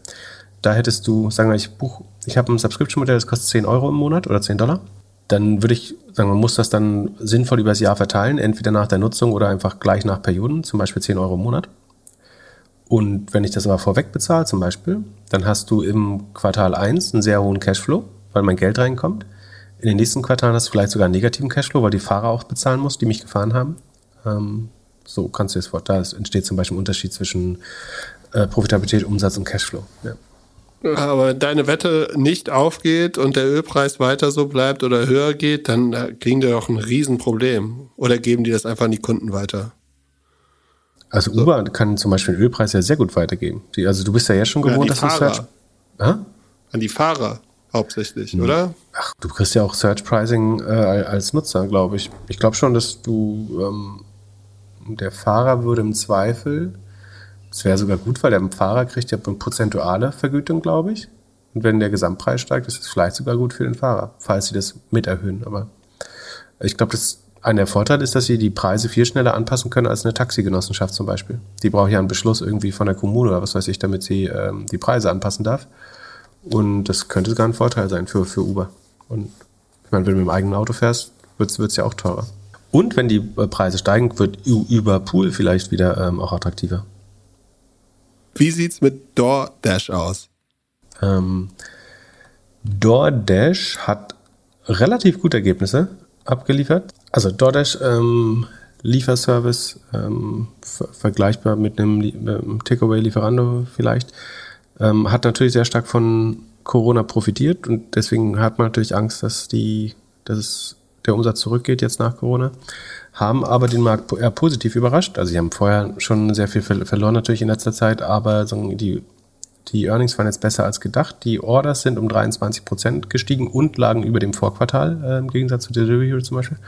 Da hättest du, sagen wir, ich buch, ich habe ein Subscription-Modell, das kostet 10 Euro im Monat oder 10 Dollar. Dann würde ich sagen, man muss das dann sinnvoll übers Jahr verteilen, entweder nach der Nutzung oder einfach gleich nach Perioden, zum Beispiel 10 Euro im Monat. Und wenn ich das aber vorweg bezahle, zum Beispiel, dann hast du im Quartal 1 einen sehr hohen Cashflow, weil mein Geld reinkommt. In den nächsten Quartalen hast du vielleicht sogar einen negativen Cashflow, weil die Fahrer auch bezahlen musst, die mich gefahren haben. Ähm, so kannst du es vor. Da entsteht zum Beispiel ein Unterschied zwischen äh, Profitabilität, Umsatz und Cashflow. Ja. Aber wenn deine Wette nicht aufgeht und der Ölpreis weiter so bleibt oder höher geht, dann äh, kriegen die doch ein Riesenproblem. Oder geben die das einfach an die Kunden weiter? Also Uber kann zum Beispiel den Ölpreis ja sehr gut weitergeben. Die, also du bist ja jetzt schon gewohnt, die dass du Fahrer. Search. Hä? An die Fahrer hauptsächlich, Hm. oder? Ach, du kriegst ja auch Search Pricing äh, als Nutzer, glaube ich. Ich glaube schon, dass du ähm, der Fahrer würde im Zweifel, das wäre sogar gut, weil der Fahrer kriegt ja eine prozentuale Vergütung, glaube ich. Und wenn der Gesamtpreis steigt, ist es vielleicht sogar gut für den Fahrer, falls sie das mit erhöhen. Aber ich glaube, das ein Vorteil ist, dass sie die Preise viel schneller anpassen können als eine Taxigenossenschaft zum Beispiel. Die braucht ja einen Beschluss irgendwie von der Kommune oder was weiß ich, damit sie ähm, die Preise anpassen darf. Und das könnte sogar ein Vorteil sein für, für Uber. Und ich meine, wenn du mit dem eigenen Auto fährst, wird es ja auch teurer. Und wenn die äh, Preise steigen, wird Uber Pool vielleicht wieder ähm, auch attraktiver. Wie sieht's mit DoorDash aus? Ähm, DoorDash hat relativ gute Ergebnisse abgeliefert. Also DoorDash ähm, Lieferservice, ähm, ver vergleichbar mit einem, einem Takeaway-Lieferando vielleicht, ähm, hat natürlich sehr stark von Corona profitiert und deswegen hat man natürlich Angst, dass die, dass es, der Umsatz zurückgeht jetzt nach Corona. Haben aber den Markt eher positiv überrascht. Also sie haben vorher schon sehr viel verloren natürlich in letzter Zeit, aber die die Earnings waren jetzt besser als gedacht. Die Orders sind um 23 Prozent gestiegen und lagen über dem Vorquartal äh, im Gegensatz zu Delivery zum Beispiel.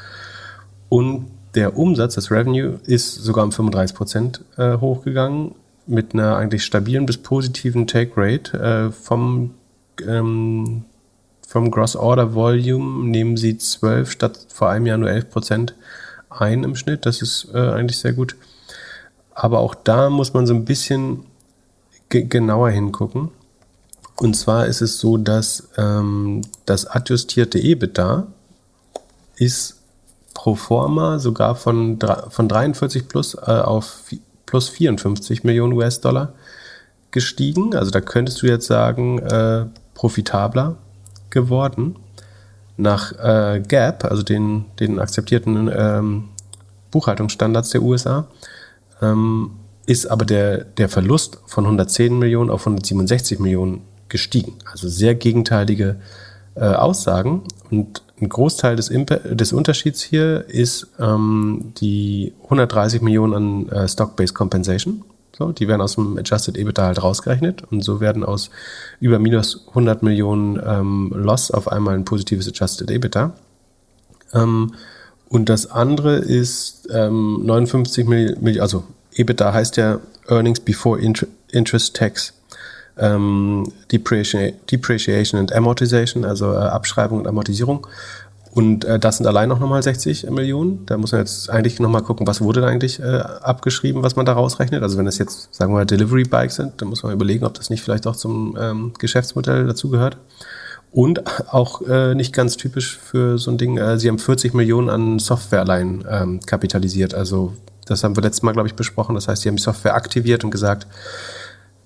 Und der Umsatz, das Revenue, ist sogar um 35 Prozent äh, hochgegangen mit einer eigentlich stabilen bis positiven Take Rate äh, vom ähm, vom Gross Order Volume nehmen sie 12 statt vor einem Jahr nur 11 Prozent ein im Schnitt. Das ist äh, eigentlich sehr gut. Aber auch da muss man so ein bisschen genauer hingucken. Und zwar ist es so, dass ähm, das adjustierte EBITDA ist pro forma sogar von, von 43 plus äh, auf plus 54 Millionen US-Dollar gestiegen. Also da könntest du jetzt sagen, äh, profitabler geworden. Nach äh, GAP, also den, den akzeptierten ähm, Buchhaltungsstandards der USA, ähm, ist aber der, der Verlust von 110 Millionen auf 167 Millionen gestiegen. Also sehr gegenteilige äh, Aussagen. Und ein Großteil des, Imp des Unterschieds hier ist ähm, die 130 Millionen an äh, Stock-Based Compensation. So, die werden aus dem Adjusted EBITDA halt rausgerechnet und so werden aus über minus 100 Millionen ähm, Loss auf einmal ein positives Adjusted EBITDA. Ähm, und das andere ist ähm, 59 Millionen, also EBITDA heißt ja Earnings Before Interest Tax. Ähm, Depreciation and Amortization, also äh, Abschreibung und Amortisierung. Und äh, das sind allein noch nochmal 60 Millionen. Da muss man jetzt eigentlich nochmal gucken, was wurde da eigentlich äh, abgeschrieben, was man da rausrechnet. Also wenn das jetzt, sagen wir mal, Delivery Bikes sind, dann muss man überlegen, ob das nicht vielleicht auch zum ähm, Geschäftsmodell dazugehört. Und auch äh, nicht ganz typisch für so ein Ding, äh, sie haben 40 Millionen an Software allein ähm, kapitalisiert. Also das haben wir letztes Mal, glaube ich, besprochen. Das heißt, sie haben die Software aktiviert und gesagt,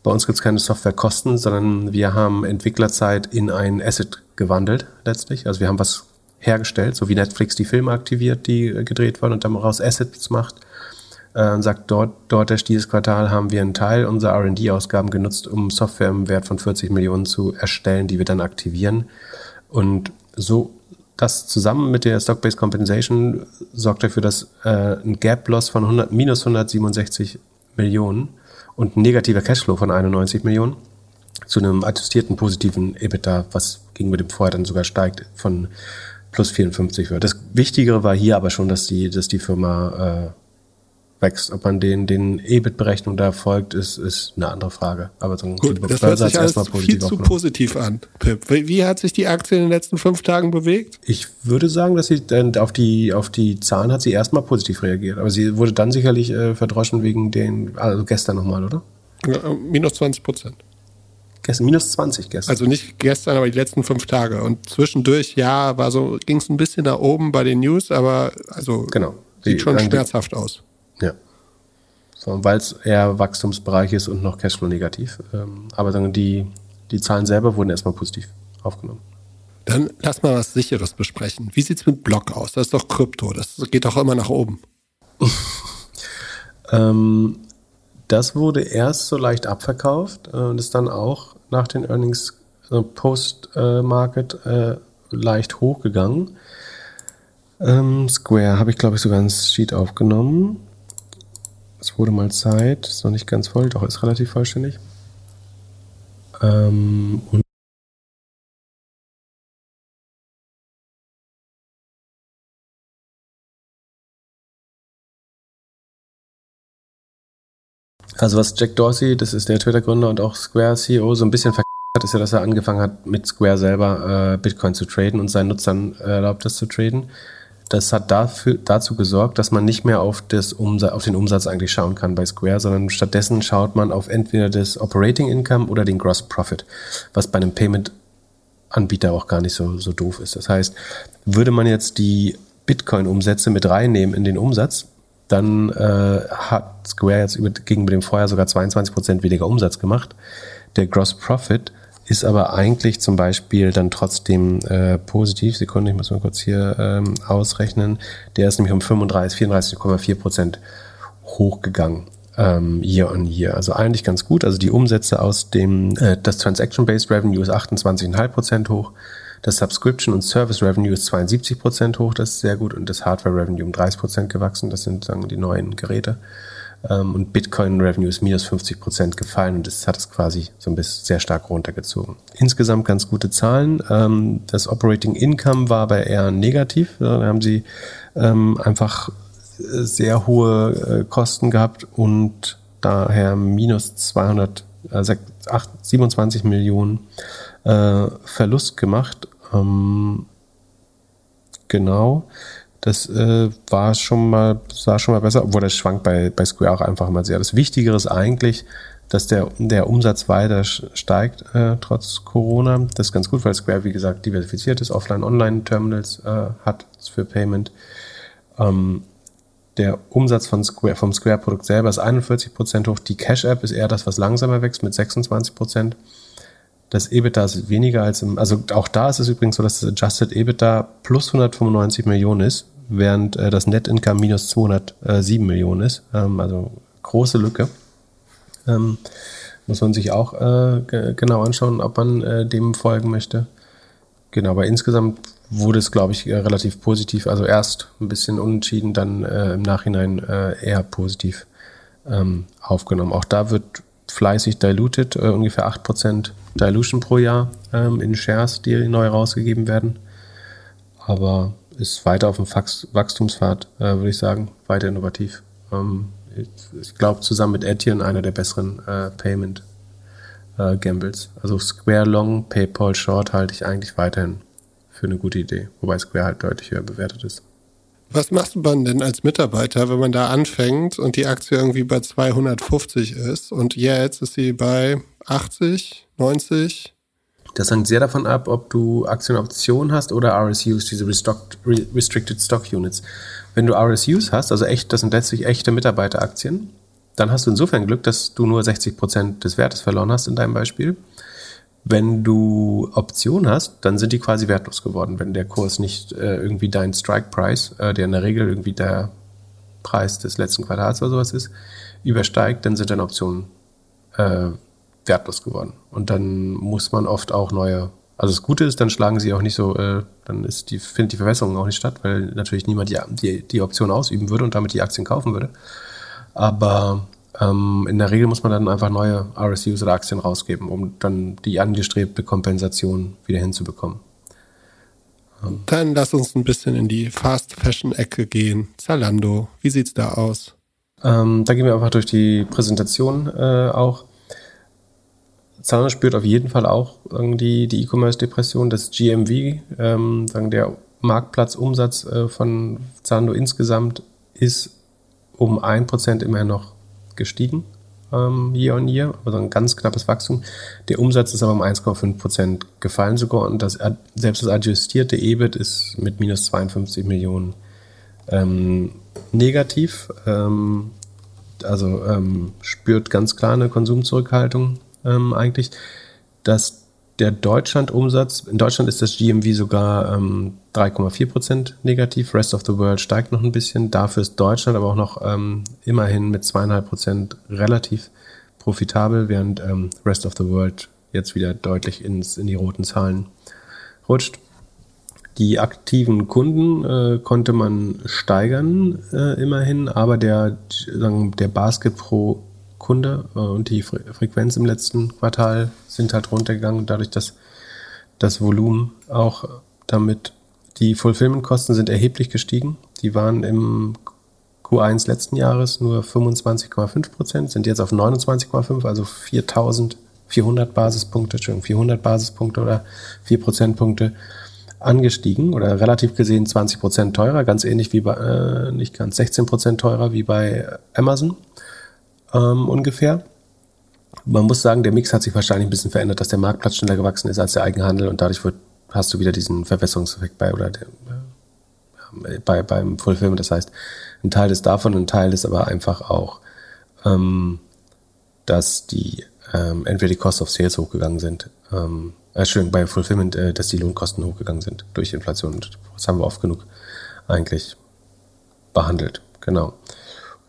bei uns gibt es keine Softwarekosten, sondern wir haben Entwicklerzeit in ein Asset gewandelt letztlich. Also wir haben was hergestellt, so wie Netflix die Filme aktiviert, die äh, gedreht wurden und daraus Assets macht. Äh, und sagt, dort, dort dieses Quartal haben wir einen Teil unserer R&D-Ausgaben genutzt, um Software im Wert von 40 Millionen zu erstellen, die wir dann aktivieren. Und so das zusammen mit der Stock-Based Compensation sorgt dafür, dass äh, ein Gap-Loss von 100, minus 167 Millionen und ein negativer Cashflow von 91 Millionen zu einem attestierten positiven EBITDA, was gegenüber dem vorher dann sogar steigt, von plus 54 wird. Das Wichtigere war hier aber schon, dass die, dass die Firma äh, wächst. Ob man den, den EBIT-Berechnung da folgt, ist, ist eine andere Frage. Aber so Gut, das hört sich alles viel zu positiv an, Pip. Wie hat sich die Aktie in den letzten fünf Tagen bewegt? Ich würde sagen, dass sie dann auf die, auf die Zahlen hat sie erstmal positiv reagiert. Aber sie wurde dann sicherlich äh, verdroschen wegen den, also gestern nochmal, oder? Ja, minus 20 Prozent. Gestern, minus 20 gestern. Also nicht gestern, aber die letzten fünf Tage. Und zwischendurch, ja, war so, ging es ein bisschen nach oben bei den News, aber also genau. sieht schon schmerzhaft aus. Ja. So, Weil es eher Wachstumsbereich ist und noch Cashflow negativ. Ähm, aber die, die Zahlen selber wurden erstmal positiv aufgenommen. Dann lass mal was Sicheres besprechen. Wie sieht es mit Block aus? Das ist doch Krypto. Das geht doch immer nach oben. [LAUGHS] ähm, das wurde erst so leicht abverkauft äh, und ist dann auch nach den Earnings äh, Post-Market äh, leicht hochgegangen. Ähm, Square habe ich, glaube ich, sogar ein Sheet aufgenommen. Es wurde mal Zeit, ist noch nicht ganz voll, doch ist relativ vollständig. Ähm, und Also was Jack Dorsey, das ist der Twitter-Gründer und auch Square-CEO, so ein bisschen verkackt hat, ist ja, dass er angefangen hat, mit Square selber äh, Bitcoin zu traden und seinen Nutzern äh, erlaubt, das zu traden. Das hat dafür, dazu gesorgt, dass man nicht mehr auf, das Umsatz, auf den Umsatz eigentlich schauen kann bei Square, sondern stattdessen schaut man auf entweder das Operating Income oder den Gross Profit, was bei einem Payment-Anbieter auch gar nicht so, so doof ist. Das heißt, würde man jetzt die Bitcoin-Umsätze mit reinnehmen in den Umsatz, dann äh, hat Square jetzt über, gegenüber dem Vorjahr sogar 22 Prozent weniger Umsatz gemacht. Der Gross Profit ist aber eigentlich zum Beispiel dann trotzdem äh, positiv. Sekunde, ich muss mal kurz hier ähm, ausrechnen. Der ist nämlich um 35, 34,4 Prozent hochgegangen ähm, year on year. Also eigentlich ganz gut. Also die Umsätze aus dem, äh, das Transaction-Based Revenue ist 28,5 Prozent hoch. Das Subscription und Service Revenue ist 72 Prozent hoch. Das ist sehr gut. Und das Hardware Revenue um 30 Prozent gewachsen. Das sind sagen die neuen Geräte. Ähm, und Bitcoin Revenue ist minus 50 Prozent gefallen und das hat es quasi so ein bisschen sehr stark runtergezogen. Insgesamt ganz gute Zahlen. Ähm, das Operating Income war aber eher negativ. Da haben sie ähm, einfach äh, sehr hohe äh, Kosten gehabt und daher minus 227 Millionen äh, Verlust gemacht. genau. Das äh, war schon mal, sah schon mal besser, obwohl das schwankt bei, bei Square auch einfach mal sehr. Das Wichtigere ist eigentlich, dass der, der Umsatz weiter steigt, äh, trotz Corona. Das ist ganz gut, weil Square, wie gesagt, diversifiziert ist, Offline-Online-Terminals äh, hat für Payment. Ähm, der Umsatz von Square, vom Square-Produkt selber ist 41 Prozent hoch. Die Cash-App ist eher das, was langsamer wächst mit 26%. Prozent. Das EBITDA ist weniger als im, also auch da ist es übrigens so, dass das Adjusted EBITDA plus 195 Millionen ist während äh, das Net Income minus 207 Millionen ist. Ähm, also große Lücke. Ähm, muss man sich auch äh, genau anschauen, ob man äh, dem folgen möchte. Genau, aber insgesamt wurde es, glaube ich, äh, relativ positiv. Also erst ein bisschen unentschieden, dann äh, im Nachhinein äh, eher positiv ähm, aufgenommen. Auch da wird fleißig diluted, ungefähr 8% Dilution pro Jahr ähm, in Shares, die neu rausgegeben werden. Aber ist weiter auf dem Wachstumspfad, äh, würde ich sagen, weiter innovativ. Ähm, ich, ich glaube, zusammen mit Etienne einer der besseren äh, Payment äh, Gambles. Also Square Long, PayPal Short halte ich eigentlich weiterhin für eine gute Idee, wobei Square halt deutlich höher bewertet ist. Was macht man denn als Mitarbeiter, wenn man da anfängt und die Aktie irgendwie bei 250 ist und jetzt ist sie bei 80, 90? Das hängt sehr davon ab, ob du Aktienoptionen hast oder RSUs, diese Restricted Stock Units. Wenn du RSUs hast, also echt, das sind letztlich echte Mitarbeiteraktien, dann hast du insofern Glück, dass du nur 60 Prozent des Wertes verloren hast in deinem Beispiel. Wenn du Optionen hast, dann sind die quasi wertlos geworden, wenn der Kurs nicht äh, irgendwie dein Strike Price, äh, der in der Regel irgendwie der Preis des letzten Quartals oder sowas ist, übersteigt, dann sind deine Optionen äh, wertlos geworden. Und dann muss man oft auch neue. Also das Gute ist, dann schlagen sie auch nicht so, äh, dann ist die, findet die Verwässerung auch nicht statt, weil natürlich niemand die, die, die Option ausüben würde und damit die Aktien kaufen würde. Aber ähm, in der Regel muss man dann einfach neue RSUs oder Aktien rausgeben, um dann die angestrebte Kompensation wieder hinzubekommen. Ähm. Dann lass uns ein bisschen in die Fast Fashion Ecke gehen. Zalando, wie sieht's da aus? Ähm, da gehen wir einfach durch die Präsentation äh, auch. Zalando spürt auf jeden Fall auch irgendwie die E-Commerce-Depression. Das GMV, ähm, sagen der Marktplatzumsatz äh, von Zalando insgesamt ist um 1% immer noch gestiegen, ähm, year on year, also ein ganz knappes Wachstum. Der Umsatz ist aber um 1,5% gefallen sogar und das, selbst das adjustierte EBIT ist mit minus 52 Millionen ähm, negativ. Ähm, also ähm, spürt ganz klar eine Konsumzurückhaltung ähm, eigentlich, dass der Deutschland-Umsatz, in Deutschland ist das GMV sogar ähm, 3,4% negativ, Rest of the World steigt noch ein bisschen, dafür ist Deutschland aber auch noch ähm, immerhin mit 2,5% relativ profitabel, während ähm, Rest of the World jetzt wieder deutlich ins, in die roten Zahlen rutscht. Die aktiven Kunden äh, konnte man steigern äh, immerhin, aber der, der Basket pro Kunde äh, und die Fre Frequenz im letzten Quartal sind halt runtergegangen, dadurch, dass das Volumen auch damit, die Fulfillment-Kosten sind erheblich gestiegen. Die waren im Q1 letzten Jahres nur 25,5 Prozent, sind jetzt auf 29,5, also 4400 Basispunkte, Entschuldigung, 400 Basispunkte oder 4 Prozentpunkte. angestiegen oder relativ gesehen 20 Prozent teurer, ganz ähnlich wie bei, äh, nicht ganz 16 Prozent teurer wie bei Amazon ähm, ungefähr. Man muss sagen, der Mix hat sich wahrscheinlich ein bisschen verändert, dass der Marktplatz schneller gewachsen ist als der Eigenhandel und dadurch wird, hast du wieder diesen Verwässerungseffekt bei oder der, bei, beim Fulfillment. Das heißt, ein Teil ist davon, ein Teil ist aber einfach auch, ähm, dass die ähm, entweder die Cost of Sales hochgegangen sind, ähm, äh, schön bei Fulfillment, äh, dass die Lohnkosten hochgegangen sind durch Inflation. Das haben wir oft genug eigentlich behandelt. Genau.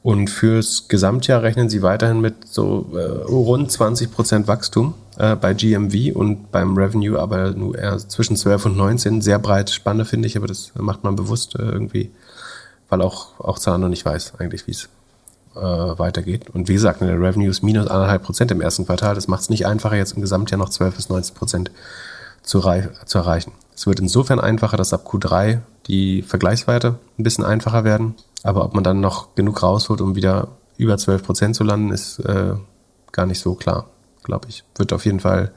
Und fürs Gesamtjahr rechnen sie weiterhin mit so äh, rund 20 Prozent Wachstum äh, bei GMV und beim Revenue, aber nur eher zwischen 12 und 19. Sehr breite Spanne, finde ich, aber das macht man bewusst äh, irgendwie, weil auch, auch Zalando nicht weiß eigentlich, wie es äh, weitergeht. Und wie gesagt, der Revenue ist minus 1,5 Prozent im ersten Quartal. Das macht es nicht einfacher, jetzt im Gesamtjahr noch 12 bis 19 Prozent zu, zu erreichen. Es wird insofern einfacher, dass ab Q3 die Vergleichswerte ein bisschen einfacher werden aber ob man dann noch genug rausholt, um wieder über 12 Prozent zu landen, ist äh, gar nicht so klar, glaube ich. Wird auf jeden Fall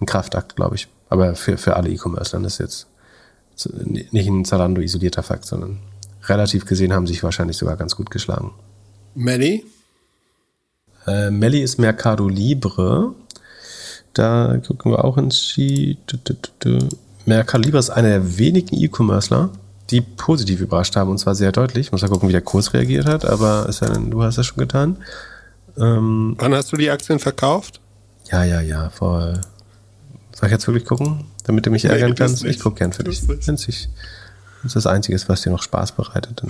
ein Kraftakt, glaube ich. Aber für, für alle E-Commerce-Land ist jetzt nicht ein Zalando isolierter Fakt, sondern relativ gesehen haben sich wahrscheinlich sogar ganz gut geschlagen. Melli? Äh, Melli ist Mercado Libre. Da gucken wir auch ins Sheet. Mercado Libre ist einer der wenigen E-Commercer, die positiv überrascht haben und zwar sehr deutlich. Ich muss mal gucken, wie der Kurs reagiert hat, aber ist ja, du hast das schon getan. Ähm, Wann hast du die Aktien verkauft? Ja, ja, ja, vor. Soll ich jetzt wirklich gucken, damit du mich nee, ärgern kannst? Ich gucke gern für dich. Wenn es das Einzige ist, was dir noch Spaß bereitet.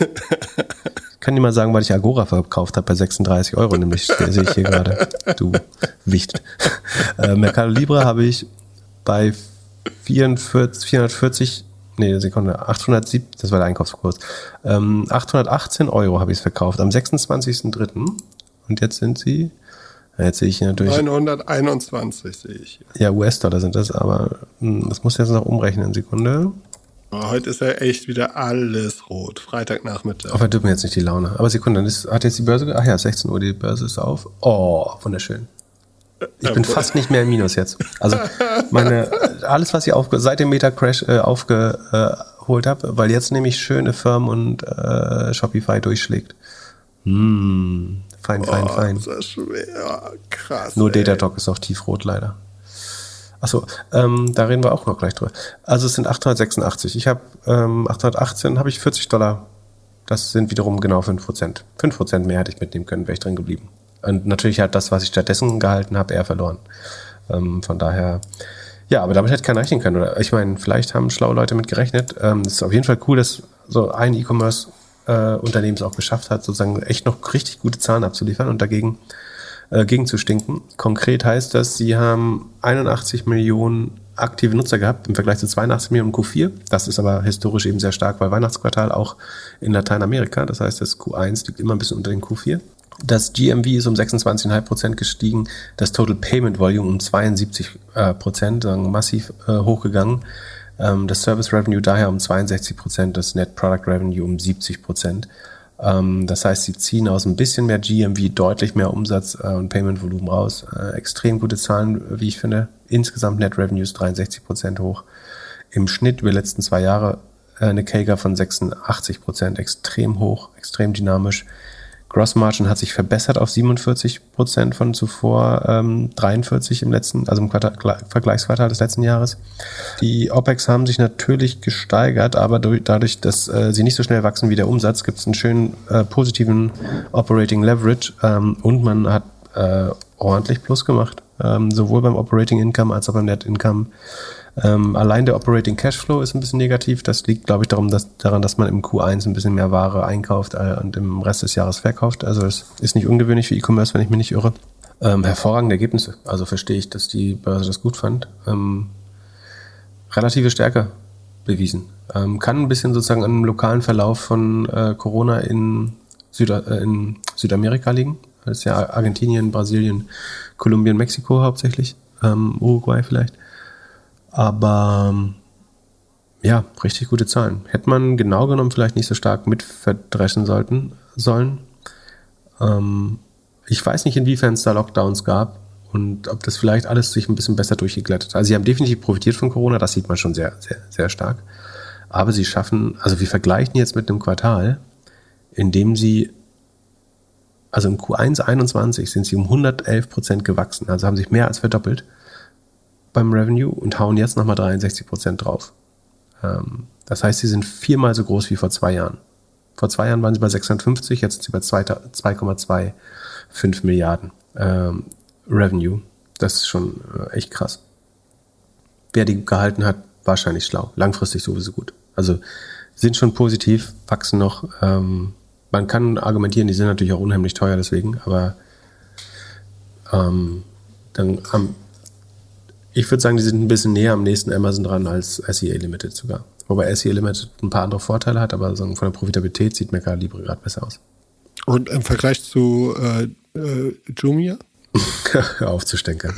Ich kann dir mal sagen, weil ich Agora verkauft habe bei 36 Euro, nämlich sehe ich hier gerade. Du Wicht. [LAUGHS] Äh, Mercado Libre habe ich bei 44, 440 nee, Sekunde, 807, das war der Einkaufskurs. Ähm, 818 Euro habe ich es verkauft am 26.03. Und jetzt sind sie, jetzt sehe ich hier natürlich. 921 sehe ich. Hier. Ja, US-Dollar sind das, aber hm, das muss jetzt noch umrechnen, Sekunde. heute ist ja echt wieder alles rot. Freitagnachmittag. Aber dürfen wir jetzt nicht die Laune. Aber Sekunde, das hat jetzt die Börse, ach ja, 16 Uhr, die Börse ist auf. Oh, wunderschön. Ich bin fast nicht mehr im Minus jetzt. Also meine alles, was ich aufge seit dem Meta Crash äh, aufgeholt habe, weil jetzt nämlich schöne Firmen und äh, Shopify durchschlägt. Hm, fein, fein, oh, fein. Das ist schwer, krass. Nur Datadog ist auch tiefrot leider. Achso, ähm, da reden wir auch noch gleich drüber. Also es sind 886. Ich habe ähm, 818, habe ich 40 Dollar. Das sind wiederum genau 5%. 5% mehr hätte ich mitnehmen können, wäre ich drin geblieben. Und natürlich hat das, was ich stattdessen gehalten habe, eher verloren. Ähm, von daher, ja, aber damit hätte keiner rechnen können. Oder ich meine, vielleicht haben schlaue Leute mit gerechnet. Ähm, es ist auf jeden Fall cool, dass so ein E-Commerce-Unternehmen äh, es auch geschafft hat, sozusagen echt noch richtig gute Zahlen abzuliefern und dagegen äh, gegen zu stinken. Konkret heißt das, sie haben 81 Millionen aktive Nutzer gehabt im Vergleich zu 82 Millionen Q4. Das ist aber historisch eben sehr stark, weil Weihnachtsquartal auch in Lateinamerika. Das heißt, das Q1 liegt immer ein bisschen unter den Q4. Das GMV ist um 26,5 Prozent gestiegen, das Total Payment Volume um 72 äh, Prozent, massiv äh, hochgegangen. Ähm, das Service Revenue daher um 62 Prozent, das Net Product Revenue um 70 Prozent. Ähm, das heißt, sie ziehen aus ein bisschen mehr GMV deutlich mehr Umsatz äh, und Payment Volumen raus. Äh, extrem gute Zahlen, wie ich finde. Insgesamt Net Revenues 63 Prozent hoch. Im Schnitt über die letzten zwei Jahre äh, eine CAGR von 86 Prozent, extrem hoch, extrem dynamisch. Gross Margin hat sich verbessert auf 47 Prozent von zuvor ähm, 43 im letzten, also im Quartal, Vergleichsquartal des letzten Jahres. Die OPEX haben sich natürlich gesteigert, aber durch, dadurch, dass äh, sie nicht so schnell wachsen wie der Umsatz, gibt es einen schönen äh, positiven Operating Leverage ähm, und man hat äh, ordentlich Plus gemacht, ähm, sowohl beim Operating Income als auch beim Net Income. Ähm, allein der Operating Cashflow ist ein bisschen negativ. Das liegt, glaube ich, darum, dass, daran, dass man im Q1 ein bisschen mehr Ware einkauft äh, und im Rest des Jahres verkauft. Also es ist nicht ungewöhnlich für E-Commerce, wenn ich mich nicht irre. Ähm, hervorragende Ergebnisse. Also verstehe ich, dass die Börse das gut fand. Ähm, relative Stärke bewiesen. Ähm, kann ein bisschen sozusagen an dem lokalen Verlauf von äh, Corona in, Süda äh, in Südamerika liegen. Das ist ja Argentinien, Brasilien, Kolumbien, Mexiko hauptsächlich, ähm, Uruguay vielleicht. Aber ähm, ja, richtig gute Zahlen. Hätte man genau genommen vielleicht nicht so stark mitverdreschen sollten, sollen. Ähm, ich weiß nicht, inwiefern es da Lockdowns gab und ob das vielleicht alles sich ein bisschen besser durchgeglättet hat. Also sie haben definitiv profitiert von Corona, das sieht man schon sehr, sehr, sehr stark. Aber sie schaffen, also wir vergleichen jetzt mit einem Quartal, in dem sie, also im Q1 21 sind sie um 111 Prozent gewachsen, also haben sich mehr als verdoppelt beim Revenue und hauen jetzt nochmal 63 Prozent drauf. Ähm, das heißt, sie sind viermal so groß wie vor zwei Jahren. Vor zwei Jahren waren sie bei 650, jetzt sind sie bei 2,25 Milliarden ähm, Revenue. Das ist schon äh, echt krass. Wer die gehalten hat, wahrscheinlich schlau. Langfristig sowieso gut. Also sind schon positiv, wachsen noch. Ähm, man kann argumentieren, die sind natürlich auch unheimlich teuer deswegen, aber ähm, dann am, ich würde sagen, die sind ein bisschen näher am nächsten Amazon dran als SEA Limited sogar. Wobei SEA Limited ein paar andere Vorteile hat, aber von der Profitabilität sieht Mercado Libre gerade besser aus. Und im Vergleich zu äh, äh, Jumia? [LAUGHS] Hör auf zu stänkern.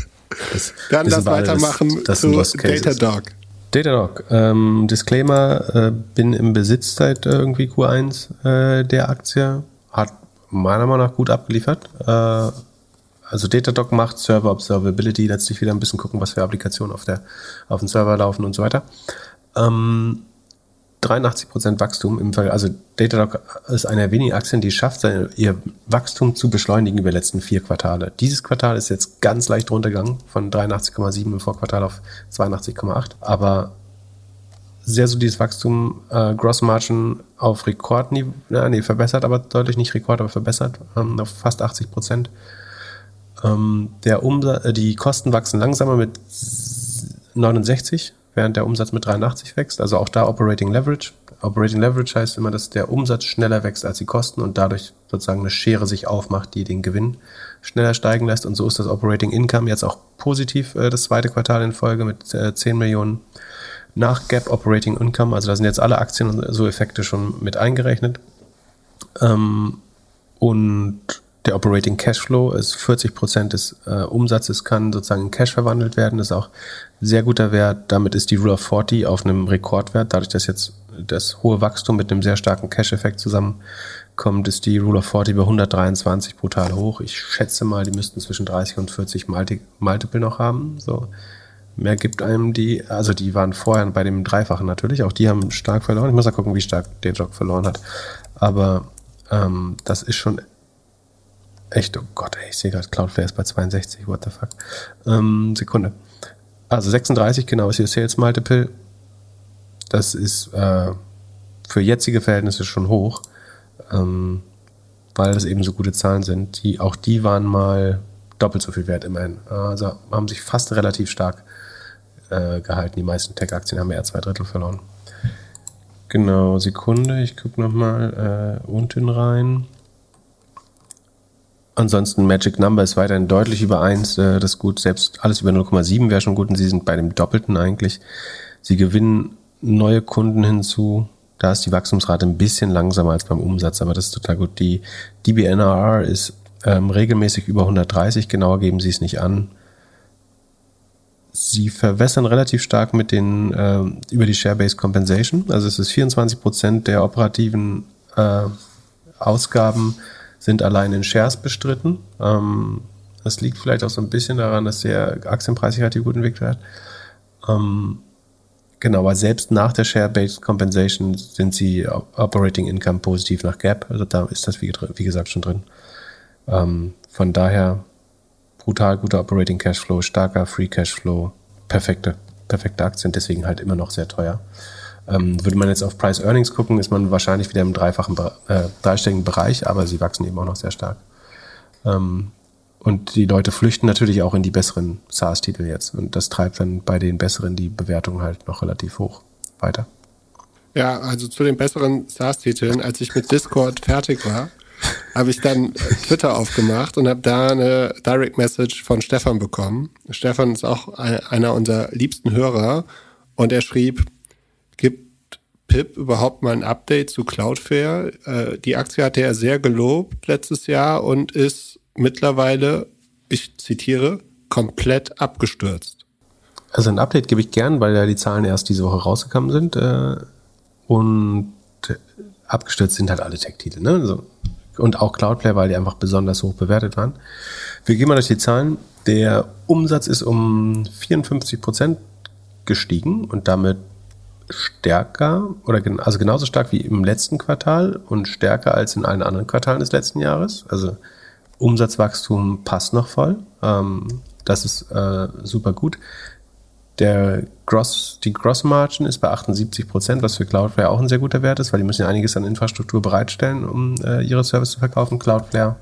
Das, [LAUGHS] Dann das weitermachen das, das zu Datadog. Datadog. Ähm, Disclaimer, äh, bin im Besitz seit irgendwie Q1 äh, der Aktie. Hat meiner Meinung nach gut abgeliefert. Äh, also Datadog macht Server Observability, letztlich wieder ein bisschen gucken, was für Applikationen auf, der, auf dem Server laufen und so weiter. Ähm, 83% Wachstum im Fall, also Datadog ist eine der wenigen Aktien, die schafft, ihr Wachstum zu beschleunigen über die letzten vier Quartale. Dieses Quartal ist jetzt ganz leicht runtergegangen von 83,7 im Vorquartal auf 82,8, aber sehr so dieses Wachstum, äh, Gross Margin auf Rekordniveau, nee, verbessert, aber deutlich nicht Rekord, aber verbessert, ähm, auf fast 80 Prozent. Ähm, der Umsatz, äh, die Kosten wachsen langsamer mit 69 während der Umsatz mit 83 wächst. Also auch da Operating Leverage. Operating Leverage heißt immer, dass der Umsatz schneller wächst als die Kosten und dadurch sozusagen eine Schere sich aufmacht, die den Gewinn schneller steigen lässt. Und so ist das Operating Income jetzt auch positiv äh, das zweite Quartal in Folge mit äh, 10 Millionen nach Gap Operating Income. Also da sind jetzt alle Aktien und so Effekte schon mit eingerechnet. Ähm, und der Operating Cashflow ist 40 Prozent des äh, Umsatzes kann sozusagen in Cash verwandelt werden. Das ist auch sehr guter Wert. Damit ist die Rule of 40 auf einem Rekordwert. Dadurch, dass jetzt das hohe Wachstum mit einem sehr starken Cash-Effekt zusammenkommt, ist die Rule of 40 bei 123 brutal hoch. Ich schätze mal, die müssten zwischen 30 und 40 Multi Multiple noch haben. So. Mehr gibt einem die, also die waren vorher bei dem Dreifachen natürlich, auch die haben stark verloren. Ich muss mal gucken, wie stark der Job verloren hat. Aber ähm, das ist schon echt, oh Gott, ey, ich sehe gerade Cloudflare ist bei 62, what the fuck. Ähm, Sekunde. Also 36 genau ist ihr Sales Multiple. Das ist äh, für jetzige Verhältnisse schon hoch, ähm, weil das eben so gute Zahlen sind. Die, auch die waren mal doppelt so viel wert immerhin. Also haben sich fast relativ stark äh, gehalten. Die meisten Tech-Aktien haben eher zwei Drittel verloren. Genau, Sekunde, ich gucke nochmal äh, unten rein. Ansonsten Magic Number ist weiterhin deutlich über 1, äh, das gut. Selbst alles über 0,7 wäre schon gut und sie sind bei dem Doppelten eigentlich. Sie gewinnen neue Kunden hinzu. Da ist die Wachstumsrate ein bisschen langsamer als beim Umsatz, aber das ist total gut. Die DBNRR ist ähm, regelmäßig über 130, genauer geben sie es nicht an. Sie verwässern relativ stark mit den äh, über die Share-Based Compensation. Also es ist 24 Prozent der operativen äh, Ausgaben sind allein in Shares bestritten. Ähm, das liegt vielleicht auch so ein bisschen daran, dass der Aktienpreis sich relativ gut entwickelt hat. Ähm, genau, aber selbst nach der Share-Based Compensation sind sie Operating Income positiv nach Gap. Also da ist das, wie, wie gesagt, schon drin. Ähm, von daher brutal guter Operating Cashflow, starker Free Cashflow, perfekte, perfekte Aktien, deswegen halt immer noch sehr teuer. Ähm, würde man jetzt auf Price Earnings gucken, ist man wahrscheinlich wieder im dreifachen, äh, dreistelligen Bereich, aber sie wachsen eben auch noch sehr stark. Ähm, und die Leute flüchten natürlich auch in die besseren SaaS-Titel jetzt. Und das treibt dann bei den besseren die Bewertung halt noch relativ hoch weiter. Ja, also zu den besseren SaaS-Titeln, als ich mit Discord fertig war, habe ich dann Twitter aufgemacht und habe da eine Direct Message von Stefan bekommen. Stefan ist auch einer unserer liebsten Hörer und er schrieb, Gibt Pip überhaupt mal ein Update zu Cloudflare? Äh, die Aktie hatte er sehr gelobt letztes Jahr und ist mittlerweile, ich zitiere, komplett abgestürzt. Also ein Update gebe ich gern, weil ja die Zahlen erst diese Woche rausgekommen sind. Äh, und abgestürzt sind halt alle Tech-Titel. Ne? Also und auch Cloudflare, weil die einfach besonders hoch bewertet waren. Wir gehen mal durch die Zahlen. Der Umsatz ist um 54 Prozent gestiegen und damit stärker oder also genauso stark wie im letzten Quartal und stärker als in allen anderen Quartalen des letzten Jahres. Also Umsatzwachstum passt noch voll. Ähm, das ist äh, super gut. Der Gross, die Gross Margin ist bei 78 Prozent, was für Cloudflare auch ein sehr guter Wert ist, weil die müssen ja einiges an Infrastruktur bereitstellen, um äh, ihre Service zu verkaufen. Cloudflare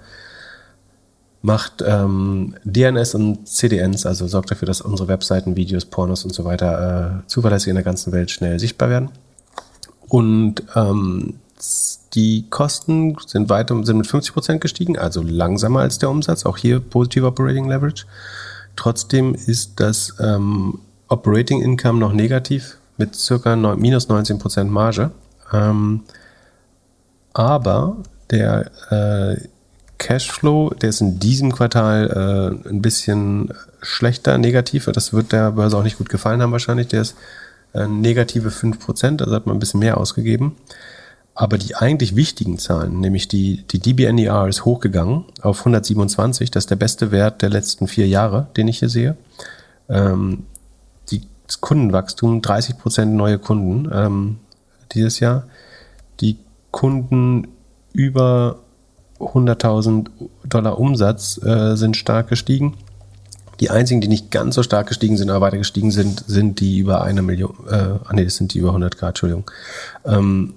macht ähm, DNS und CDNs, also sorgt dafür, dass unsere Webseiten, Videos, Pornos und so weiter äh, zuverlässig in der ganzen Welt schnell sichtbar werden. Und ähm, die Kosten sind weiter sind mit 50 Prozent gestiegen, also langsamer als der Umsatz. Auch hier positive Operating Leverage. Trotzdem ist das ähm, Operating Income noch negativ mit circa minus 19 Prozent Marge. Ähm, aber der äh, Cashflow, der ist in diesem Quartal äh, ein bisschen schlechter, negativ. Das wird der Börse auch nicht gut gefallen haben wahrscheinlich. Der ist äh, negative 5%, also hat man ein bisschen mehr ausgegeben. Aber die eigentlich wichtigen Zahlen, nämlich die, die DBNER ist hochgegangen auf 127. Das ist der beste Wert der letzten vier Jahre, den ich hier sehe. Ähm, das Kundenwachstum, 30% neue Kunden ähm, dieses Jahr. Die Kunden über 100.000 Dollar Umsatz äh, sind stark gestiegen. Die einzigen, die nicht ganz so stark gestiegen sind, aber weiter gestiegen sind, sind die über eine Million, äh, ah nee, das sind die über 100 Grad, Entschuldigung. Ähm,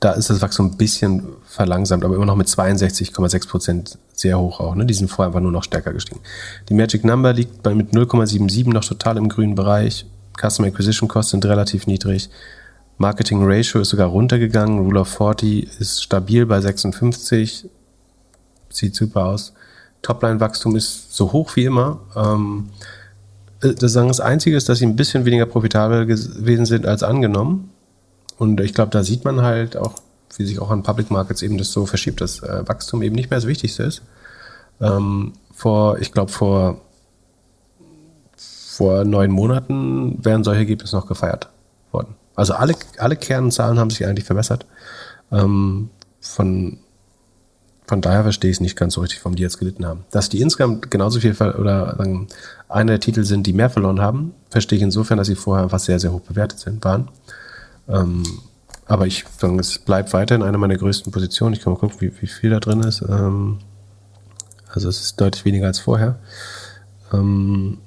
da ist das Wachstum ein bisschen verlangsamt, aber immer noch mit 62,6 Prozent sehr hoch auch. Ne? Die sind vorher einfach nur noch stärker gestiegen. Die Magic Number liegt bei mit 0,77 noch total im grünen Bereich. Customer Acquisition Costs sind relativ niedrig. Marketing Ratio ist sogar runtergegangen. Rule of 40 ist stabil bei 56. Sieht super aus. Topline-Wachstum ist so hoch wie immer. Ähm, äh, das, Einzige ist, dass sie ein bisschen weniger profitabel gewesen sind als angenommen. Und ich glaube, da sieht man halt auch, wie sich auch an Public Markets eben das so verschiebt, dass äh, Wachstum eben nicht mehr das Wichtigste ist. Ähm, vor, ich glaube, vor, vor neun Monaten wären solche Ergebnisse noch gefeiert worden. Also alle, alle Kernzahlen haben sich eigentlich verbessert. Ähm, von, von daher verstehe ich es nicht ganz so richtig, warum die jetzt gelitten haben. Dass die insgesamt genauso viel oder sagen, einer der Titel sind, die mehr verloren haben, verstehe ich insofern, dass sie vorher einfach sehr, sehr hoch bewertet sind, waren. Ähm, aber ich sagen, es bleibt weiterhin eine meiner größten Positionen. Ich kann mal gucken, wie, wie viel da drin ist. Ähm, also es ist deutlich weniger als vorher. Ähm,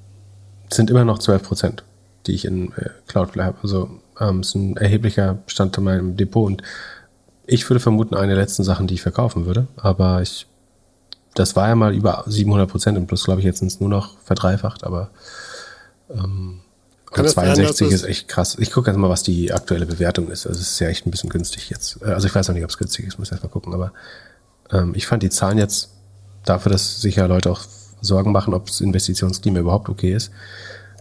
es sind immer noch 12 Prozent, die ich in äh, Cloudflare habe. Also ähm, ist ein erheblicher Bestandteil meinem Depot und ich würde vermuten, eine der letzten Sachen, die ich verkaufen würde. Aber ich, das war ja mal über 700 Prozent und plus, glaube ich, jetzt sind es nur noch verdreifacht, aber ähm, und 62 sein, ist echt krass. Ich gucke jetzt mal, was die aktuelle Bewertung ist. Also es ist ja echt ein bisschen günstig jetzt. Äh, also ich weiß auch nicht, ob es günstig ist, muss erst mal gucken, aber ähm, ich fand die Zahlen jetzt dafür, dass sich ja Leute auch Sorgen machen, ob das Investitionsklima überhaupt okay ist.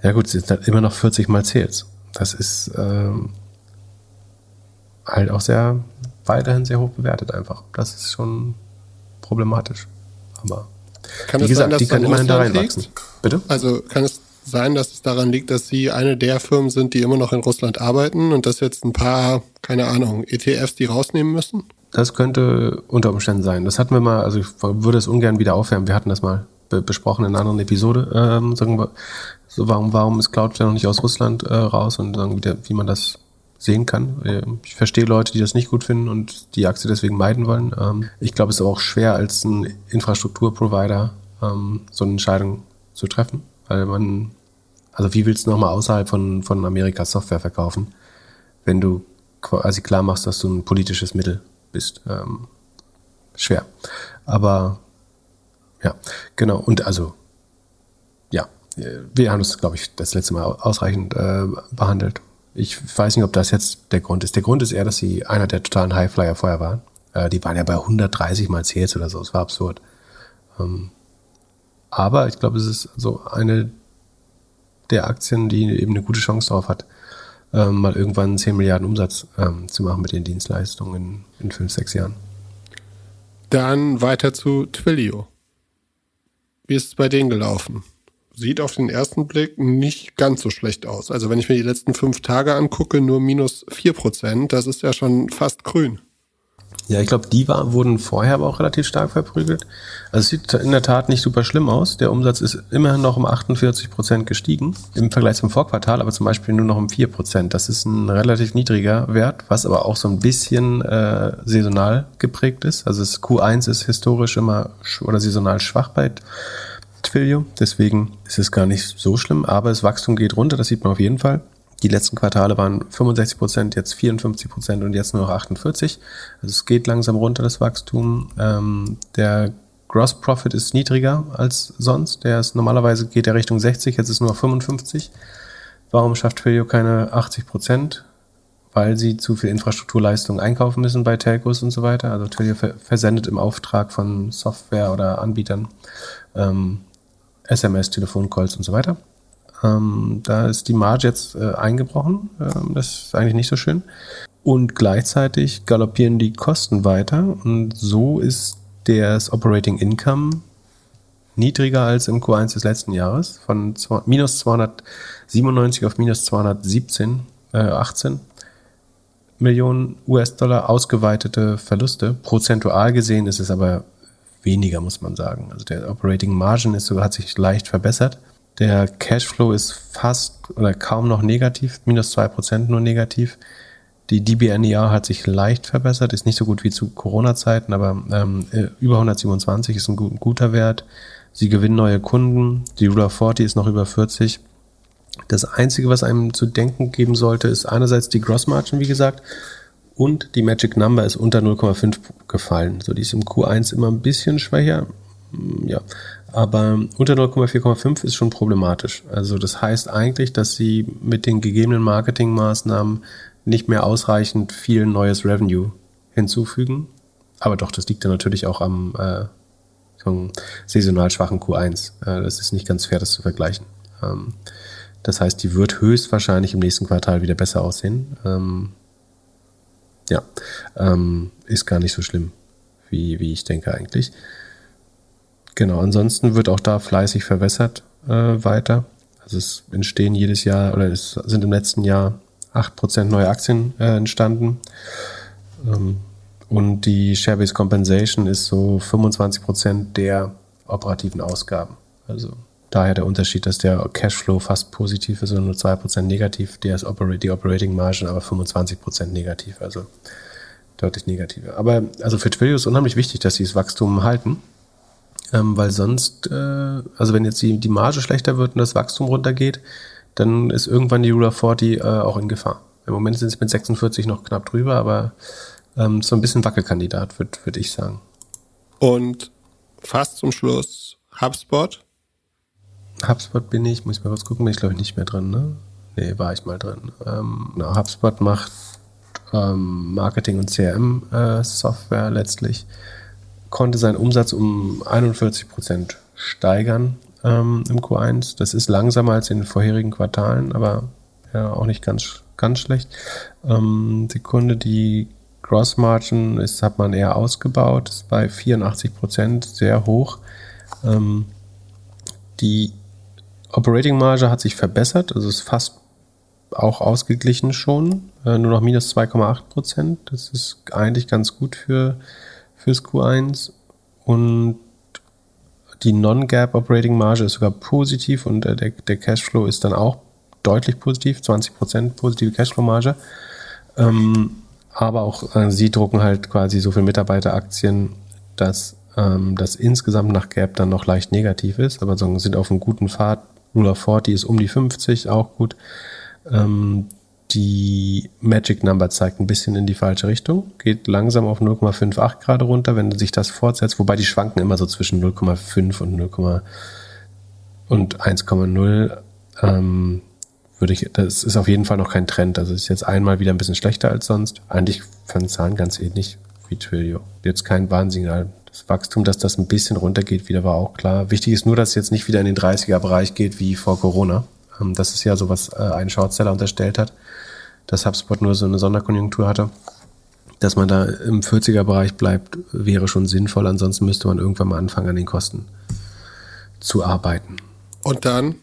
Ja gut, es sind halt immer noch 40 mal Sales das ist ähm, halt auch sehr weiterhin sehr hoch bewertet einfach. Das ist schon problematisch. Aber kann wie gesagt, sein, die kann immerhin da reinwachsen. Bitte? Also kann es sein, dass es daran liegt, dass Sie eine der Firmen sind, die immer noch in Russland arbeiten und dass jetzt ein paar, keine Ahnung, ETFs die rausnehmen müssen? Das könnte unter Umständen sein. Das hatten wir mal, also ich würde es ungern wieder aufwärmen. Wir hatten das mal besprochen in einer anderen Episode. Ähm, sagen wir, so, warum, warum ist Cloudflare noch nicht aus Russland äh, raus und sagen, wie, wie man das sehen kann. Äh, ich verstehe Leute, die das nicht gut finden und die Aktie deswegen meiden wollen. Ähm, ich glaube, es ist auch schwer, als ein Infrastrukturprovider ähm, so eine Entscheidung zu treffen, weil man, also wie willst du nochmal außerhalb von, von Amerika Software verkaufen, wenn du quasi klar machst, dass du ein politisches Mittel bist. Ähm, schwer. Aber ja, genau. Und also, wir haben das, glaube ich, das letzte Mal ausreichend äh, behandelt. Ich weiß nicht, ob das jetzt der Grund ist. Der Grund ist eher, dass sie einer der totalen Highflyer vorher waren. Äh, die waren ja bei 130 mal CS oder so. Es war absurd. Ähm, aber ich glaube, es ist so eine der Aktien, die eben eine gute Chance darauf hat, ähm, mal irgendwann 10 Milliarden Umsatz ähm, zu machen mit den Dienstleistungen in, in 5, 6 Jahren. Dann weiter zu Twilio. Wie ist es bei denen gelaufen? Sieht auf den ersten Blick nicht ganz so schlecht aus. Also wenn ich mir die letzten fünf Tage angucke, nur minus vier Prozent, das ist ja schon fast grün. Ja, ich glaube, die war, wurden vorher aber auch relativ stark verprügelt. Also es sieht in der Tat nicht super schlimm aus. Der Umsatz ist immerhin noch um 48 Prozent gestiegen im Vergleich zum Vorquartal, aber zum Beispiel nur noch um 4 Prozent. Das ist ein relativ niedriger Wert, was aber auch so ein bisschen äh, saisonal geprägt ist. Also das Q1 ist historisch immer oder saisonal schwach bei Twilio. Deswegen ist es gar nicht so schlimm, aber das Wachstum geht runter, das sieht man auf jeden Fall. Die letzten Quartale waren 65 Prozent, jetzt 54 Prozent und jetzt nur noch 48. Also es geht langsam runter, das Wachstum. Ähm, der Gross Profit ist niedriger als sonst. Der ist normalerweise geht er Richtung 60, jetzt ist nur 55. Warum schafft Twilio keine 80 Prozent? Weil sie zu viel Infrastrukturleistung einkaufen müssen bei Telcos und so weiter. Also Twilio ver versendet im Auftrag von Software oder Anbietern ähm, SMS, Telefoncalls und so weiter. Ähm, da ist die Marge jetzt äh, eingebrochen. Ähm, das ist eigentlich nicht so schön. Und gleichzeitig galoppieren die Kosten weiter. Und so ist das Operating Income niedriger als im Q1 des letzten Jahres. Von zwei, minus 297 auf minus 217, äh, 18 Millionen US-Dollar ausgeweitete Verluste. Prozentual gesehen ist es aber weniger, muss man sagen. Also der Operating Margin ist sogar, hat sich leicht verbessert. Der Cashflow ist fast oder kaum noch negativ, minus 2% nur negativ. Die DBNER hat sich leicht verbessert, ist nicht so gut wie zu Corona-Zeiten, aber ähm, äh, über 127 ist ein, ein guter Wert. Sie gewinnen neue Kunden. Die Rule of 40 ist noch über 40. Das Einzige, was einem zu denken geben sollte, ist einerseits die Gross Margin, wie gesagt, und die Magic Number ist unter 0,5 gefallen. So, die ist im Q1 immer ein bisschen schwächer. Mm, Ja, aber unter 0,4,5 ist schon problematisch. Also das heißt eigentlich, dass sie mit den gegebenen Marketingmaßnahmen nicht mehr ausreichend viel neues Revenue hinzufügen. Aber doch, das liegt ja natürlich auch am äh, saisonal schwachen Q1. Äh, das ist nicht ganz fair, das zu vergleichen. Ähm, das heißt, die wird höchstwahrscheinlich im nächsten Quartal wieder besser aussehen. Ähm, ja, ähm, ist gar nicht so schlimm, wie, wie ich denke eigentlich. Genau, ansonsten wird auch da fleißig verwässert äh, weiter. Also es entstehen jedes Jahr oder es sind im letzten Jahr 8% neue Aktien äh, entstanden. Ähm, und die Share-Based Compensation ist so 25% der operativen Ausgaben. Also daher der Unterschied, dass der Cashflow fast positiv ist und nur 2% negativ, der ist die Operating Margin aber 25% negativ, also deutlich negativer. Aber also für Twilio ist unheimlich wichtig, dass sie das Wachstum halten, ähm, weil sonst, äh, also wenn jetzt die, die Marge schlechter wird und das Wachstum runtergeht, dann ist irgendwann die Rule of 40 äh, auch in Gefahr. Im Moment sind sie mit 46 noch knapp drüber, aber ähm, so ein bisschen Wackelkandidat, würde würd ich sagen. Und fast zum Schluss HubSpot. HubSpot bin ich, muss ich mal kurz gucken, bin ich glaube ich nicht mehr drin, ne? Nee, war ich mal drin. Ähm, na, HubSpot macht ähm, Marketing und CRM äh, letztlich, konnte seinen Umsatz um 41 Prozent steigern ähm, im Q1. Das ist langsamer als in den vorherigen Quartalen, aber ja, auch nicht ganz, ganz schlecht. Ähm, Sekunde, die Gross Margin ist, hat man eher ausgebaut, ist bei 84 Prozent, sehr hoch. Ähm, die Operating Marge hat sich verbessert, also ist fast auch ausgeglichen schon, äh, nur noch minus 2,8 Prozent. Das ist eigentlich ganz gut für fürs Q1 und die Non-Gap Operating Marge ist sogar positiv und äh, der, der Cashflow ist dann auch deutlich positiv, 20 Prozent positive Cashflow-Marge. Ähm, aber auch äh, sie drucken halt quasi so viel Mitarbeiteraktien, dass ähm, das insgesamt nach Gap dann noch leicht negativ ist, aber sind auf einem guten Pfad. Rule of 40 ist um die 50, auch gut. Ähm, die Magic Number zeigt ein bisschen in die falsche Richtung, geht langsam auf 0,58 gerade runter, wenn sich das fortsetzt, wobei die schwanken immer so zwischen 0,5 und 0, und 1,0. Ähm, würde ich, das ist auf jeden Fall noch kein Trend. Also ist jetzt einmal wieder ein bisschen schlechter als sonst. Eigentlich von Zahlen ganz ähnlich wie Twilio. Jetzt kein Warnsignal. Das Wachstum, dass das ein bisschen runtergeht, wieder war auch klar. Wichtig ist nur, dass es jetzt nicht wieder in den 30er-Bereich geht wie vor Corona. Ähm, das ist ja so, was äh, ein Shortseller unterstellt hat, dass HubSpot nur so eine Sonderkonjunktur hatte. Dass man da im 40er-Bereich bleibt, wäre schon sinnvoll. Ansonsten müsste man irgendwann mal anfangen, an den Kosten zu arbeiten. Und dann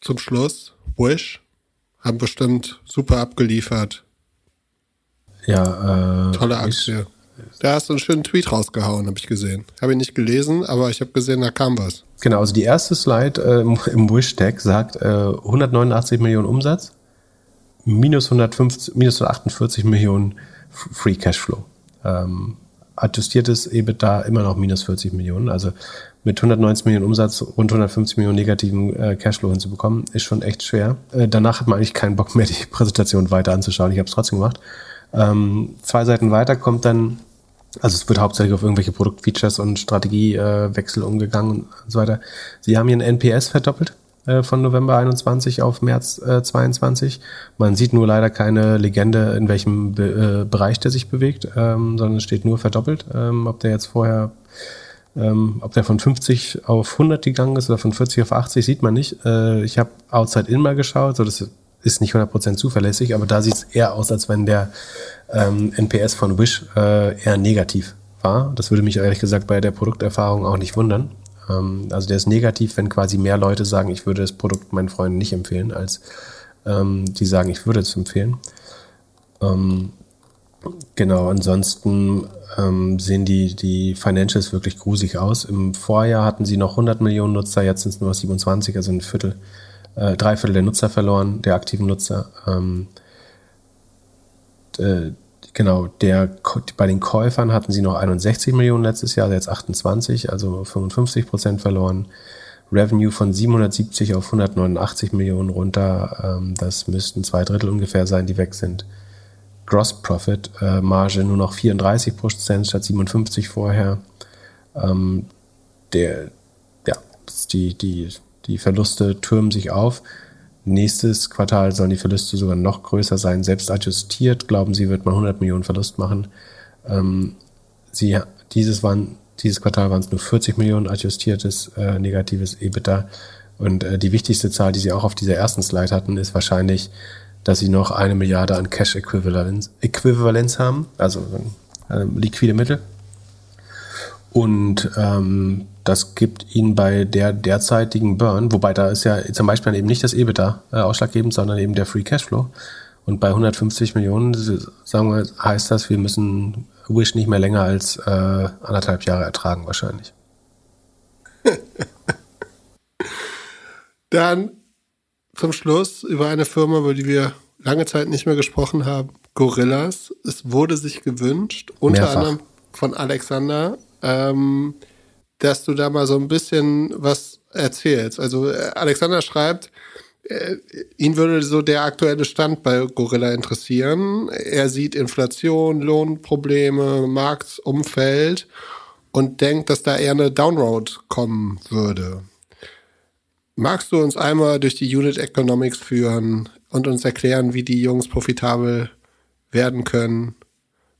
zum Schluss Wish. Haben bestimmt super abgeliefert. Ja, äh, Tolle Wish- Aktie. Da hast du einen schönen Tweet rausgehauen, habe ich gesehen. Habe ich nicht gelesen, aber ich habe gesehen, da kam was. Genau, also die erste Slide äh, im, im Wish-Deck sagt äh, 189 Millionen Umsatz, minus, 150, minus 148 Millionen Free Cashflow. Ähm, adjustiertes EBITDA immer noch minus 40 Millionen. Also mit 190 Millionen Umsatz rund 150 Millionen negativen äh, Cashflow hinzubekommen, ist schon echt schwer. Äh, danach hat man eigentlich keinen Bock mehr, die [LAUGHS] Präsentation weiter anzuschauen. Ich habe es trotzdem gemacht. Ähm, zwei Seiten weiter kommt dann, also es wird hauptsächlich auf irgendwelche Produktfeatures und Strategiewechsel umgegangen und so weiter. Sie haben ihren NPS verdoppelt äh, von November 21 auf März äh, 22. Man sieht nur leider keine Legende, in welchem Be äh, Bereich der sich bewegt, ähm, sondern es steht nur verdoppelt. Ähm, ob der jetzt vorher ähm, ob der von 50 auf 100 gegangen ist oder von 40 auf 80, sieht man nicht. Äh, ich habe Outside In mal geschaut, so das ist nicht 100% zuverlässig, aber da sieht es eher aus, als wenn der ähm, NPS von Wish äh, eher negativ war. Das würde mich ehrlich gesagt bei der Produkterfahrung auch nicht wundern. Ähm, also der ist negativ, wenn quasi mehr Leute sagen, ich würde das Produkt meinen Freunden nicht empfehlen, als ähm, die sagen, ich würde es empfehlen. Ähm, genau, ansonsten ähm, sehen die, die Financials wirklich grusig aus. Im Vorjahr hatten sie noch 100 Millionen Nutzer, jetzt sind es nur 27, also ein Viertel, äh, drei Viertel der Nutzer verloren, der aktiven Nutzer. Ähm, äh, genau, der, bei den Käufern hatten sie noch 61 Millionen letztes Jahr, jetzt 28, also 55 Prozent verloren. Revenue von 770 auf 189 Millionen runter. Ähm, das müssten zwei Drittel ungefähr sein, die weg sind. Gross Profit äh, Marge nur noch 34 Prozent statt 57 vorher. Ähm, der, ja, die, die, die Verluste türmen sich auf. Nächstes Quartal sollen die Verluste sogar noch größer sein. Selbst adjustiert, glauben sie, wird man 100 Millionen Verlust machen. Ähm, sie, dieses, waren, dieses Quartal waren es nur 40 Millionen adjustiertes äh, negatives EBITDA. Und äh, die wichtigste Zahl, die sie auch auf dieser ersten Slide hatten, ist wahrscheinlich dass sie noch eine Milliarde an Cash-Äquivalenz Äquivalenz haben, also äh, liquide Mittel. Und ähm, das gibt ihnen bei der derzeitigen Burn, wobei da ist ja zum Beispiel eben nicht das EBITDA äh, ausschlaggebend, sondern eben der Free Cashflow. Und bei 150 Millionen, sagen wir, heißt das, wir müssen Wish nicht mehr länger als äh, anderthalb Jahre ertragen wahrscheinlich. [LAUGHS] Dann zum Schluss über eine Firma, über die wir lange Zeit nicht mehr gesprochen haben. Gorillas. Es wurde sich gewünscht, unter Mehrfach. anderem von Alexander, ähm, dass du da mal so ein bisschen was erzählst. Also äh, Alexander schreibt, äh, ihn würde so der aktuelle Stand bei Gorilla interessieren. Er sieht Inflation, Lohnprobleme, Marktumfeld und denkt, dass da eher eine Downroad kommen würde. Magst du uns einmal durch die Unit Economics führen und uns erklären, wie die Jungs profitabel werden können?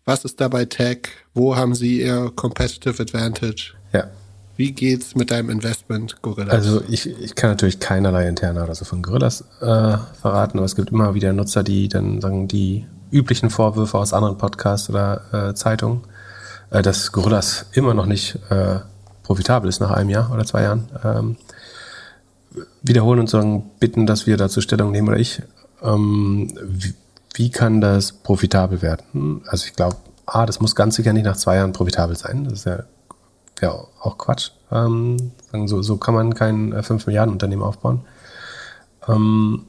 Was ist dabei Tech? Wo haben sie ihr Competitive Advantage? Ja. Wie geht's mit deinem Investment, Gorillas? Also ich, ich kann natürlich keinerlei interne oder so von Gorillas äh, verraten, aber es gibt immer wieder Nutzer, die dann sagen, die üblichen Vorwürfe aus anderen Podcasts oder äh, Zeitungen, äh, dass Gorillas immer noch nicht äh, profitabel ist nach einem Jahr oder zwei Jahren, ähm, wiederholen und sagen, bitten, dass wir dazu Stellung nehmen oder ich. Ähm, wie, wie kann das profitabel werden? Also ich glaube, A, das muss ganz sicher nicht nach zwei Jahren profitabel sein. Das ist ja, ja auch Quatsch. Ähm, so, so kann man kein äh, 5 Milliarden Unternehmen aufbauen. Ähm,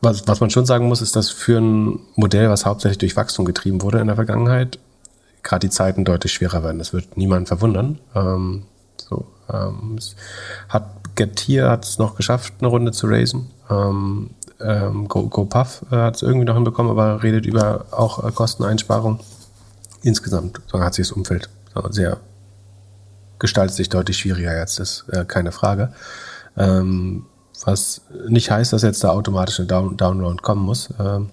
was, was man schon sagen muss, ist, dass für ein Modell, was hauptsächlich durch Wachstum getrieben wurde in der Vergangenheit, gerade die Zeiten deutlich schwerer werden. Das wird niemanden verwundern. Ähm, so, ähm, es hat Getir hat es noch geschafft, eine Runde zu raisen. Ähm, ähm, GoPuff Go hat es irgendwie noch hinbekommen, aber redet über auch äh, Kosteneinsparung. Insgesamt hat sich das Umfeld sehr gestaltet sich deutlich schwieriger jetzt, ist äh, keine Frage. Ähm, was nicht heißt, dass jetzt da automatisch eine Down Download kommen muss. Ähm,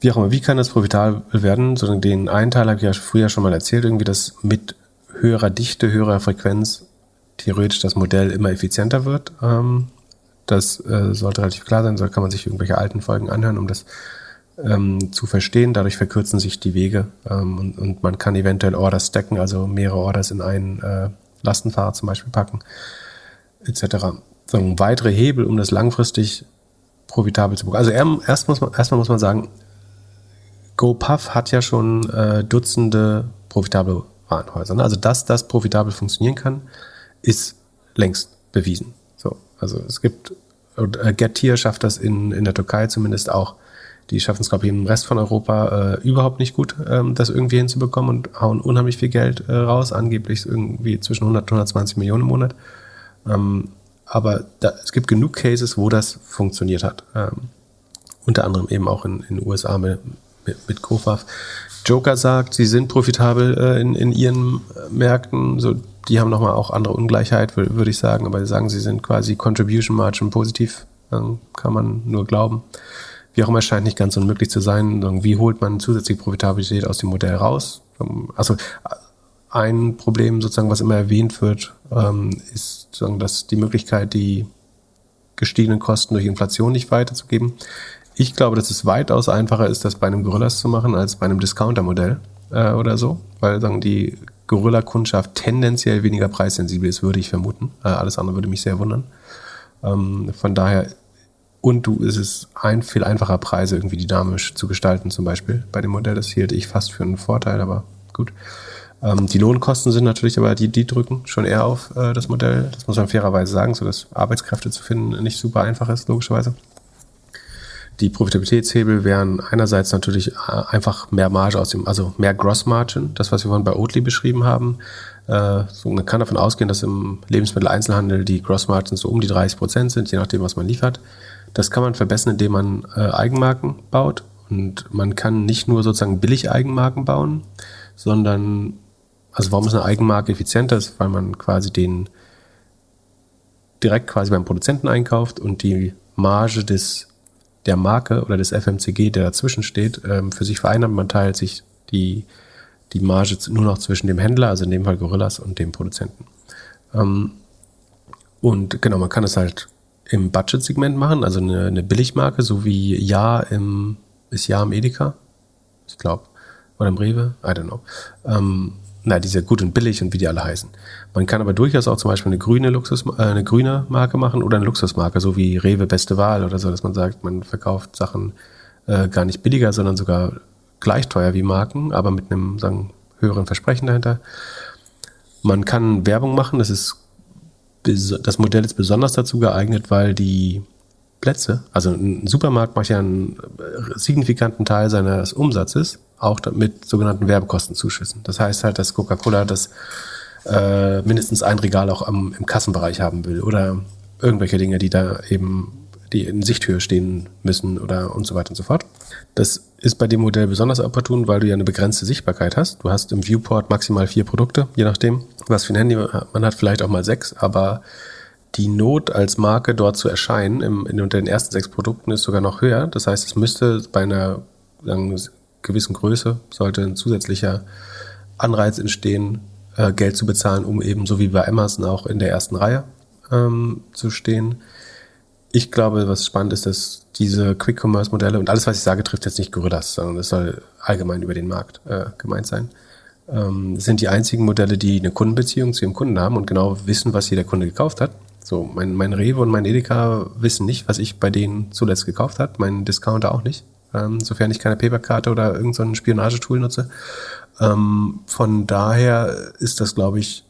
wie auch immer, wie kann das profitabel werden? So, den einen Teil habe ich ja früher schon mal erzählt, irgendwie, dass mit höherer Dichte, höherer Frequenz theoretisch das Modell immer effizienter wird. Ähm, das äh, sollte relativ klar sein, so kann man sich irgendwelche alten Folgen anhören, um das ähm, zu verstehen. Dadurch verkürzen sich die Wege ähm, und, und, man kann eventuell Orders stacken, also mehrere Orders in einen äh, Lastenfahrer zum Beispiel packen, etc. So, weitere Hebel, um das langfristig profitabel zu bekommen. Also erst muss man, erstmal muss man sagen, GoPuff hat ja schon äh, Dutzende profitable Warenhäuser. Ne? Also, dass das profitabel funktionieren kann, ist längst bewiesen. So, also es gibt, äh, Getir schafft das in, in der Türkei zumindest auch. Die schaffen es, glaube ich, im Rest von Europa äh, überhaupt nicht gut, ähm, das irgendwie hinzubekommen und hauen unheimlich viel Geld äh, raus, angeblich irgendwie zwischen 100 und 120 Millionen im Monat. Ähm, aber da, es gibt genug Cases, wo das funktioniert hat. Ähm, unter anderem eben auch in den USA mit, mit, mit Kofaf. Joker sagt, sie sind profitabel äh, in, in ihren Märkten. So, die haben nochmal auch andere Ungleichheit, würde ich sagen. Aber sie sagen, sie sind quasi Contribution Margin positiv. Dann kann man nur glauben. Wie auch immer, scheint nicht ganz unmöglich zu sein. Wie holt man zusätzliche Profitabilität aus dem Modell raus? Also ein Problem sozusagen, was immer erwähnt wird, ähm, ist sozusagen, dass die Möglichkeit, die gestiegenen Kosten durch Inflation nicht weiterzugeben. Ich glaube, dass es weitaus einfacher ist, das bei einem Gorillas zu machen, als bei einem Discounter-Modell äh, oder so, weil sagen die Gorilla-Kundschaft tendenziell weniger preissensibel ist, würde ich vermuten. Äh, alles andere würde mich sehr wundern. Ähm, von daher, und du ist es ein viel einfacher, Preise irgendwie dynamisch zu gestalten, zum Beispiel bei dem Modell. Das hielt ich fast für einen Vorteil, aber gut. Ähm, die Lohnkosten sind natürlich aber, die, die drücken schon eher auf äh, das Modell. Das muss man fairerweise sagen, so dass Arbeitskräfte zu finden nicht super einfach ist, logischerweise. Die Profitabilitätshebel wären einerseits natürlich äh, einfach mehr Marge aus dem, also mehr Gross Margin, das, was wir vorhin bei Oatly beschrieben haben. Äh, so, man kann davon ausgehen, dass im Lebensmitteleinzelhandel die Gross Margins so um die 30 Prozent sind, je nachdem, was man liefert. Das kann man verbessern, indem man äh, Eigenmarken baut. Und man kann nicht nur sozusagen billig Eigenmarken bauen, sondern, also warum ist eine Eigenmarke effizienter? Ist, weil man quasi den direkt quasi beim Produzenten einkauft und die Marge des der Marke oder des FMCG, der dazwischen steht, ähm, für sich vereinnahmt. Man teilt sich die, die Marge nur noch zwischen dem Händler, also in dem Fall Gorillas, und dem Produzenten. Ähm, und genau, man kann es halt im Budget-Segment machen, also eine, eine Billigmarke, so wie Ja im, ist Ja im Edeka, ich glaube, oder im Rewe, I don't know. Ähm, na, diese gut und billig und wie die alle heißen. Man kann aber durchaus auch zum Beispiel eine grüne Luxus, äh, eine grüne Marke machen oder eine Luxusmarke, so wie Rewe Beste Wahl oder so, dass man sagt, man verkauft Sachen äh, gar nicht billiger, sondern sogar gleich teuer wie Marken, aber mit einem sagen, höheren Versprechen dahinter. Man kann Werbung machen, das ist das Modell ist besonders dazu geeignet, weil die Plätze, also ein Supermarkt macht ja einen signifikanten Teil seines Umsatzes auch mit sogenannten Werbekostenzuschüssen. Das heißt halt, dass Coca-Cola das äh, mindestens ein Regal auch am, im Kassenbereich haben will oder irgendwelche Dinge, die da eben die in Sichthöhe stehen müssen oder und so weiter und so fort. Das ist bei dem Modell besonders opportun, weil du ja eine begrenzte Sichtbarkeit hast. Du hast im Viewport maximal vier Produkte, je nachdem, was für ein Handy man hat, vielleicht auch mal sechs, aber die Not als Marke dort zu erscheinen im, in den ersten sechs Produkten ist sogar noch höher. Das heißt, es müsste bei einer sagen, gewissen Größe sollte ein zusätzlicher Anreiz entstehen, äh, Geld zu bezahlen, um eben so wie bei Amazon auch in der ersten Reihe ähm, zu stehen. Ich glaube, was spannend ist, dass diese Quick-Commerce-Modelle und alles, was ich sage, trifft jetzt nicht Gorillas, sondern es soll allgemein über den Markt äh, gemeint sein. Ähm, sind die einzigen Modelle, die eine Kundenbeziehung zu ihrem Kunden haben und genau wissen, was jeder Kunde gekauft hat. So, mein, mein Rewe und mein Edeka wissen nicht, was ich bei denen zuletzt gekauft habe, mein Discounter auch nicht ähm, sofern ich keine Paperkarte oder irgendein so Spionagetool nutze. Ähm, von daher ist das, glaube ich,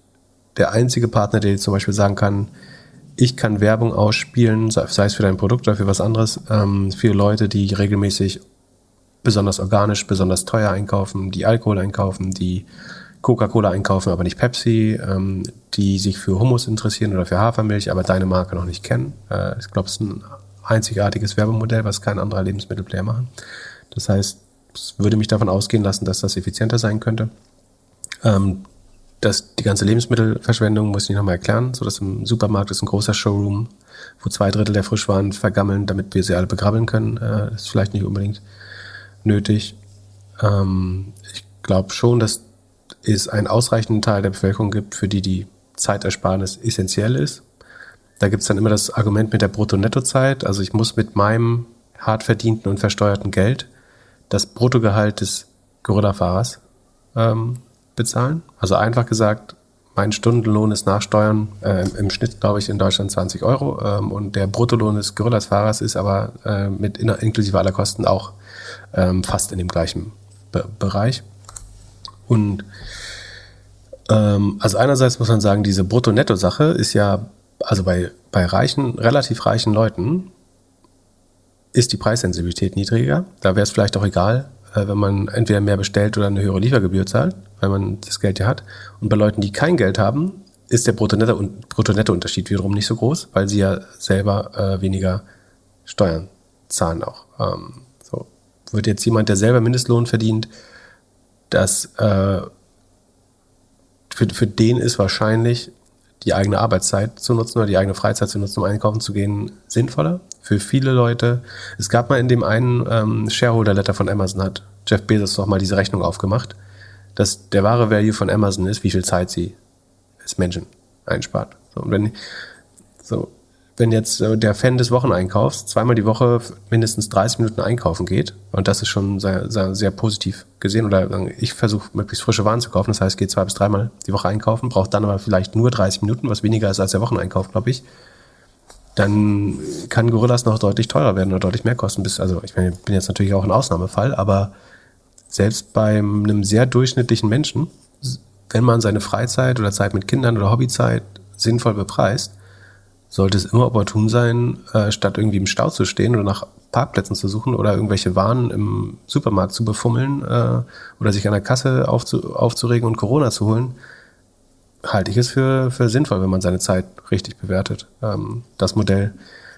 der einzige Partner, der zum Beispiel sagen kann, ich kann Werbung ausspielen, sei es für dein Produkt oder für was anderes, ähm, für Leute, die regelmäßig besonders organisch, besonders teuer einkaufen, die Alkohol einkaufen, die Coca-Cola einkaufen, aber nicht Pepsi, ähm, die sich für Hummus interessieren oder für Hafermilch, aber deine Marke noch nicht kennen. Äh, ich glaube, es ist ein einzigartiges Werbemodell, was kein anderer Lebensmittelplayer machen. Das heißt, es würde mich davon ausgehen lassen, dass das effizienter sein könnte. Ähm, dass die ganze Lebensmittelverschwendung muss ich nochmal erklären, so dass im Supermarkt ist ein großer Showroom, wo zwei Drittel der Frischwaren vergammeln, damit wir sie alle begrabbeln können. Äh, ist vielleicht nicht unbedingt nötig. Ähm, ich glaube schon, dass es einen ausreichenden Teil der Bevölkerung gibt, für die die Zeitersparnis essentiell ist. Da gibt's dann immer das Argument mit der Brutto-Netto-Zeit. Also ich muss mit meinem hart verdienten und versteuerten Geld das Bruttogehalt des Gorilla-Fahrers ähm, bezahlen. Also einfach gesagt, mein Stundenlohn ist nach Steuern äh, im Schnitt, glaube ich, in Deutschland 20 Euro ähm, und der Bruttolohn des Gorillas-Fahrers ist aber äh, mit inklusive aller Kosten auch ähm, fast in dem gleichen Be Bereich. Und ähm, also einerseits muss man sagen, diese Brutto-Netto-Sache ist ja, also bei, bei reichen, relativ reichen Leuten ist die Preissensibilität niedriger. Da wäre es vielleicht auch egal, wenn man entweder mehr bestellt oder eine höhere Liefergebühr zahlt, weil man das Geld ja hat. Und bei Leuten, die kein Geld haben, ist der Brutto-Netto-Unterschied wiederum nicht so groß, weil sie ja selber äh, weniger Steuern zahlen auch. Ähm, so wird jetzt jemand, der selber Mindestlohn verdient, das äh, für, für den ist wahrscheinlich die eigene Arbeitszeit zu nutzen oder die eigene Freizeit zu nutzen, um einkaufen zu gehen, sinnvoller. Für viele Leute. Es gab mal in dem einen ähm, Shareholder-Letter von Amazon, hat Jeff Bezos doch mal diese Rechnung aufgemacht, dass der wahre Value von Amazon ist, wie viel Zeit sie als Menschen einspart. So, und wenn, so, wenn jetzt äh, der Fan des Wocheneinkaufs zweimal die Woche mindestens 30 Minuten einkaufen geht, und das ist schon sehr, sehr, sehr positiv gesehen, oder ich versuche möglichst frische Waren zu kaufen, das heißt, geht zwei bis dreimal die Woche einkaufen, braucht dann aber vielleicht nur 30 Minuten, was weniger ist als der Wocheneinkauf, glaube ich, dann kann Gorillas noch deutlich teurer werden oder deutlich mehr kosten. Bis, also ich meine, bin jetzt natürlich auch ein Ausnahmefall, aber selbst bei einem sehr durchschnittlichen Menschen, wenn man seine Freizeit oder Zeit mit Kindern oder Hobbyzeit sinnvoll bepreist, sollte es immer opportun sein, äh, statt irgendwie im Stau zu stehen oder nach Parkplätzen zu suchen oder irgendwelche Waren im Supermarkt zu befummeln äh, oder sich an der Kasse aufzu aufzuregen und Corona zu holen, halte ich es für, für sinnvoll, wenn man seine Zeit richtig bewertet, ähm, das Modell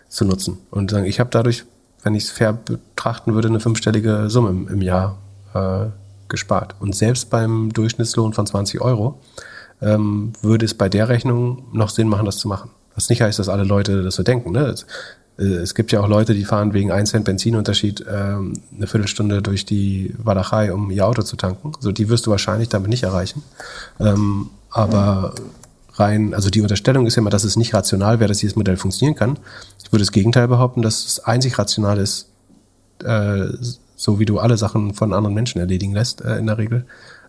zu nutzen. Und sagen, ich habe dadurch, wenn ich es fair betrachten würde, eine fünfstellige Summe im, im Jahr äh, gespart. Und selbst beim Durchschnittslohn von 20 Euro ähm, würde es bei der Rechnung noch Sinn machen, das zu machen. Was nicht heißt, dass alle Leute das so denken. Ne? Es, äh, es gibt ja auch Leute, die fahren wegen 1 Cent Benzinunterschied ähm, eine Viertelstunde durch die Walachei, um ihr Auto zu tanken. Also die wirst du wahrscheinlich damit nicht erreichen. Ähm, aber rein, also die Unterstellung ist ja immer, dass es nicht rational wäre, dass dieses Modell funktionieren kann. Ich würde das Gegenteil behaupten, dass es einzig rational ist, äh, so wie du alle Sachen von anderen Menschen erledigen lässt, äh, in der Regel,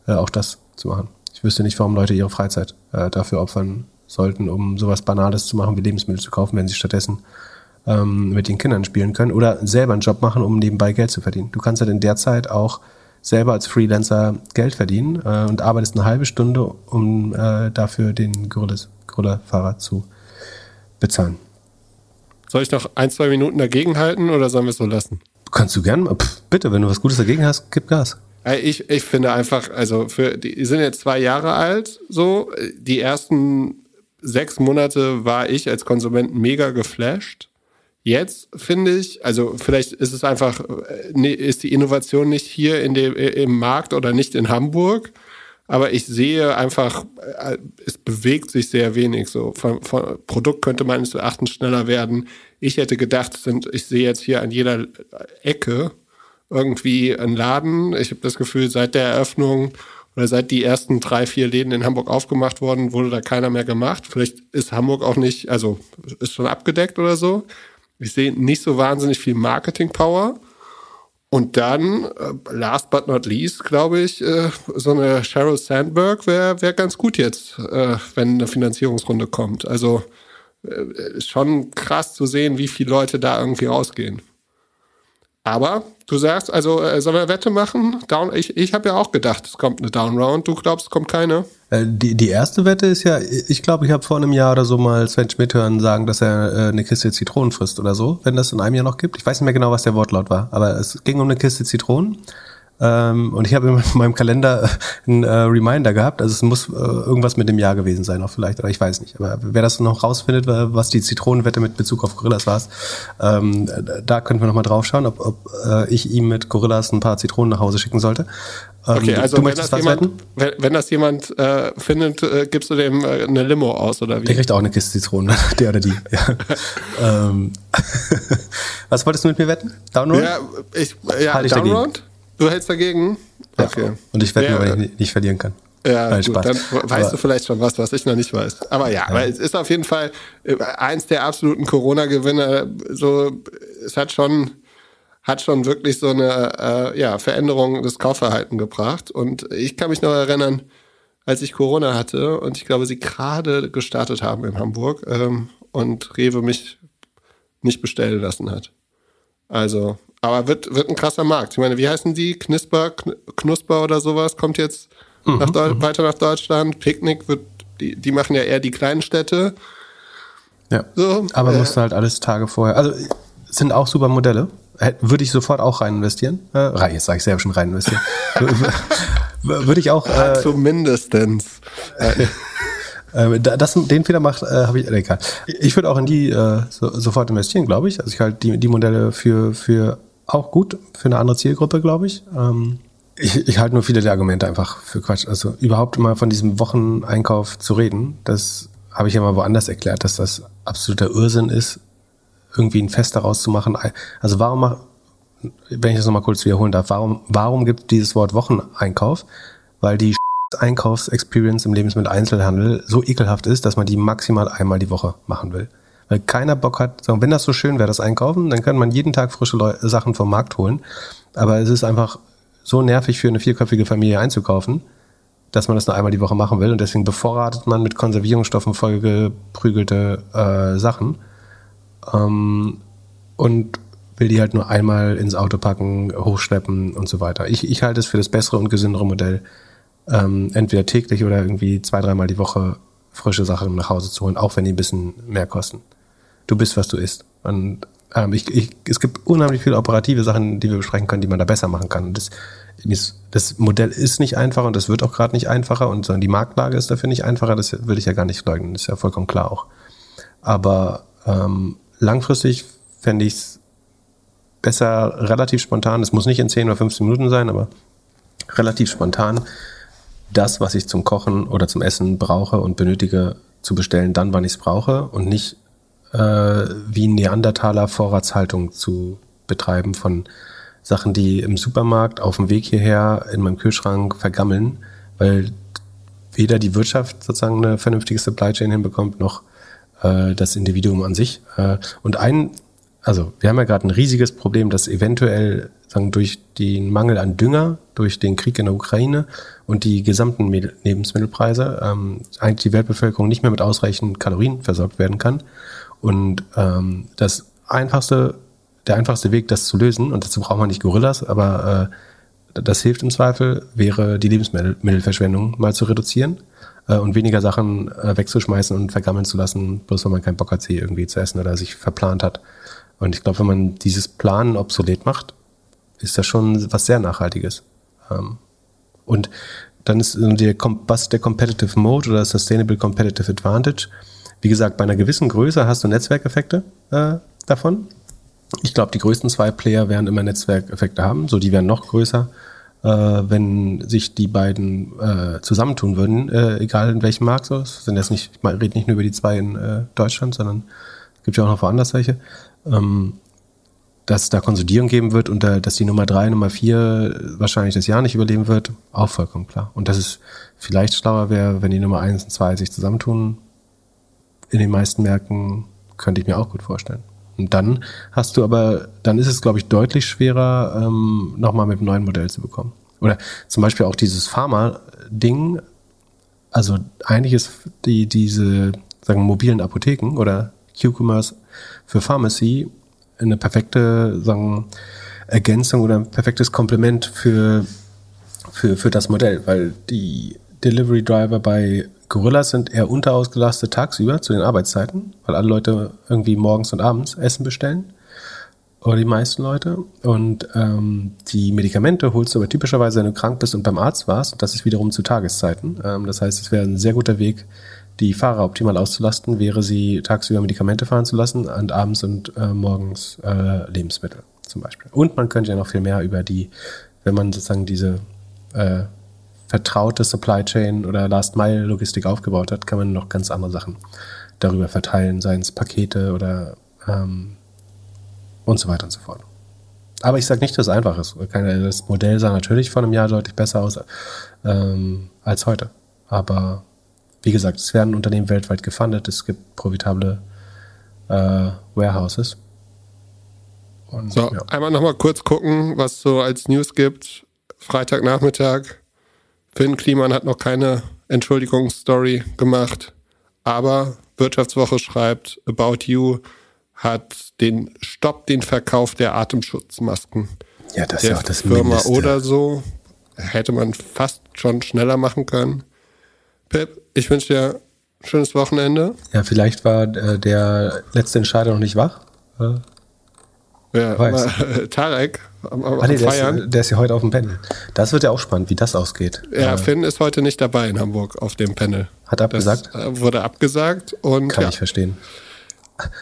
äh, auch das zu machen. Ich wüsste nicht, warum Leute ihre Freizeit äh, dafür opfern sollten, um sowas Banales zu machen, wie Lebensmittel zu kaufen, wenn sie stattdessen ähm, mit den Kindern spielen können oder selber einen Job machen, um nebenbei Geld zu verdienen. Du kannst ja in der Zeit auch selber als Freelancer Geld verdienen äh, und arbeitest eine halbe Stunde, um äh, dafür den Gorilla-Fahrer zu bezahlen. Soll ich noch ein, zwei Minuten dagegen halten oder sollen wir es so lassen? Kannst du gern, pff, bitte, wenn du was Gutes dagegen hast, gib Gas. Ich, ich finde einfach, also für die sind jetzt zwei Jahre alt, so die ersten sechs Monate war ich als Konsument mega geflasht. Jetzt finde ich, also vielleicht ist es einfach, äh, ist die Innovation nicht hier in dem, im Markt oder nicht in Hamburg, aber ich sehe einfach, äh, es bewegt sich sehr wenig. So von, von Produkt könnte meines Erachtens schneller werden. Ich hätte gedacht, sind, ich sehe jetzt hier an jeder Ecke irgendwie einen Laden. Ich habe das Gefühl, seit der Eröffnung oder seit die ersten drei, vier Läden in Hamburg aufgemacht wurden, wurde da keiner mehr gemacht. Vielleicht ist Hamburg auch nicht, also ist schon abgedeckt oder so. Ich sehe nicht so wahnsinnig viel Marketing-Power. Und dann, äh, last but not least, glaube ich, äh, so eine Sheryl Sandberg wäre wär ganz gut jetzt, äh, wenn eine Finanzierungsrunde kommt. Also schon krass zu sehen, wie viele Leute da irgendwie rausgehen. Aber du sagst, also äh, sollen wir Wette machen? Down, ich ich habe ja auch gedacht, es kommt eine Downround. Du glaubst, es kommt keine? Äh, die, die erste Wette ist ja, ich glaube, ich habe vor einem Jahr oder so mal Sven Schmidt hören sagen, dass er äh, eine Kiste Zitronen frisst oder so, wenn das in einem Jahr noch gibt. Ich weiß nicht mehr genau, was der Wortlaut war, aber es ging um eine Kiste Zitronen. Ähm, und ich habe in [LAUGHS] meinem Kalender einen äh, Reminder gehabt. Also es muss äh, irgendwas mit dem Jahr gewesen sein, auch vielleicht, oder ich weiß nicht. Aber wer das noch rausfindet, was die Zitronenwette mit Bezug auf Gorillas war, ähm, da könnten wir nochmal drauf schauen, ob, ob äh, ich ihm mit Gorillas ein paar Zitronen nach Hause schicken sollte. Ähm, okay, also wenn das, jemand, wenn, wenn das, jemand, äh, findet, äh, gibst du dem äh, eine Limo aus oder wie? Der kriegt auch eine Kiste Zitronen, [LAUGHS] der oder die. [LAUGHS] Ähm, was wolltest du mit mir wetten? Downround? Ja, ich, ja halt Downround? Du hältst dagegen? Okay. Ja, und ich wette nur, weil ich nicht, nicht verlieren kann. Ja, Nein, gut, dann weißt aber du vielleicht schon was, was ich noch nicht weiß. Aber ja, ja. aber es ist auf jeden Fall äh, eins der absoluten Corona-Gewinner. So, es hat schon, hat schon wirklich so eine äh, ja, Veränderung des Kaufverhaltens gebracht. Und ich kann mich noch erinnern, als ich Corona hatte und ich glaube, sie gerade gestartet haben in Hamburg ähm, und Rewe mich nicht bestellen lassen hat. Also aber wird, wird ein krasser Markt. Ich meine, wie heißen die? Knisper, Knusper oder sowas? Kommt jetzt mhm. nach weiter nach Deutschland. Picknick wird, die, die machen ja eher die kleinen Städte. Ja. So, aber äh, musst du halt alles Tage vorher. Also sind auch super Modelle. Würde ich sofort auch rein investieren. Äh, jetzt sage ich selber schon rein investieren. [LAUGHS] Würde ich auch. Äh, Zumindestens. [LAUGHS] Äh, das, den Fehler macht, äh, habe ich, egal. Ich würde auch in die äh, so, sofort investieren, glaube ich. Also ich halte die, die Modelle für, für auch gut, für eine andere Zielgruppe, glaube ich. Ähm, ich, ich halte nur viele der Argumente einfach für Quatsch. Also überhaupt mal von diesem Wocheneinkauf zu reden, das habe ich ja mal woanders erklärt, dass das absoluter Irrsinn ist, irgendwie ein Fest daraus zu machen. Also warum wenn ich das nochmal kurz wiederholen darf, warum, warum gibt dieses Wort Wocheneinkauf? Weil die Einkaufsexperience im Lebensmitteleinzelhandel so ekelhaft ist, dass man die maximal einmal die Woche machen will. Weil keiner Bock hat, wenn das so schön wäre, das Einkaufen, dann kann man jeden Tag frische Leu Sachen vom Markt holen. Aber es ist einfach so nervig für eine vierköpfige Familie einzukaufen, dass man das nur einmal die Woche machen will. Und deswegen bevorratet man mit Konservierungsstoffen vollgeprügelte äh, Sachen. Ähm, und will die halt nur einmal ins Auto packen, hochschleppen und so weiter. Ich, ich halte es für das bessere und gesündere Modell, ähm, entweder täglich oder irgendwie zwei, dreimal die Woche frische Sachen nach Hause zu holen, auch wenn die ein bisschen mehr kosten. Du bist, was du isst. Und ähm, ich, ich, es gibt unheimlich viele operative Sachen, die wir besprechen können, die man da besser machen kann. Und das, das Modell ist nicht einfacher und das wird auch gerade nicht einfacher und sondern die Marktlage ist dafür nicht einfacher. Das will ich ja gar nicht leugnen. Das ist ja vollkommen klar auch. Aber ähm, langfristig fände ich es besser relativ spontan. Es muss nicht in 10 oder 15 Minuten sein, aber relativ spontan das, was ich zum Kochen oder zum Essen brauche und benötige, zu bestellen, dann, wann ich es brauche und nicht äh, wie Neandertaler Vorratshaltung zu betreiben von Sachen, die im Supermarkt auf dem Weg hierher in meinem Kühlschrank vergammeln, weil weder die Wirtschaft sozusagen eine vernünftige Supply Chain hinbekommt, noch äh, das Individuum an sich. Äh, und ein, also wir haben ja gerade ein riesiges Problem, dass eventuell sagen, durch den Mangel an Dünger, durch den Krieg in der Ukraine und die gesamten Lebensmittelpreise ähm, eigentlich die Weltbevölkerung nicht mehr mit ausreichend Kalorien versorgt werden kann. Und ähm, das einfachste, der einfachste Weg, das zu lösen, und dazu braucht man nicht Gorillas, aber äh, das hilft im Zweifel, wäre die Lebensmittelverschwendung mal zu reduzieren äh, und weniger Sachen äh, wegzuschmeißen und vergammeln zu lassen, bloß weil man keinen Bock hat, sie irgendwie zu essen oder sich verplant hat. Und ich glaube, wenn man dieses Planen obsolet macht, ist das schon was sehr Nachhaltiges. Ähm, und dann ist der, was der Competitive Mode oder Sustainable Competitive Advantage. Wie gesagt, bei einer gewissen Größe hast du Netzwerkeffekte äh, davon. Ich glaube, die größten zwei Player werden immer Netzwerkeffekte haben. So, die werden noch größer, äh, wenn sich die beiden äh, zusammentun würden, äh, egal in welchem Markt. So, es sind jetzt nicht, ich rede nicht nur über die zwei in äh, Deutschland, sondern es gibt ja auch noch woanders welche. Ähm, dass da Konsolidierung geben wird und da, dass die Nummer drei, Nummer vier wahrscheinlich das Jahr nicht überleben wird, auch vollkommen klar. Und dass es vielleicht schlauer wäre, wenn die Nummer eins und zwei sich zusammentun. In den meisten Märkten könnte ich mir auch gut vorstellen. Und dann hast du aber, dann ist es, glaube ich, deutlich schwerer, ähm, nochmal mit einem neuen Modell zu bekommen. Oder zum Beispiel auch dieses Pharma-Ding. Also eigentlich ist die, diese, sagen, mobilen Apotheken oder Q-Commerce für Pharmacy eine perfekte sagen, Ergänzung oder ein perfektes Komplement für, für, für das Modell, weil die Delivery Driver bei Gorillas sind eher unterausgelastet tagsüber zu den Arbeitszeiten, weil alle Leute irgendwie morgens und abends Essen bestellen. Oder die meisten Leute. Und ähm, die Medikamente holst du aber typischerweise, wenn du krank bist und beim Arzt warst. Und das ist wiederum zu Tageszeiten. Ähm, das heißt, es wäre ein sehr guter Weg, die Fahrer optimal auszulasten, wäre sie tagsüber Medikamente fahren zu lassen und abends und äh, morgens äh, Lebensmittel zum Beispiel. Und man könnte ja noch viel mehr über die, wenn man sozusagen diese äh, vertraute Supply Chain oder Last Mile Logistik aufgebaut hat, kann man noch ganz andere Sachen darüber verteilen, seien es Pakete oder ähm, und so weiter und so fort. Aber ich sage nicht, dass es einfach ist. Das Modell sah natürlich vor einem Jahr deutlich besser aus ähm, als heute. Aber wie gesagt, es werden Unternehmen weltweit gefundet, es gibt profitable äh, Warehouses. Und, so, ja. einmal nochmal kurz gucken, was so als News gibt. Freitagnachmittag. Finn Kliman hat noch keine Entschuldigungsstory gemacht, aber Wirtschaftswoche schreibt, About You hat den Stopp den Verkauf der Atemschutzmasken. Ja, das der ist auch das Firma Mindeste. oder so hätte man fast schon schneller machen können. Pip, ich wünsche dir ein schönes Wochenende. Ja, vielleicht war äh, der letzte Entscheider noch nicht wach. Äh, Ja, Weiß. aber, [LAUGHS] Tarek am, am ah, nee, der, Feiern. ist, der ist ja heute auf dem Panel. Das wird ja auch spannend, wie das ausgeht. ja, Äh, Finn ist heute nicht dabei in Hamburg auf dem Panel. Hat abgesagt? Das äh, wurde abgesagt und kann ja, ich verstehen.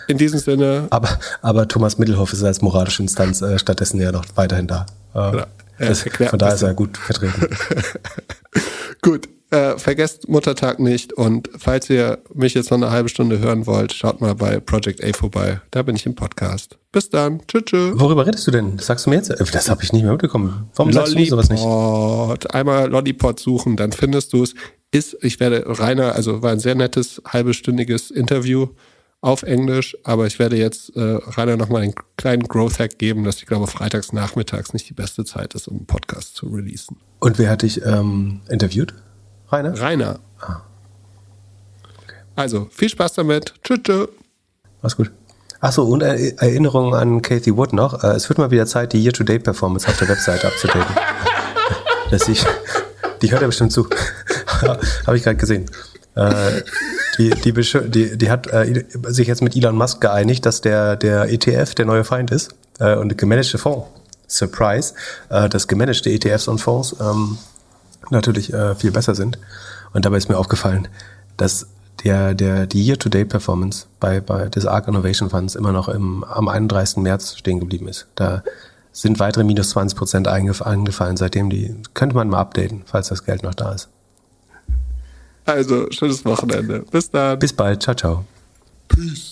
in diesem Sinne, Aber, aber Thomas Mittelhoff ist als moralische Instanz äh, stattdessen ja noch weiterhin da. Äh, Ja, das, von daher ist er gut vertreten. [LAUGHS] gut. Äh, vergesst Muttertag nicht und falls ihr mich jetzt noch eine halbe Stunde hören wollt, schaut mal bei Project A vorbei. Da bin ich im Podcast. Bis dann. Tschüss. tschüss. Worüber redest du denn? Das sagst du mir jetzt? Äh, Das habe ich nicht mehr mitbekommen. Warum sagst du sowas nicht? Einmal Lollipop suchen, dann findest du es. Ist, ich werde Rainer, also war ein sehr nettes halbestündiges Interview auf Englisch, aber ich werde jetzt äh, Rainer nochmal einen kleinen Growth Hack geben, dass ich glaube, freitags nachmittags nicht die beste Zeit ist, um einen Podcast zu releasen. Und wer hat dich ähm, interviewt? Rainer? Rainer. Also, viel Spaß damit. Tschüss. tschüss. Mach's gut. Achso, und Er- Erinnerung an Kathy Wood noch. Äh, Es wird mal wieder Zeit, die Year-to-Date-Performance auf der Webseite abzudaten. [LAUGHS] Dass ich, die hört ja bestimmt zu. [LAUGHS] Habe ich gerade gesehen. Äh, die, die, die, die hat äh, sich jetzt mit Elon Musk geeinigt, dass der, der ETF der neue Feind ist und der gemanagte Fonds. Surprise, dass gemanagte ETFs und Fonds ähm, natürlich äh, viel besser sind. Und dabei ist mir aufgefallen, dass der, der, die Year-to-Date-Performance bei, bei des ARC Innovation Funds immer noch im, am 31. März stehen geblieben ist. Da sind weitere minus 20 Prozent eingef eingefallen, seitdem die, könnte man mal updaten, falls das Geld noch da ist. Also, schönes Wochenende. Bis dann. Bis bald, ciao, ciao. Peace.